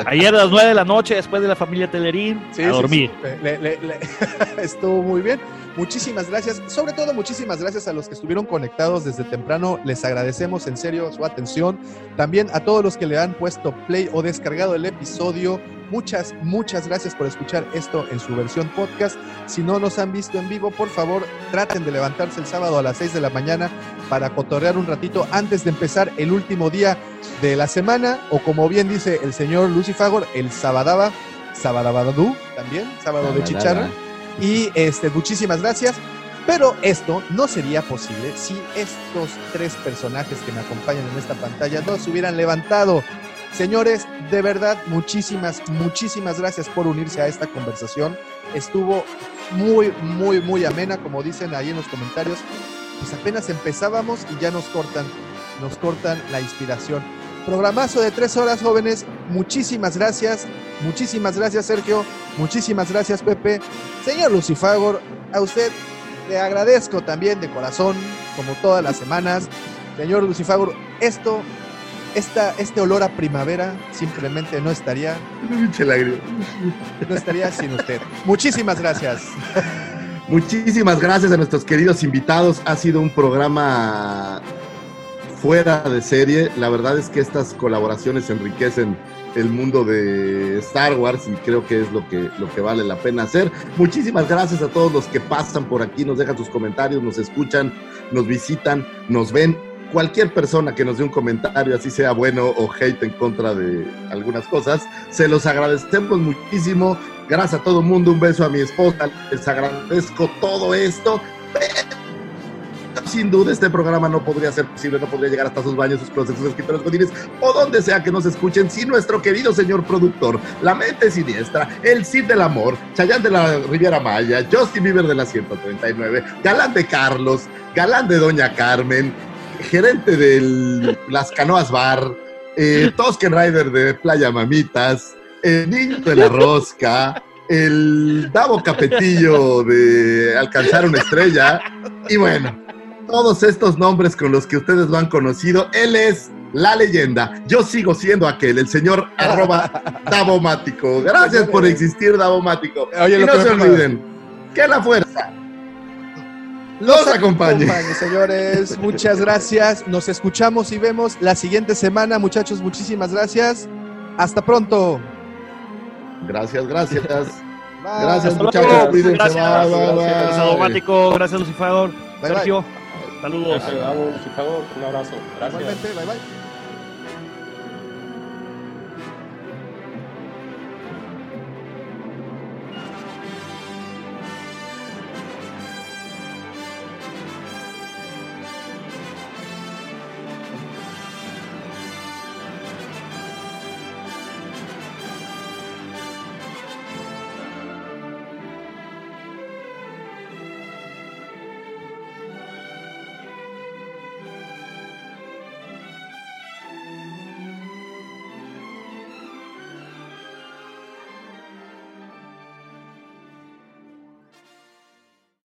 Ayer a las 9 de la noche, después de la familia Telerín, Sí, a sí, dormir. sí. Le- le- le- (laughs) Estuvo muy bien. Muchísimas gracias. Sobre todo, muchísimas gracias a los que estuvieron conectados desde temprano. Les agradecemos en serio su atención. También a todos los que le han puesto play o descargado el episodio. Muchas, muchas gracias por escuchar esto en su versión podcast. Si no nos han visto en vivo, por favor, traten de levantarse el sábado a las 6 de la mañana para cotorrear un ratito antes de empezar el último día de la semana. O como bien dice el señor Lucifagor, el Sabadaba, Sabadabadú también, sábado de chicharra. Y este, muchísimas gracias. Pero esto no sería posible si estos tres personajes que me acompañan en esta pantalla no se hubieran levantado. Señores, de verdad, muchísimas, muchísimas gracias por unirse a esta conversación. Estuvo muy, muy, muy amena, como dicen ahí en los comentarios. Pues apenas empezábamos y ya nos cortan, nos cortan la inspiración. Programazo de tres horas, jóvenes. Muchísimas gracias. Muchísimas gracias, Sergio. Muchísimas gracias, Pepe. Señor Lucifagor, a usted le agradezco también de corazón, como todas las semanas. Señor Lucifagor, esto, esta, este olor a primavera simplemente no estaría, no estaría sin usted. Muchísimas gracias. Muchísimas gracias a nuestros queridos invitados. Ha sido un programa fuera de serie. La verdad es que estas colaboraciones enriquecen el mundo de Star Wars y creo que es lo que, lo que vale la pena hacer. Muchísimas gracias a todos los que pasan por aquí, nos dejan sus comentarios, nos escuchan, nos visitan, nos ven. Cualquier persona que nos dé un comentario, así sea bueno o hate en contra de algunas cosas, se los agradecemos muchísimo. Gracias a todo el mundo, un beso a mi esposa, les agradezco todo esto. Sin duda este programa no podría ser posible, no podría llegar hasta sus baños, sus closets, sus escritorios godines o donde sea que nos escuchen, si nuestro querido señor productor, la mente siniestra, el Cid del Amor, Chayán de la Riviera Maya, Justin Bieber de la 139, Galán de Carlos, Galán de Doña Carmen, gerente de las Canoas Bar, eh, Tosken Rider de Playa Mamitas, el niño de la rosca, el Davo Capetillo de Alcanzar una estrella, y bueno, todos estos nombres con los que ustedes lo han conocido, él es la leyenda. Yo sigo siendo aquel, el señor arroba Davomático. Gracias por existir, Davomático. Y no se olviden que la fuerza los acompañe. señores. Muchas gracias. Nos escuchamos y vemos la siguiente semana, muchachos. Muchísimas gracias. Hasta pronto. Gracias, gracias. (laughs) Bye. Gracias, Hasta muchachos. luego. Cuídense. Gracias. Bye, bye, bye. Gracias, Adomático. Gracias, Lucifer. bye. Sergio. Saludos. Gracias, un abrazo. Gracias. Igualmente, bye bye.